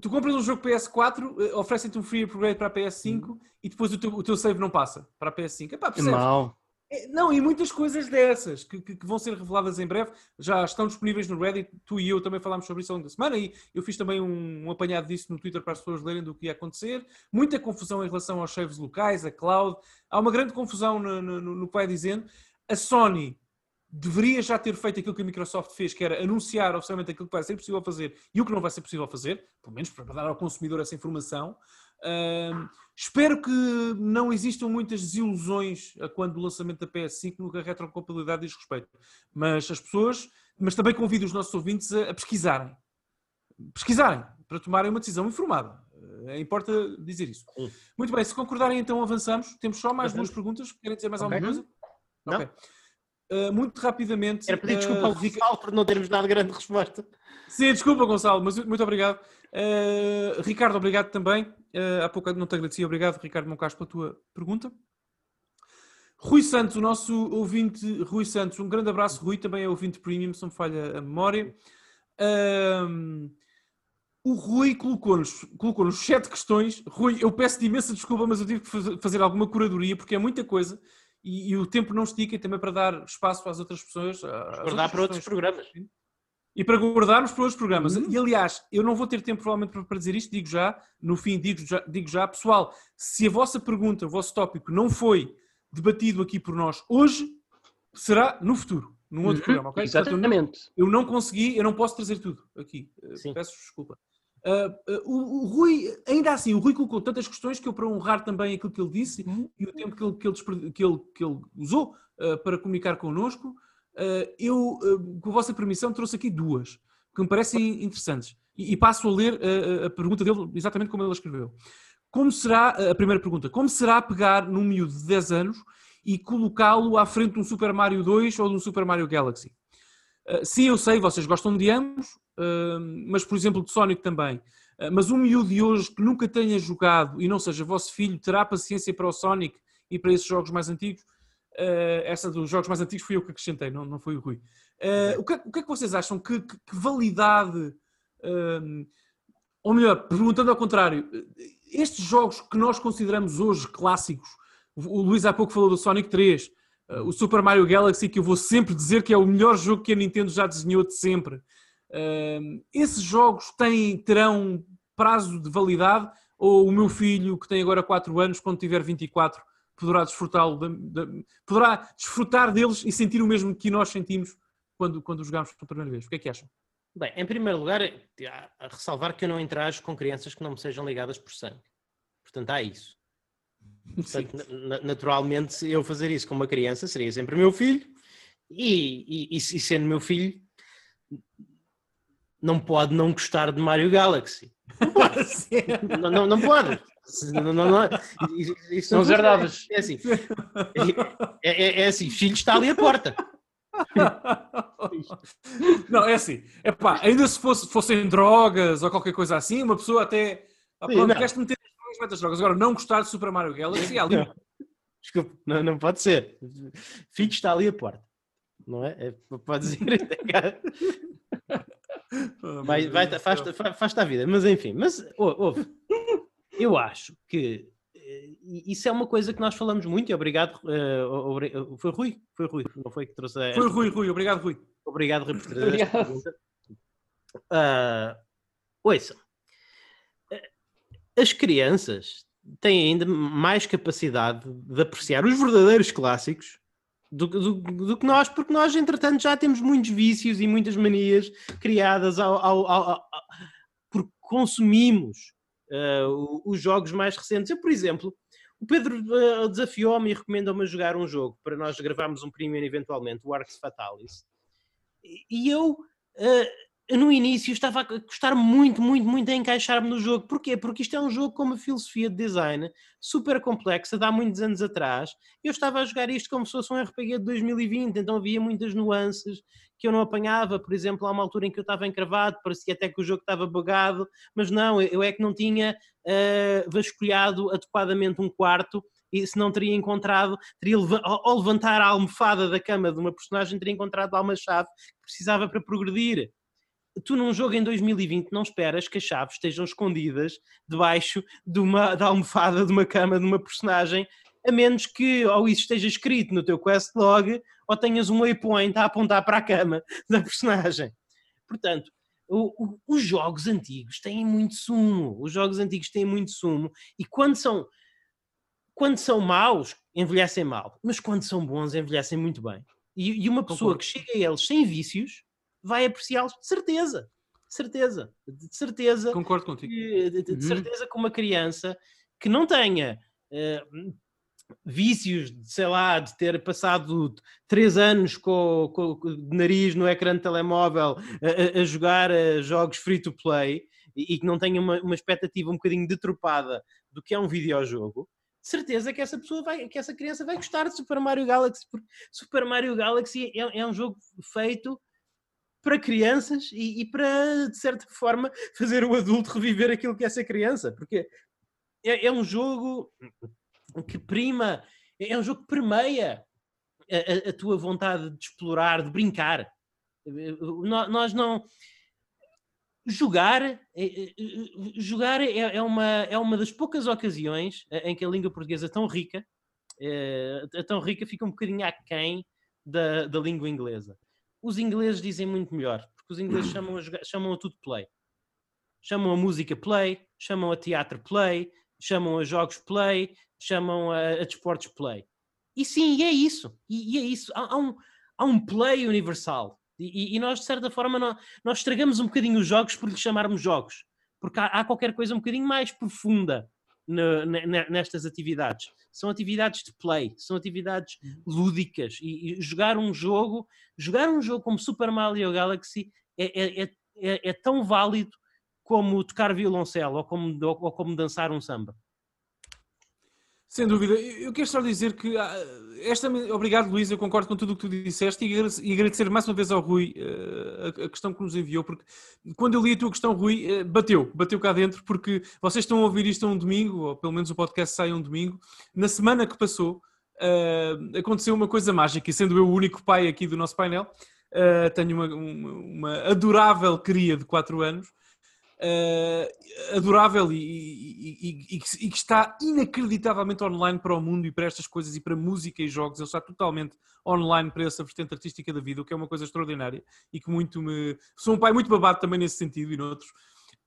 Tu compras um jogo PS4, eh, oferecem-te um free upgrade para a PS5 e depois o teu, o teu save não passa para a PS5. Epá, É percebes? mau. É, Não, e muitas coisas dessas que, que- que vão ser reveladas em breve já estão disponíveis no Reddit. Tu e eu também falámos sobre isso ao longo da semana e eu fiz também um, um apanhado disso no Twitter para as pessoas lerem do que ia acontecer. Muita confusão em relação aos saves locais, a cloud. Há uma grande confusão no, no- no- no que vai dizendo. A Sony deveria já ter feito aquilo que a Microsoft fez, que era anunciar oficialmente aquilo que vai ser possível fazer e o que não vai ser possível fazer, pelo menos para dar ao consumidor essa informação. Ahm, espero que não existam muitas desilusões a quando do lançamento da PS5 no que a retrocompatibilidade diz respeito. Mas as pessoas, mas também convido os nossos ouvintes a, a pesquisarem. Pesquisarem, para tomarem uma decisão informada. É, importa dizer isso. Sim. Muito bem, se concordarem, então avançamos. Temos só mais duas perguntas. Querem dizer mais alguma coisa? Não. Ok. Uh, muito rapidamente. Era pedir desculpa uh, ao Rica- Gonçalo por não termos dado grande resposta. Sim, desculpa, Gonçalo, mas muito obrigado. Uh, Ricardo, obrigado também. Uh, há pouco não te agradeci. Obrigado, Ricardo Moncacho, pela tua pergunta. Rui Santos, o nosso ouvinte, Rui Santos, um grande abraço. Rui também é ouvinte premium, se não me falha a memória. O Rui colocou-nos colocou sete questões. Rui, eu peço-te imensa desculpa, mas eu tive que faz- fazer alguma curadoria porque é muita coisa e, e o tempo não estica e também para dar espaço às outras pessoas. às Guardar outras para outros programas. E para guardarmos para outros programas. Uhum. E aliás, eu não vou ter tempo provavelmente para- para dizer isto, digo já, no fim digo já, digo já, pessoal, se a vossa pergunta, o vosso tópico não foi debatido aqui por nós hoje, será no futuro, num outro Uhum, programa, ok? Portanto, eu não- Exatamente. eu não consegui, eu não posso trazer tudo aqui. Uh, Sim. Peço desculpa. Uh, uh, o, o Rui, ainda assim, o Rui colocou tantas questões que eu, para honrar também aquilo que ele disse e o tempo que ele, que ele, que ele, que ele usou uh, para comunicar connosco, eu, com a vossa permissão, trouxe aqui duas que me parecem interessantes. E, e passo a ler a pergunta dele exatamente como ele escreveu. Como será, a primeira pergunta, como será pegar num miúdo de 10 anos e colocá-lo à frente de um Super Mario 2 ou de um Super Mario Galaxy? Uh, sim, eu sei, vocês gostam de ambos, mas por exemplo de Sonic também. Uh, mas um miúdo de hoje que nunca tenha jogado e não seja vosso filho, terá paciência para o Sonic e para esses jogos mais antigos? Uh, essa dos jogos mais antigos fui eu que acrescentei, não, não foi o Rui. Uh, o, que, é- o que é que vocês acham? Que, que- que validade, ou melhor, perguntando ao contrário, estes jogos que nós consideramos hoje clássicos, o Luís há pouco falou do Sonic 3, uh, o Super Mario Galaxy, que eu vou sempre dizer que é o melhor jogo que a Nintendo já desenhou de sempre. Esses jogos têm, terão prazo de validade ou o meu filho, que tem agora 4 anos, quando tiver 24, poderá desfrutá-lo, da- da- poderá desfrutar deles e sentir o mesmo que nós sentimos quando, quando jogámos pela primeira vez? O que é que acham? Bem, em primeiro lugar, há a ressalvar que eu não interajo com crianças que não me sejam ligadas por sangue. Portanto, há isso. Portanto, na- na- naturalmente, eu fazer isso com uma criança seria sempre meu filho, e, e, e se- sendo meu filho, não pode não gostar de Mario Galaxy. Não, não, não pode. Não, não, não, isso- São desagradáveis. É assim, é, é- é assim, filho está ali à porta. Não, é assim. Epá, ainda se fosse, fossem drogas ou qualquer coisa assim, uma pessoa até. Ah, pronto, não. queres meter as drogas, drogas. Agora, não gostar de Super Mario Galaxy, é ali. Não. Desculpa, não, não pode ser. Filho está ali à porta. Não é? é pode dizer. vai, vai, faz-te faz a vida. Mas enfim, mas ouve, eu acho que eh, isso é uma coisa que nós falamos muito e obrigado. obri- foi Rui, foi Rui, não foi que trouxe a. Foi Rui, Rui, obrigado, Rui. Obrigado, Rui, por trazer esta pergunta. Ouçam, eh, as crianças têm ainda mais capacidade de apreciar os verdadeiros clássicos do, que- do- do que nós, porque nós, entretanto, já temos muitos vícios e muitas manias criadas ao, ao- ao- ao- porque consumimos o- os jogos mais recentes. Eu, por exemplo, o Pedro ah, desafiou-me e recomendou-me a jogar um jogo para nós gravarmos um premium eventualmente, o Arx Fatalis. E- eu, eh, no início, estava a gostar muito, muito, muito a encaixar-me no jogo. Porquê? Porque isto é um jogo com uma filosofia de design super complexa, de há muitos anos atrás. Eu estava a jogar isto como se fosse um RPG de 2020, então havia muitas nuances que eu não apanhava. Por exemplo, há uma altura em que eu estava encravado, parecia até que o jogo estava bugado, mas não, eu é que não tinha eh, vasculhado adequadamente um quarto e se não teria encontrado, teria ao levantar a almofada da cama de uma personagem, teria encontrado lá uma chave que precisava para progredir. Tu num jogo em 2020 não esperas que as chaves estejam escondidas debaixo de uma, da almofada de uma cama de uma personagem, a menos que ou isso esteja escrito no teu quest log ou tenhas um waypoint a apontar para a cama da personagem. Portanto, o- o- os jogos antigos têm muito sumo. Os jogos antigos têm muito sumo e quando são quando são maus, envelhecem mal, mas quando são bons, envelhecem muito bem. E, e uma pessoa Concordo. que chega a eles sem vícios vai apreciá-los, de certeza, de certeza, de certeza, Concordo contigo. que, de, de Uhum. certeza que uma criança que não tenha eh, vícios, de, sei lá, de ter passado três anos com, com, com- de nariz no ecrã de telemóvel a, a- a jogar eh, jogos free to play, e, e que não tenha uma, uma expectativa um bocadinho deturpada do que é um videojogo, de certeza que essa pessoa vai, que essa criança vai gostar de Super Mario Galaxy, porque Super Mario Galaxy é, é um jogo feito para crianças e, e, para, de certa forma, fazer o adulto reviver aquilo que é ser criança, porque é, é um jogo que prima, é um jogo que permeia a, a, tua vontade de explorar, de brincar. Nós não jogar, é, é, é, jogar é, uma, é uma das poucas ocasiões em que a língua portuguesa é tão rica, é, tão rica, fica um bocadinho aquém da, da língua inglesa. Os ingleses dizem muito melhor, porque os ingleses chamam a, jogar, chamam a tudo play. Chamam a música play, chamam a teatro play, chamam a jogos play, chamam a, a desportos play. E sim, e é isso. E, e é isso. Há, há, um, há um play universal. E, e, nós, de certa forma, nós, nós estragamos um bocadinho os jogos por lhe chamarmos jogos. Porque há, há qualquer coisa um bocadinho mais profunda nestas atividades. São atividades de play, são atividades uhum. lúdicas. E, jogar um jogo, jogar um jogo como Super Mario Galaxy é, é, é, é, é tão válido como tocar violoncelo ou como, ou, ou como dançar um samba. Sem dúvida. Eu quero só dizer que ah, esta, obrigado Luís, eu concordo com tudo o que tu disseste e agradecer mais uma vez ao Rui ah, a questão que nos enviou, porque quando eu li a tua questão, Rui, ah, bateu, bateu cá dentro, porque vocês estão a ouvir isto um domingo, ou pelo menos o podcast sai um domingo. Na semana que passou, aconteceu uma coisa mágica, e sendo eu o único pai aqui do nosso painel, tenho uma, uma, uma adorável cria de 4 anos uh, adorável e, e, e, e, que está inacreditavelmente online para o mundo e para estas coisas e para música e jogos. Ele está totalmente online para essa vertente artística da vida, o que é uma coisa extraordinária e que muito me. Sou um pai muito babado também nesse sentido e noutros.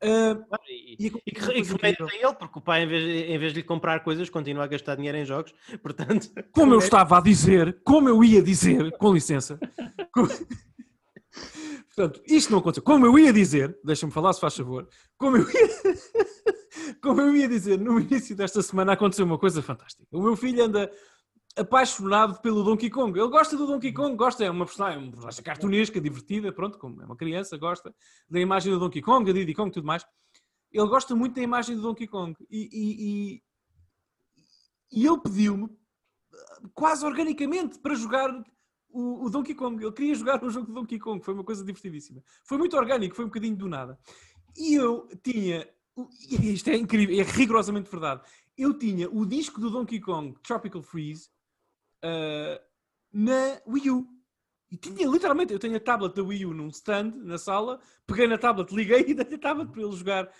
Uh, e, e, e, que remédio tem ele, porque o pai, em vez, em vez de lhe comprar coisas, continua a gastar dinheiro em jogos. Portanto, como eu estava a dizer, como eu ia dizer, com licença, Portanto, isto não aconteceu. Como eu ia dizer, deixa-me falar se faz favor, como eu ia, como eu ia dizer, no início desta semana aconteceu uma coisa fantástica. O meu filho anda apaixonado pelo Donkey Kong. Ele gosta do Donkey Kong, gosta, é uma personagem, uma personagem cartunesca, divertida, pronto, como é uma criança, gosta da imagem do Donkey Kong, da Diddy Kong e tudo mais. Ele gosta muito da imagem do Donkey Kong. E, e, e, e ele pediu-me, quase organicamente, para jogar o, Donkey Kong. Ele queria jogar um jogo de Donkey Kong. Foi uma coisa divertidíssima. Foi muito orgânico, foi um bocadinho do nada. E eu tinha. Isto é incrível, é rigorosamente verdade. Eu tinha o disco do Donkey Kong Tropical Freeze uh, na Wii U. E tinha literalmente, eu tenho a tablet da Wii U num stand na sala, peguei na tablet, liguei e dei a tablet para ele jogar.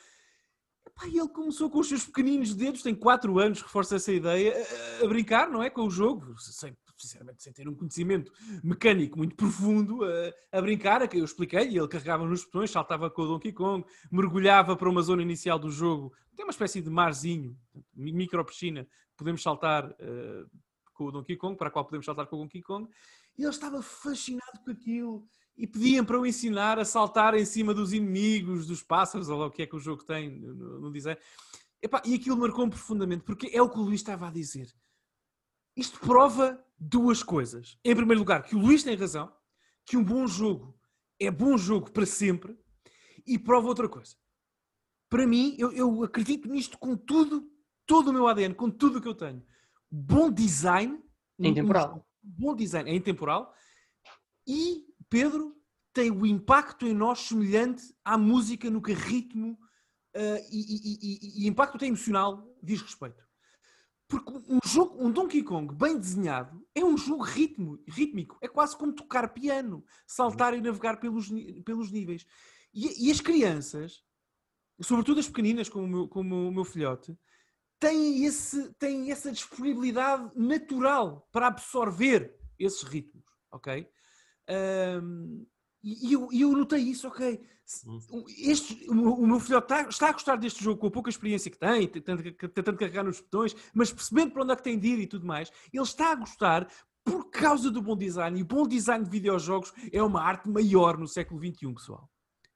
E ele começou com os seus pequeninos dedos, tem 4 anos, reforça essa ideia, a, a, brincar, não é? Com o jogo, sem sinceramente, sem ter um conhecimento mecânico muito profundo, a, a brincar, que eu expliquei, ele carregava nos botões, saltava com o Donkey Kong, mergulhava para uma zona inicial do jogo, tem uma espécie de marzinho, micro piscina, podemos saltar uh, com o Donkey Kong, para a qual podemos saltar com o Donkey Kong, e ele estava fascinado com aquilo, e pediam para o ensinar a saltar em cima dos inimigos, dos pássaros, ou o que é que o jogo tem no, no design. E aquilo marcou-me profundamente, porque é o que o Luís estava a dizer. Isto prova duas coisas. Em primeiro lugar, que o Luís tem razão, que um bom jogo é bom jogo para sempre, e prova outra coisa. Para mim, eu, eu acredito nisto com tudo, todo o meu ADN, com tudo o que eu tenho. Bom design. É intemporal. Um, bom design é intemporal. E, Pedro, tem o impacto em nós semelhante à música no que ritmo uh, e, e, e, e impacto até emocional diz respeito. Porque um jogo, um Donkey Kong bem desenhado é um jogo ritmo, rítmico. É quase como tocar piano, saltar e navegar pelos, pelos níveis. E, e as crianças, sobretudo as pequeninas, como o meu, como o meu filhote, têm, esse, têm essa disponibilidade natural para absorver esses ritmos, ok? Um, e eu, eu notei isso, ok. Hum. Este, o, o meu filho está, está, a gostar deste jogo com a pouca experiência que tem, tentando, tentando carregar nos botões, mas percebendo para onde é que tem de ir e tudo mais, ele está a gostar por causa do bom design. E o bom design de videojogos é uma arte maior no século XXI, pessoal.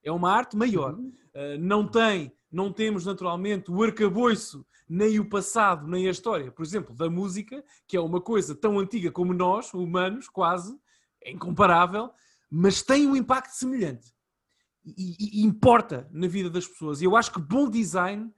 É uma arte maior. Uhum. Uh, não tem, não temos naturalmente o arcabouço, nem o passado, nem a história, por exemplo, da música, que é uma coisa tão antiga como nós, humanos, quase, é incomparável, mas tem um impacto semelhante. e, e importa na vida das pessoas. E eu acho que bom design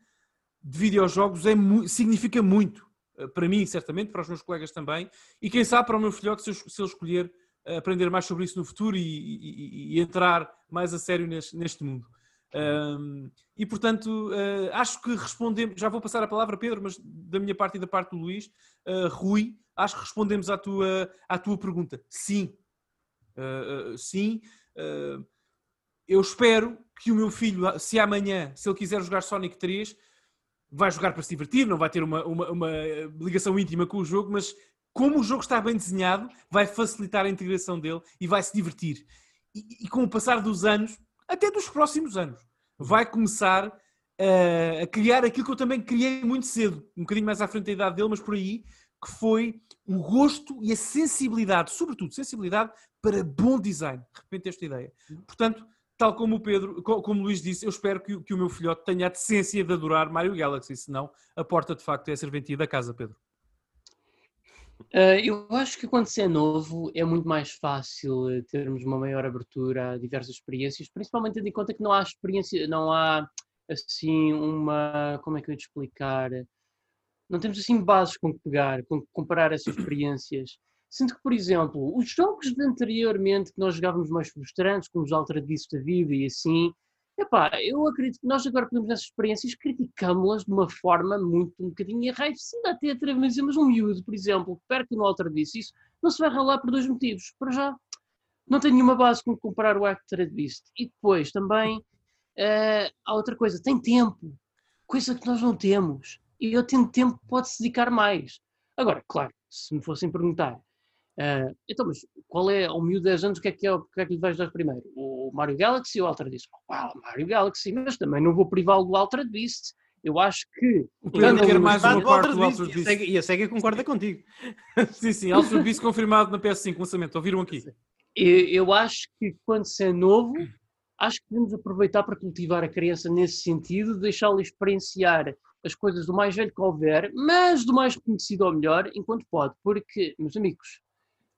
de videojogos é, significa muito. Eh, para mim, certamente, para os meus colegas também, e quem sabe para o meu filhote, se se eu escolher eh, aprender mais sobre isso no futuro e, e, e entrar mais a sério neste, neste mundo. Um, e portanto, uh, acho que respondemos. Já vou passar a palavra, Pedro, mas da minha parte e da parte do Luís, uh, Rui, acho que respondemos à tua, à tua pergunta. Sim, uh, sim. eu espero que o meu filho, se amanhã, se ele quiser jogar Sonic 3, vai jogar para se divertir, não vai ter uma, uma, uma ligação íntima com o jogo, mas como o jogo está bem desenhado, vai facilitar a integração dele e vai se divertir. E, e com o passar dos anos, até dos próximos anos, vai começar a criar aquilo que eu também criei muito cedo, um bocadinho mais à frente da idade dele, mas por aí, que foi o gosto e a sensibilidade, sobretudo sensibilidade para bom design. De repente, esta ideia. Portanto, tal como o Pedro, como o Luís disse, eu espero que, que o meu filhote tenha a decência de adorar Mario Galaxy, senão a porta de facto é serventia a casa, Pedro. Uh, eu acho que quando se é novo é muito mais fácil eh, termos uma maior abertura a diversas experiências, principalmente tendo em conta que não há experiência, não há assim uma, como é que eu ia te explicar? Não temos assim bases com que pegar, com que comparar essas experiências. Sinto que, por exemplo, os jogos de anteriormente que nós jogávamos mais frustrantes, como os Ultra Disc da vida e assim, epá, eu acredito que nós agora podemos nessas experiências criticámos-las de uma forma muito, um bocadinho enraivecida, até atrevo a dizer, mas um miúdo, por exemplo, que perca no Ultra Disc, isso não se vai ralar por dois motivos. Para já, não tem nenhuma base com comparar o Beast. E depois, também, uh, há outra coisa, tem tempo, coisa que nós não temos. E eu tendo tempo, pode-se dedicar mais. Agora, claro, se me fossem perguntar Uh, então, mas qual é, ao miúdo de 10 anos, o que é que, é, o que, é que lhe vais dar primeiro? O Mario Galaxy ou o Ultra Beast? Well, Mario Galaxy, mas também não vou privá-lo do Ultra Beast. Eu acho que. O Pedro quer mais uma parte do Ultra Beast. E a SEGA concorda contigo. sim, sim, Ultra Beast confirmado na PS5, lançamento. Ouviram aqui? Eu, eu acho que quando se é novo, acho que devemos aproveitar para cultivar a criança nesse sentido, deixá-la experienciar as coisas do mais velho que houver, mas do mais conhecido ao melhor, enquanto pode. Porque, meus amigos,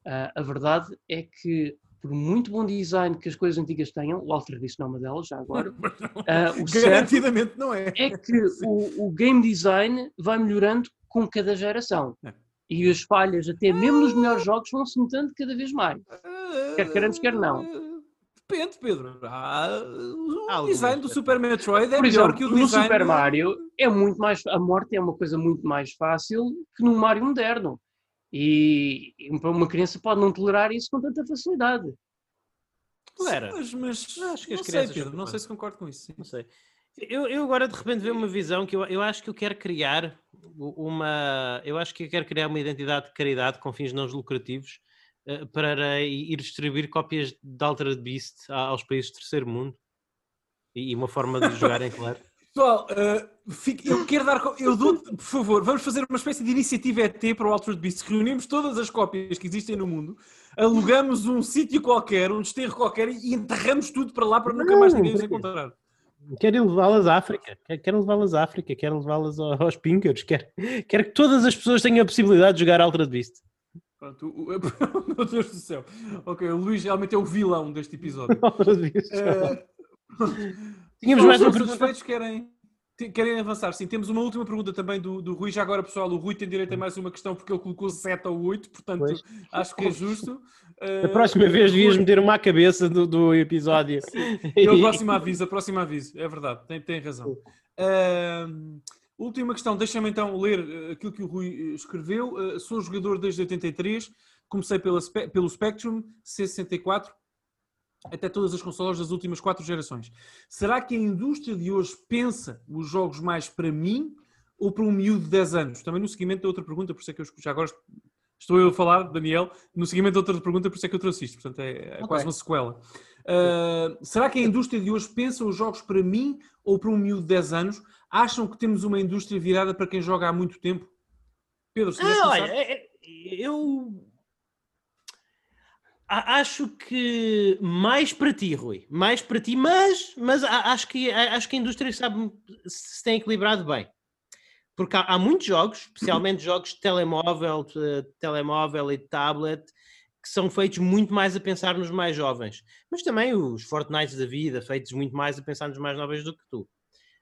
Uh, a verdade é que, por muito bom design que as coisas antigas tenham, o Alter disse não é uma delas, já agora, uh, o garantidamente não é. É que o, o, game design vai melhorando com cada geração. É. E as falhas, até mesmo nos melhores jogos, vão se notando cada vez mais. Quer queremos, quer não. Depende, Pedro. Ah, o design do Super Metroid é Por melhor exemplo, que o design. No Super Mario é muito mais. A morte é uma coisa muito mais fácil que no Mario moderno. E uma criança pode não tolerar isso com tanta facilidade. Tolera. Mas, mas acho que as não crianças. Sei, Pedro, não sei se concordo com isso. Sim. Não sei. Eu, eu, agora de repente vejo uma visão que eu, eu acho que eu quero criar uma. Eu acho que eu quero criar uma identidade de caridade com fins não lucrativos uh, para ir distribuir cópias de Altered Beast aos países do terceiro mundo. E, e uma forma de jogarem, claro. Pessoal, uh, fico, eu quero dar. Eu dou, por favor, vamos fazer uma espécie de iniciativa ET para o Altered Beast. Reunimos todas as cópias que existem no mundo, alugamos um sítio qualquer, um desterro qualquer e enterramos tudo para lá para nunca mais ninguém os encontrar. Quero levá-las à África, quero levá-las à África, quero levá-las aos Pinkers, quero, quero que todas as pessoas tenham a possibilidade de jogar Altered Beast. Pronto, o, o, meu Deus do céu. Ok, o Luís realmente é o vilão deste episódio. Altered Beast. Uh, Tínhamos mais uma pergunta. Os querem, querem avançar. Sim, temos uma última pergunta também do, do Rui. Já agora, pessoal, o Rui tem direito a mais uma questão porque ele colocou 7 ou 8, portanto pois. acho que é justo. A próxima uh, vez devias meter uma à cabeça do, do episódio. Sim. E o próximo aviso, a próxima aviso, é verdade, tem, tem razão. Uh, última questão, deixa-me então ler uh, aquilo que o Rui escreveu. Uh, sou jogador desde 83, comecei pela, pelo Spectrum C64 até todas as consolas das últimas quatro gerações. Será que a indústria de hoje pensa os jogos mais para mim ou para um miúdo de 10 anos? Também no seguimento da outra pergunta, por isso é que eu já agora estou eu a falar, Daniel, no seguimento da outra pergunta, por isso é que eu trouxe isto. Portanto, é, é okay. quase uma sequela. Uh, será que a indústria de hoje pensa os jogos para mim ou para um miúdo de 10 anos? Acham que temos uma indústria virada para quem joga há muito tempo? Pedro, se ah, olha, é, é, eu Acho que mais para ti, Rui, mais para ti, mas, mas acho, que, acho que a indústria sabe se tem equilibrado bem. Porque há, há muitos jogos, especialmente jogos de telemóvel, de telemóvel e de tablet, que são feitos muito mais a pensar nos mais jovens, mas também os Fortnites da vida, feitos muito mais a pensar nos mais jovens do que tu.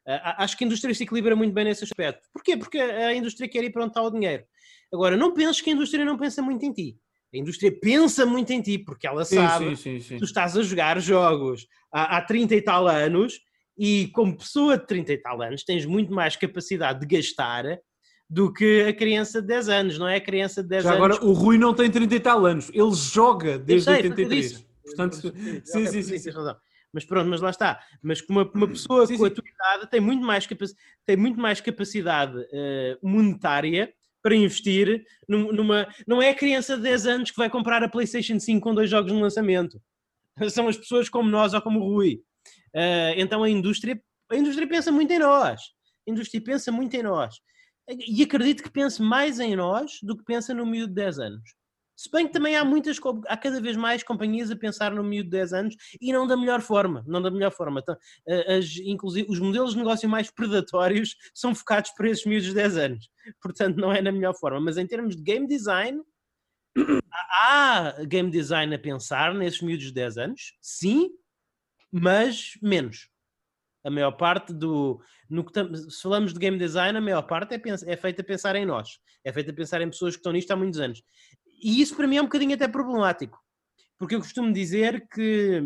Acho que a indústria se equilibra muito bem nesse aspecto. Porquê? Porque a indústria quer ir para onde está o dinheiro. Agora, não penses que a indústria não pensa muito em ti. A indústria pensa muito em ti, porque ela Sim, sabe sim, sim, sim. que tu estás a jogar jogos há, há 30 e tal anos e, como pessoa de 30 e tal anos, tens muito mais capacidade de gastar do que a criança de 10 anos, não é? A criança de 10 Já anos. agora, o Rui não tem 30 e tal anos. Ele joga desde sei, foi o que eu 83. disse. Portanto, sim, sim, sim. razão. Mas pronto, mas lá está. Mas que uma, uma pessoa Sim, com a sim. tua idade tem muito mais, tem muito mais capacidade eh, monetária para investir num- numa. Não é a criança de 10 anos que vai comprar a PlayStation 5 com dois jogos no lançamento. São as pessoas como nós ou como o Rui. Eh, então a indústria, a indústria pensa muito em nós. A indústria pensa muito em nós. E acredito que pense mais em nós do que pensa no miúdo de 10 anos. Se bem que também há muitas, há cada vez mais companhias a pensar no miúdo de 10 anos e não da melhor forma, não da melhor forma. Então, eh, as- inclusive, os modelos de negócio mais predatórios são focados para esses miúdos de 10 anos. Portanto, não é na melhor forma. Mas em termos de game design, há game design a pensar nesses miúdos de 10 anos, sim, mas menos. A maior parte do. No que se falamos de game design, a maior parte é, é feita a pensar em nós. É feita a pensar em pessoas que estão nisto há muitos anos. E isso para mim é um bocadinho até problemático. Porque eu costumo dizer que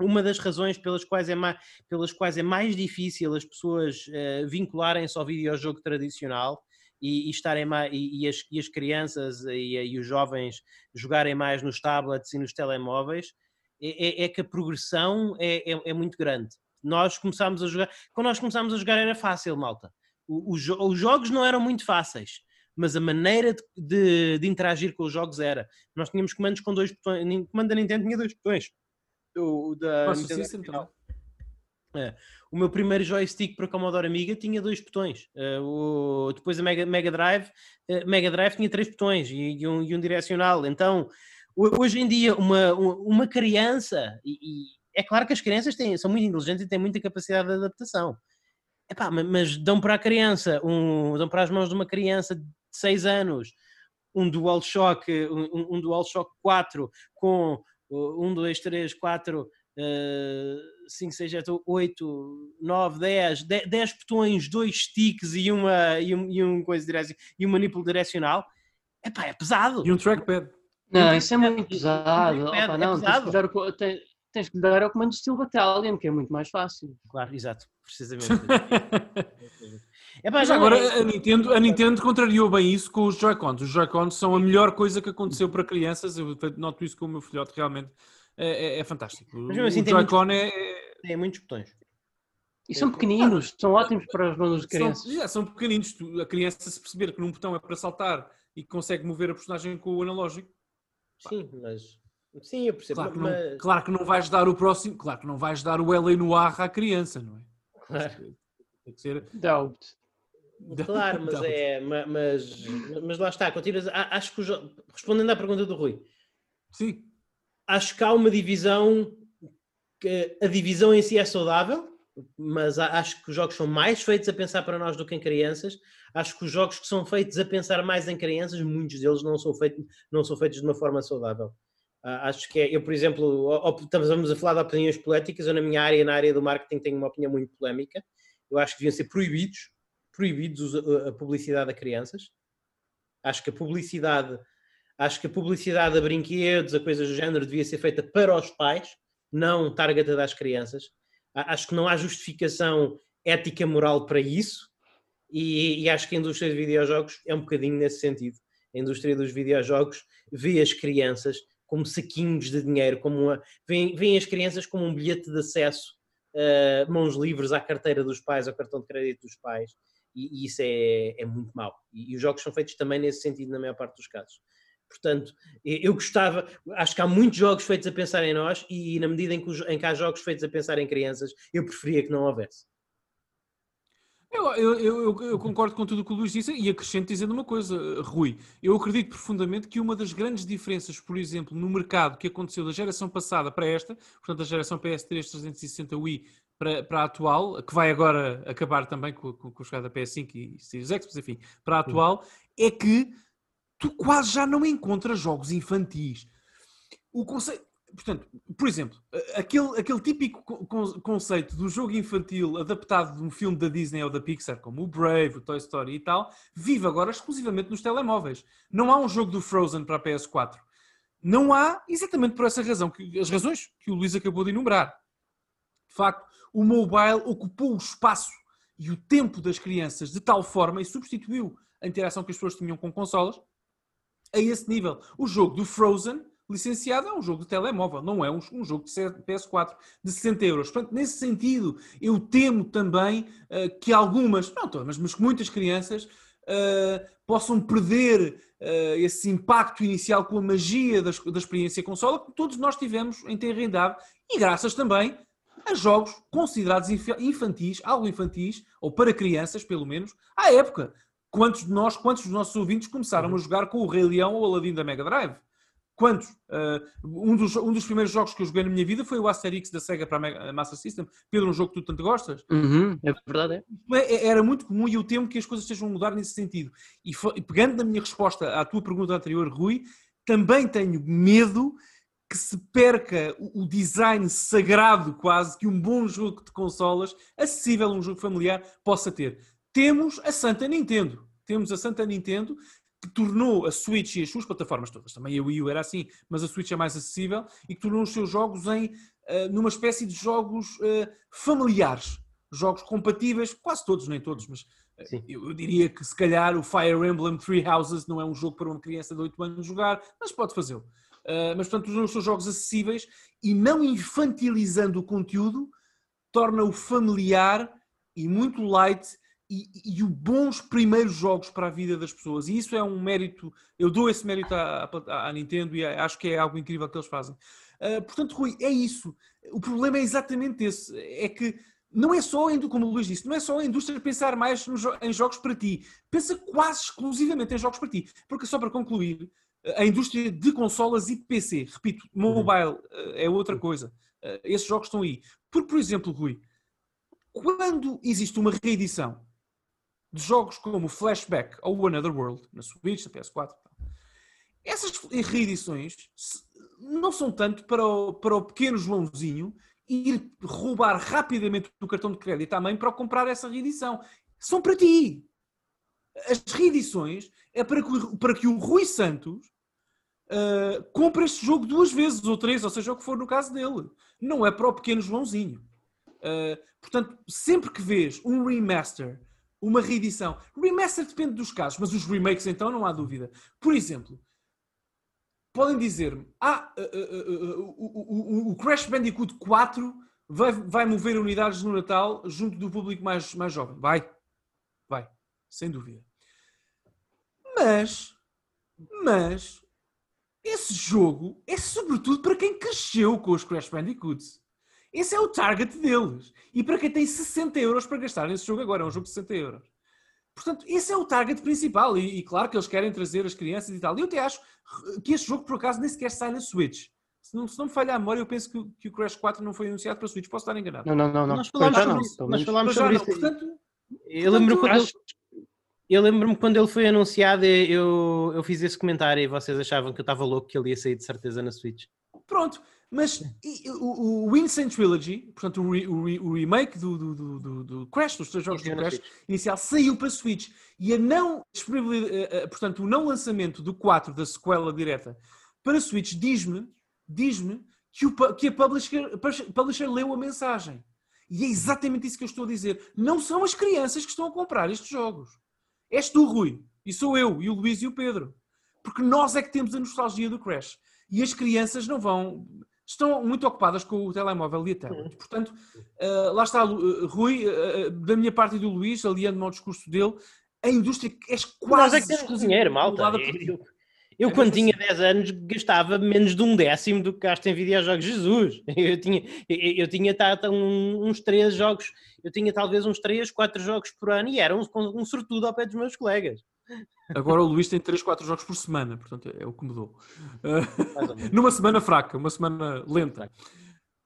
uma das razões pelas quais é mais, pelas quais é mais difícil as pessoas eh, vincularem-se ao videojogo tradicional e, e estarem e, e as, e as crianças e, e os jovens jogarem mais nos tablets e nos telemóveis é, é- é que a progressão é, é- é muito grande. Nós começámos a jogar, quando nós começámos a jogar era fácil, malta. O- o os jogos não eram muito fáceis, mas a maneira de, de- de interagir com os jogos era. Nós tínhamos comandos com dois botões, o comando da Nintendo tinha dois botões. O, da Master Nintendo System original. também. O meu primeiro joystick para Commodore Amiga tinha dois botões. Eh, o- depois a Mega, Mega Drive, eh, Mega Drive tinha três botões e, e um, e um direcional. Então, ho- hoje em dia, uma, uma criança, e, e é claro que as crianças têm, são muito inteligentes e têm muita capacidade de adaptação. Epá, ma- mas dão para a criança, um, dão para as mãos de uma criança de 6 anos um DualShock, um, um- DualShock 4 com uh, 1, 2, 3, 4, 5, 6, 7, 8, 9, 10, 10 botões, dois sticks e uma e um, e um coisa direc- e um manipulo direcional. Epá, é pesado. E um trackpad. Não, isso é É- muito é- pesado. é- Opa, é não, tens pesado. que, dar o, co- te- tens que dar ao comando Steel Battalion, que é muito mais fácil. Claro, exato, precisamente. Epá, Mas não, agora é- a Nintendo, a Nintendo contrariou bem isso com os Joy-Cons. Os Joy-Cons são a melhor coisa que aconteceu para crianças. Eu noto isso com o meu filhote, realmente é, é- é fantástico. Mas mesmo assim o tem Joy-Con é, é- tem muitos botões. E são pequeninos, são ótimos para as mãos de são, crianças. já, são pequeninos. A criança se perceber que num botão é para saltar e que consegue mover a personagem com o analógico, Sim, mas sim, eu percebo. claro que, não, mas... claro que não vais dar o próximo, claro que não vais dar o LA no ar à criança, não é? Claro. Tem que ser. Doubt. Claro, mas é, ma- mas, mas lá está, continuas, acho que jo- respondendo à pergunta do Rui, Sim, acho que há uma divisão que a divisão em si é saudável, mas acho que os jogos são mais feitos a pensar para nós do que em crianças. Acho que os jogos que são feitos a pensar mais em crianças, muitos deles não são feitos, não são feitos de uma forma saudável. Acho que é, eu, por exemplo, estamos a falar de opiniões poléticas, eu na minha área, na área do marketing, tenho uma opinião muito polémica. Eu acho que deviam ser proibidos, proibidos os- a, publicidade a crianças. Acho que a publicidade, acho que a publicidade a brinquedos, a coisas do género, devia ser feita para os pais, não targetada às crianças. Acho que não há justificação ética moral para isso. E, e acho que a indústria de videojogos é um bocadinho nesse sentido. A indústria dos videojogos vê as crianças como saquinhos de dinheiro, como uma, vêem as crianças como um bilhete de acesso, eh, mãos livres à carteira dos pais, ao cartão de crédito dos pais, e, e isso é, é muito mau. E, e os jogos são feitos também nesse sentido, na maior parte dos casos. Portanto, eu gostava, acho que há muitos jogos feitos a pensar em nós, e na medida em que, os- em que há jogos feitos a pensar em crianças, eu preferia que não houvesse. Eu, eu, eu- eu concordo com tudo o que o Luís disse e acrescento dizendo uma coisa, Rui. Eu acredito profundamente que uma das grandes diferenças, por exemplo, no mercado que aconteceu da geração passada para esta, portanto, da geração PS3 360 Wii para, para a atual, que vai agora acabar também com, com, com a chegada da PS5 e Series X, mas enfim, para a atual, é que tu quase já não encontras jogos infantis. o conceito. Portanto, por exemplo, aquele, aquele típico conceito do jogo infantil adaptado de um filme da Disney ou da Pixar, como o Brave, o Toy Story e tal, vive agora exclusivamente nos telemóveis. Não há um jogo do Frozen para a PS4. Não há, exatamente por essa razão, que, as razões que o Luís acabou de enumerar. De facto, o mobile ocupou o espaço e o tempo das crianças de tal forma e substituiu a interação que as pessoas tinham com consolas a esse nível. O jogo do Frozen, licenciado, é um jogo de telemóvel, não é um, um jogo de PS4 de 60 euros. Portanto, nesse sentido, eu temo também uh, que algumas, não todas, mas muitas crianças uh, possam perder uh, esse impacto inicial com a magia das, da experiência consola que todos nós tivemos em ter idade e graças também a jogos considerados infantis, algo infantis, ou para crianças, pelo menos, à época. Quantos de nós, quantos dos nossos ouvintes começaram a uhum. jogar com o Rei Leão ou o Aladdin da Mega Drive? Quantos? Uh, um, dos, um dos primeiros jogos que eu joguei na minha vida foi o Asterix da Sega para a Mega, Master System. Pedro, um jogo que tu tanto gostas? Uhum, é verdade, é. é. é era muito comum e eu temo que as coisas estejam a mudar nesse sentido. E, e pegando na minha resposta à tua pergunta anterior, Rui, também tenho medo que se perca o design sagrado quase que um bom jogo de consolas, acessível a um jogo familiar, possa ter. Temos a Santa Nintendo. Temos a Santa Nintendo que tornou a Switch e as suas plataformas todas, também a Wii U era assim, mas a Switch é mais acessível e que tornou os seus jogos em uh, numa espécie de jogos uh, familiares, jogos compatíveis, quase todos, nem todos, mas uh, eu, diria que se calhar o Fire Emblem Three Houses não é um jogo para uma criança de 8 anos jogar, mas pode fazê-lo. Uh, mas, portanto, os seus jogos acessíveis e não infantilizando o conteúdo, torna-o familiar e muito light e, e, bons primeiros jogos para a vida das pessoas. E isso é um mérito, eu dou esse mérito à, à, à Nintendo e acho que é algo incrível que eles fazem. Uh, portanto, Rui, é isso. O problema é exatamente esse. É que não é só, como o Luís disse, não é só a indústria pensar mais em jogos para ti. Pensa quase exclusivamente em jogos para ti. Porque, só para concluir, a indústria de consolas e PC. Repito, mobile uhum. é outra coisa. Eh, esses jogos estão aí. Porque, por exemplo, Rui, quando existe uma reedição de jogos como Flashback ou Another World, na Switch, na PS4, essas reedições não são tanto para o, para o pequeno Joãozinho ir roubar rapidamente o cartão de crédito à mãe para comprar essa reedição. São para ti. As reedições é para que, para que o Rui Santos uh, compre este jogo duas vezes ou três, ou seja, o que for no caso dele. Não é para o pequeno Joãozinho. Uh, portanto, sempre que vês um remaster, uma reedição, remaster depende dos casos, mas os remakes então não há dúvida. Por exemplo, podem dizer-me: Ah, uh, uh, uh, o, Crash Bandicoot 4 vai, vai mover unidades no Natal junto do público mais, mais jovem. Vai, vai, sem dúvida. Mas, mas, esse jogo é sobretudo para quem cresceu com os Crash Bandicoots. Esse é o target deles. E para quem tem 60 euros para gastar nesse jogo agora, é um jogo de 60 euros. Portanto, esse é o target principal. E, e, claro que eles querem trazer as crianças e tal. E eu até acho que esse jogo, por acaso, nem sequer sai na Switch. Se não, se não me falha a memória, eu penso que, que, o Crash 4 não foi anunciado para a Switch. Posso estar enganado. Não, não, não. não. Nós falámos sobre isso. Nós falámos sobre isso. Portanto, eu lembro quando acho... Eu lembro-me quando ele foi anunciado, eu, eu fiz esse comentário e vocês achavam que eu estava louco que ele ia sair de certeza na Switch. Pronto, mas e, o, o Insane Trilogy, portanto, o, re, o, re, o remake do, do, do, do, Crash, dos três jogos do Crash inicial, saiu para Switch. E a não portanto, o não lançamento do 4 da sequela direta para Switch diz-me diz-me que, o, que a publisher, a publisher leu a mensagem. E é exatamente isso que eu estou a dizer. Não são as crianças que estão a comprar estes jogos. És tu, Rui, e sou eu, e o Luís e o Pedro. Porque nós é que temos a nostalgia do Crash. E as crianças não vão. Estão muito ocupadas com o telemóvel e a tablet. Portanto, uh, lá está, uh, Rui, uh, da minha parte e do Luís, aliando-me ao discurso dele, a indústria é quase. Nós é que temos malta. Eu, eu, é quando tinha 10 anos, gastava menos de um décimo do que gasto em videojogos. Jesus! Eu tinha, eu, eu tinha tá, tá, uns 3 jogos, eu tinha talvez uns 3, 4 jogos por ano e era um, um sortudo ao pé dos meus colegas. Agora o Luís tem 3, 4 jogos por semana, portanto é o que mudou. Numa semana fraca, uma semana lenta.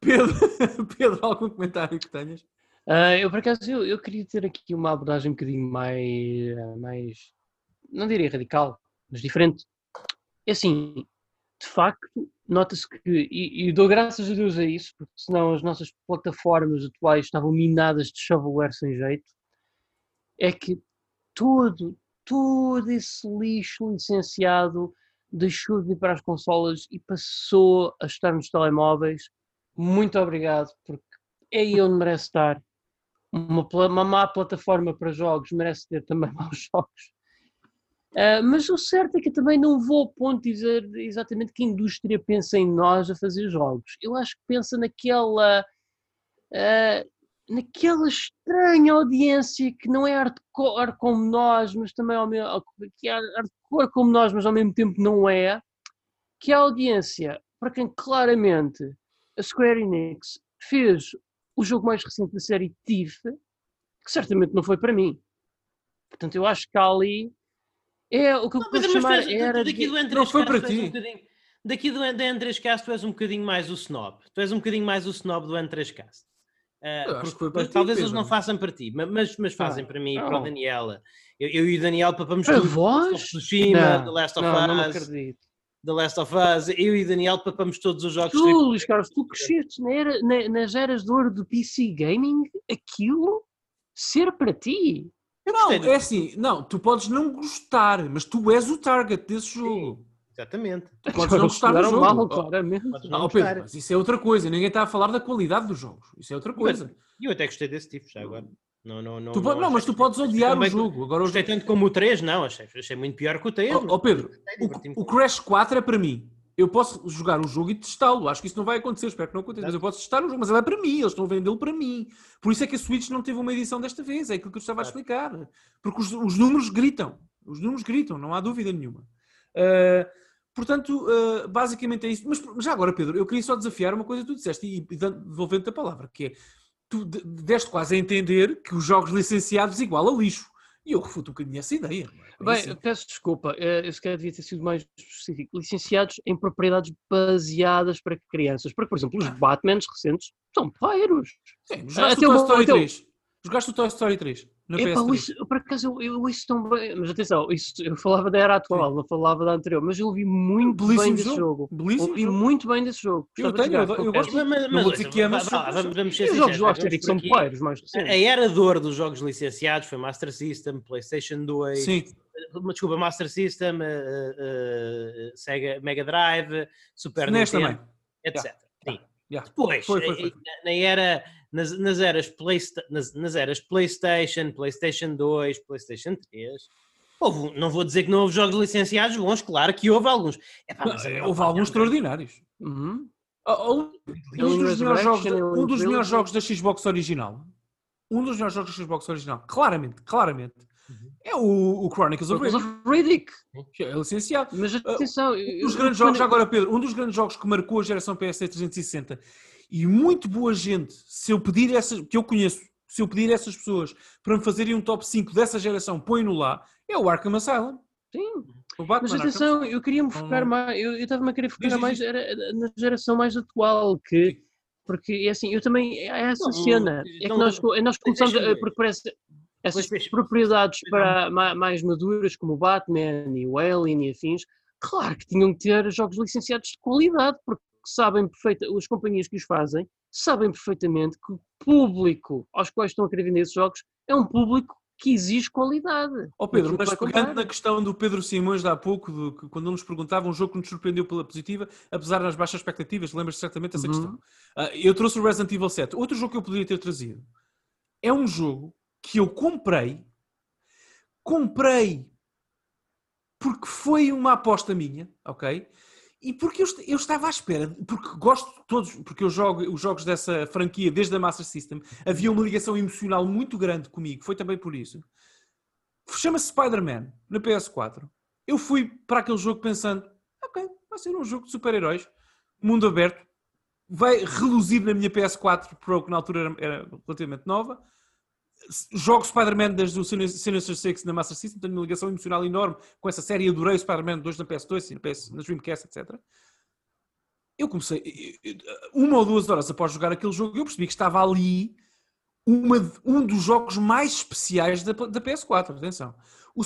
Pedro, Pedro algum comentário que tenhas? Uh, eu, por acaso, eu, eu, queria ter aqui uma abordagem um bocadinho mais, mais, não diria radical, mas diferente. É assim, de facto, nota-se que, e, e, dou graças a Deus a isso, porque senão as nossas plataformas atuais estavam minadas de shovelware sem jeito, é que todo, todo esse lixo licenciado deixou de ir para as consolas e passou a estar nos telemóveis. Muito obrigado, porque é aí onde merece estar. Uma, uma má plataforma para jogos merece ter também maus jogos. Uh, mas o certo é que eu também não vou ao ponto de dizer exatamente que a indústria pensa em nós a fazer jogos. Eu acho que pensa naquela. Uh, naquela estranha audiência que não é hardcore como nós, mas também ao mesmo, que é hardcore como nós, mas ao mesmo tempo não é, que é a audiência para quem claramente a Square Enix fez o jogo mais recente da série Thief, que certamente não foi para mim. Portanto, eu acho que ali é o que eu posso chamar era daqui do Não foi para ti. Um daqui do N3Cast tu és um bocadinho mais o snob. Tu és um bocadinho mais o snob do N3Cast. Uh, porque, talvez eles não façam para ti, mas, mas fazem ah, para mim e para o Daniela. Eu, eu, e o Daniel papamos tudo. Vós? Tsushima, The Last of não, Us. Não The Last of Us. Eu e o Daniel papamos todos os jogos. Tu, Luís Carlos, tu cresceste na era, na, nas eras de ouro do PC Gaming, aquilo ser para ti. Não, é assim, não, tu podes não gostar, mas tu és o target desse jogo. Sim. Exatamente. Tu podes não gostar do jogo. Mal, claramente. Não, Pedro, mas isso é outra coisa. Ninguém está a falar da qualidade dos jogos. Isso é outra coisa. E eu até gostei desse tipo já agora. Não, não, não, não, não mas tu podes odiar o jogo. Agora, gostei tanto como o 3, não. Achei, achei muito pior que o 3. Ó oh, oh, Pedro, o, o, Crash 4 é para mim. Eu posso jogar o jogo e testá-lo. Acho que isso não vai acontecer. Espero que não aconteça. Mas eu posso testar o jogo. Mas ele é para mim. Eles estão a vendê-lo para mim. Por isso é que a Switch não teve uma edição desta vez. É aquilo que eu estava a explicar. Porque os, os números gritam. Os números gritam. Não há dúvida nenhuma. Uh, Portanto, uh, basicamente é isso. Mas já agora, Pedro, eu queria só desafiar uma coisa que tu disseste e, e devolvendo-te a palavra, que é tu deste quase a entender que os jogos licenciados igual a lixo. E eu refuto um bocadinho essa ideia. É? Bem, assim. peço desculpa, eh, eu se calhar devia ter sido mais específico. Licenciados em propriedades baseadas para crianças. Porque, por exemplo, os Batmans recentes são pairos. Sim, jogaste até o Toy Story 3. Jogaste o Toy Story 3. No Epa, isso, por acaso eu, eu isso tão bem, mas atenção, isso, eu falava da era atual, Sim. não falava da anterior, mas eu ouvi muito Belíssimo bem desse jogo. jogo. Belíssimo ouvi jogo. muito bem desse jogo. Eu tenho, eu, eu gosto, mas, mas, mas, vou dizer que é, mas vamos, vamos ser Os jogos do Asterix são pairos mais recentes. A era de ouro dos jogos licenciados foi Master System, Playstation 2, Sim. desculpa, Master System, uh, uh, Sega Mega Drive, Super Nintendo, também. etc. Yeah. Yeah. Depois, foi, foi, foi. Na, era, nas, nas, eras Playsta nas, nas, eras PlayStation, PlayStation 2, PlayStation 3, houve, não vou dizer que não houve jogos licenciados bons, claro que houve alguns. Epá, mas, não, houve alguns extraordinários. Uhum. Um, um dos melhores jogos, um dos melhores jogos da Xbox original. Um dos melhores jogos da Xbox original, claramente, claramente, é o, o Chronicles of Riddick. É licenciado. Mas atenção, uh, um dos grandes jogos, agora Pedro, um dos grandes jogos que marcou a geração PS 360 e muito boa gente, se eu pedir essas, que eu conheço, se eu pedir essas pessoas para me fazerem um top 5 dessa geração, põe-no lá, é o Arkham Asylum. Sim. Mas atenção, Arkham. eu queria me focar mais, eu estava-me a querer focar mais na geração mais atual, que porque é assim, eu também, é essa não, cena, é que nós, nós começamos, a, porque parece, essas propriedades para mais maduras, como o Batman e o Alien e afins, claro que tinham que ter jogos licenciados de qualidade, porque sabem perfeitamente, as companhias que os fazem, sabem perfeitamente que o público aos quais estão a querer vender esses jogos é um público que exige qualidade. Ó oh Pedro, mas pegando na questão do Pedro Simões de há pouco, de, quando nos perguntava um jogo que nos surpreendeu pela positiva, apesar das baixas expectativas, lembras-te certamente dessa uhum. questão. Uh, eu trouxe o Resident Evil 7. Outro jogo que eu poderia ter trazido é um jogo que eu comprei, comprei porque foi uma aposta minha, ok? E porque eu, eu, estava à espera, porque gosto de todos, porque eu jogo os jogos dessa franquia desde a Master System, havia uma ligação emocional muito grande comigo, foi também por isso. Chama-se Spider-Man na PS4. Eu fui para aquele jogo pensando, ok, vai ser um jogo de super-heróis, mundo aberto, vai reluzir na minha PS4 Pro, que na altura era, era relativamente nova, jogo Spider-Man desde o Sinister Six na Master System, tenho uma ligação emocional enorme com essa série, adorei o Spider-Man 2 na PS2 e na, PS, na Dreamcast, etc. Eu comecei, uma ou duas horas após jogar aquele jogo, eu percebi que estava ali uma, um dos jogos mais especiais da, da PS4, atenção. O,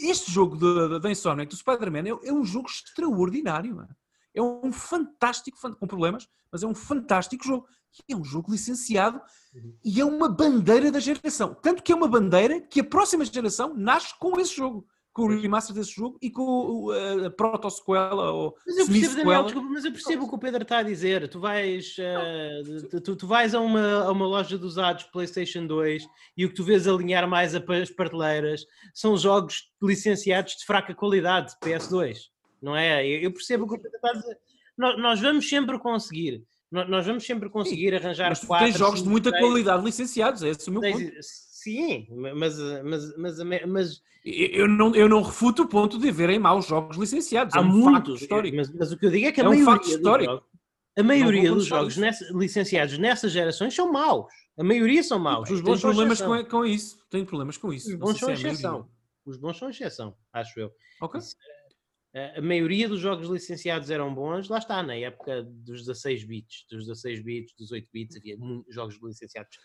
este jogo da Insomniac, do Spider-Man, é, é, um jogo extraordinário. É um fantástico, com problemas, mas é um fantástico jogo. É um jogo licenciado uhum. e é uma bandeira da geração. Tanto que é uma bandeira que a próxima geração nasce com esse jogo com o remaster desse jogo e com a proto-sequela ou mas eu percebo, Daniel, desculpa, mas eu percebo o que o Pedro está a dizer. Tu vais, uh, tu, tu, vais a uma, a uma loja de usados PlayStation 2 e o que tu vês alinhar mais as prateleiras são jogos licenciados de fraca qualidade, PS2, não é? Eu, percebo o que o Pedro está a dizer. Nós, nós vamos sempre conseguir. Nós vamos sempre conseguir arranjar mas quatro. Tem jogos de muita qualidade licenciados, é esse o meu ponto. Sim, mas, mas, mas, mas eu não, eu não refuto o ponto de haverem maus jogos licenciados. Há é um muitos, histórico. Mas, mas, o que eu digo é que a é maioria, um fato histórico. Jogos, a maioria dos jogos nessa, licenciados nessas gerações são maus. A maioria são maus. Os bons problemas com, com, isso. Tenho problemas com isso. Os bons são é exceção. Os bons são exceção, acho eu. Ok. A maioria dos jogos licenciados eram bons, lá está, na época dos 16 bits, dos 16 bits, dos 8 bits, havia jogos licenciados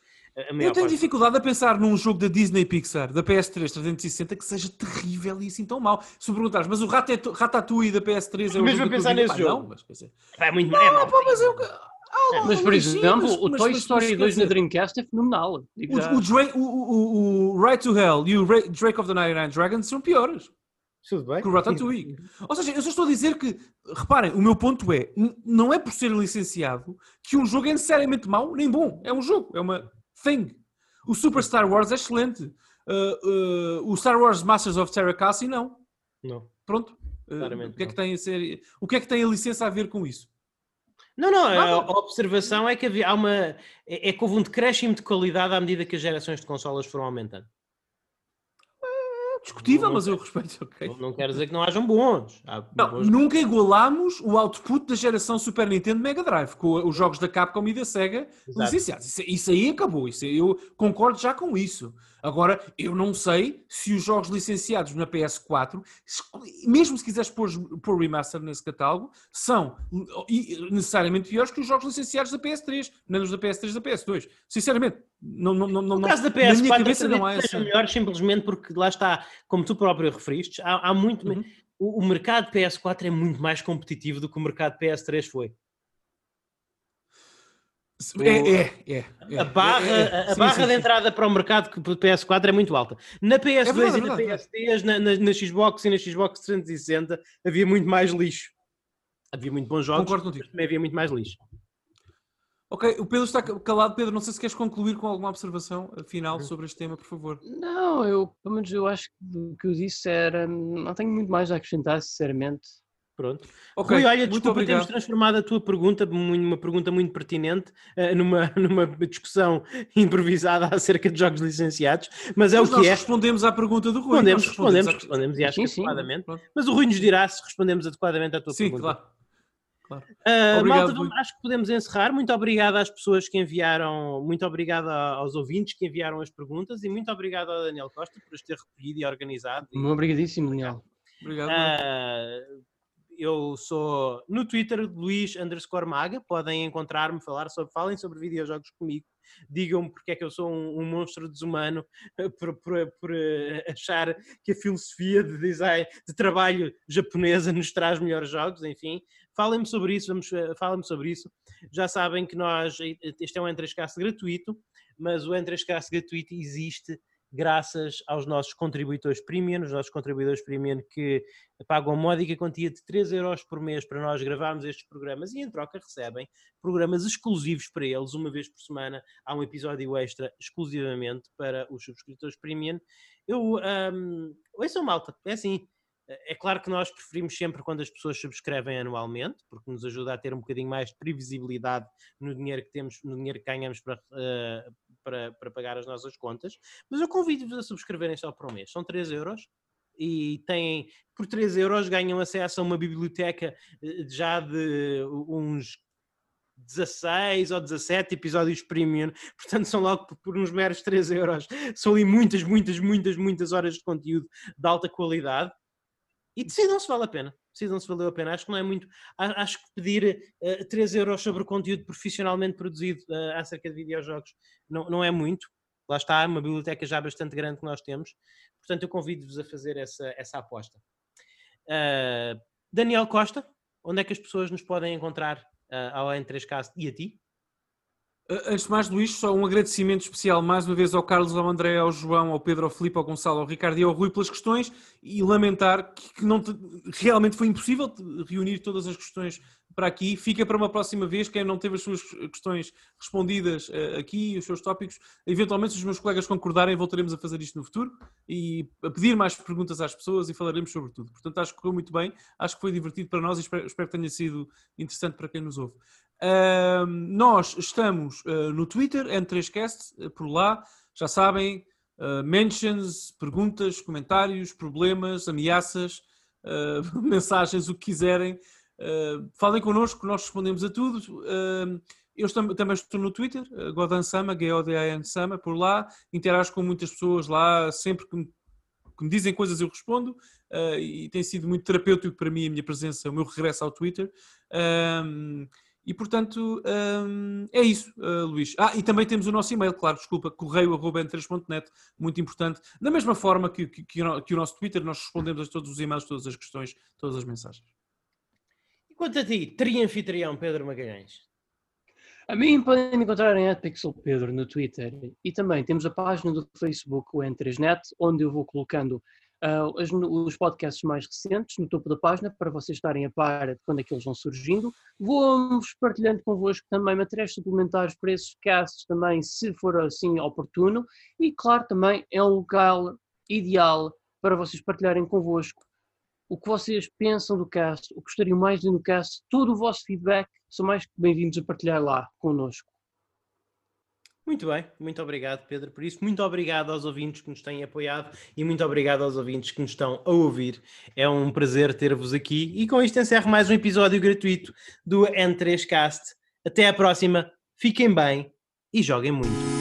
eu tenho dificuldade a pensar num jogo da Disney Pixar, da PS3 360, que seja terrível e assim tão mau. Se me perguntares, mas o Ratatouille da PS3 é o Mesmo a pensar nesse jogo. Não, mas, é muito não, é pá, mas eu... Ah, mas, por exemplo, sim, mas, o Toy mas, Story 2 na Dreamcast é fenomenal. O, o, o, o, Right to Hell e o Drake of the 99 Dragons são piores. Tudo bem. Que o Ratatouille. Ou seja, eu só estou a dizer que, reparem, o meu ponto é, não é por ser licenciado que um jogo é necessariamente mau nem bom. É um jogo, é uma thing. O Super Star Wars é excelente. Uh, uh, o Star Wars Masters of Terra Cassie não. Não. Pronto. Uh, o que é que tem a ser? O que é que tem a licença a ver com isso? Não, não, a, observação é que havia, há uma. É, é que houve um decréscimo de qualidade à medida que as gerações de consolas foram aumentando discutível, mas eu respeito. Okay. Não, não quer dizer que não hajam bons. Não. Nunca igualámos o output da geração Super Nintendo Mega Drive com os jogos da Capcom e da Sega licenciados. Isso, isso, aí acabou. Isso, eu concordo já com isso. Agora, eu não sei se os jogos licenciados na PS4, mesmo se quiseres pôr, pôr remaster nesse catálogo, são necessariamente piores que os jogos licenciados da PS3, nem os da PS3 da PS2. Sinceramente, não, não, não, no caso da PS4, na minha cabeça não é assim. melhor simplesmente porque lá está, como tu próprio referiste, há, há muito. Uhum. O, o mercado PS4 é muito mais competitivo do que o mercado PS3 foi. É, é, é, é, a barra, é, é. A, barra sim, de entrada para o mercado do PS4 é muito alta. Na PS2 é verdade, e na PS3, na, na, na, Xbox e na Xbox 360 havia muito mais lixo. Havia muito bons jogos, Concordo contigo. também havia muito mais lixo. Ok, o Pedro está calado. Pedro, não sei se queres concluir com alguma observação final sobre este tema, por favor. Não, eu, pelo menos eu acho que o que eu disse era. Não tenho muito mais a acrescentar, sinceramente. Pronto. Ok, Rui, olha, desculpa, obrigado. temos transformado a tua pergunta numa pergunta muito pertinente, uh, numa, numa discussão improvisada acerca de jogos licenciados, mas é mas o que é. respondemos à pergunta do Rui. Respondemos, respondemos, respondemos, respondemos, e acho sim, que adequadamente. Sim. Mas o Rui nos dirá se respondemos adequadamente à tua sim, pergunta. Sim, claro. Claro. Uh, obrigado, malta, acho que podemos encerrar. Muito obrigado às pessoas que enviaram, muito obrigado aos ouvintes que enviaram as perguntas e muito obrigado ao Daniel Costa por as ter recolhido e organizado. Muito obrigadíssimo, Daniel. Obrigado. Uh, eu sou no Twitter Luís underscore Maga, podem encontrar-me, falar sobre, falem sobre videojogos comigo, digam-me porque é que eu sou um, um monstro desumano por, por, por, eh, achar que a filosofia de design, de trabalho japonesa nos traz melhores jogos, enfim, falem-me sobre isso, vamos, eh, falem-me sobre isso. Já sabem que nós, este é um Entrescasse gratuito, mas o Entrescasse gratuito existe graças aos nossos contribuidores premium, os nossos contribuidores premium que pagam uma módica quantia de 3 euros por mês para nós gravarmos estes programas e em troca recebem programas exclusivos para eles, uma vez por semana há um episódio extra exclusivamente para os subscritores premium. Eu, um, ouçam malta, é assim, é claro que nós preferimos sempre quando as pessoas subscrevem anualmente, porque nos ajuda a ter um bocadinho mais de previsibilidade no dinheiro que temos, no dinheiro que ganhamos para, uh, para, para pagar as nossas contas. Mas eu convido-vos a subscreverem só por um mês. São 3 euros e têm, por 3 euros, ganham acesso a uma biblioteca eh, já de uns 16 ou 17 episódios premium, portanto são logo por uns meros 3 euros. São ali muitas, muitas, muitas, muitas horas de conteúdo de alta qualidade e decidam se vale a pena. Decidam se valeu a pena. Acho que não é muito. Acho que pedir uh, eh, 3 euros sobre o conteúdo profissionalmente produzido uh, acerca de videojogos não, não é muito. Lá está, uma biblioteca já bastante grande que nós temos. Portanto, eu convido-vos a fazer essa, essa aposta. Uh, Daniel Costa, onde é que as pessoas nos podem encontrar uh, ao N3Cast e a ti? Antes de mais, Luís, só um agradecimento especial mais uma vez ao Carlos, ao André, ao João, ao Pedro, ao Filipe, ao Gonçalo, ao Ricardo e ao Rui pelas questões e lamentar que, não te, realmente foi impossível reunir todas as questões para aqui. Fica para uma próxima vez. Quem não teve as suas questões respondidas uh, aqui, os seus tópicos, eventualmente, se os meus colegas concordarem, voltaremos a fazer isto no futuro e a pedir mais perguntas às pessoas e falaremos sobre tudo. Portanto, acho que correu muito bem, acho que foi divertido para nós e espero, espero que tenha sido interessante para quem nos ouve. Uh, nós estamos uh, no Twitter, N3Cast, uh, por lá, já sabem, ah, mentions, perguntas, comentários, problemas, ameaças, mensagens, o que quiserem. falem connosco, nós respondemos a tudo. eu também estou no Twitter, Godan Sama, G-O-D-A-N Sama, por lá, interajo com muitas pessoas lá, sempre que me, que me dizem coisas eu respondo, e tem sido muito terapêutico para mim a minha presença, o meu regresso ao Twitter. E portanto hum, é isso, uh, Luís. Ah, e também temos o nosso e-mail, claro, desculpa, correio.n3.net, muito importante. Da mesma forma que, que, que, o nosso Twitter, nós respondemos a todos os e-mails, todas as questões, todas as mensagens. E quanto a ti, trianfitrião Pedro Magalhães? A mim podem me encontrar em Pedro no Twitter e também temos a página do Facebook, o N3Net, onde eu vou colocando os, os, podcasts mais recentes no topo da página para vocês estarem a par de quando é que eles vão surgindo. Vou-vos partilhando convosco também materiais suplementares para esses casts também, se for assim oportuno. E claro, também é um local ideal para vocês partilharem convosco o que vocês pensam do cast, o que gostariam mais de no cast, todo o vosso feedback, são mais que bem-vindos a partilhar lá connosco. Muito bem, muito obrigado, Pedro, por isso. Muito obrigado aos ouvintes que nos têm apoiado e muito obrigado aos ouvintes que nos estão a ouvir. É um prazer ter-vos aqui e com isto encerro mais um episódio gratuito do N3Cast. Até à próxima, fiquem bem e joguem muito.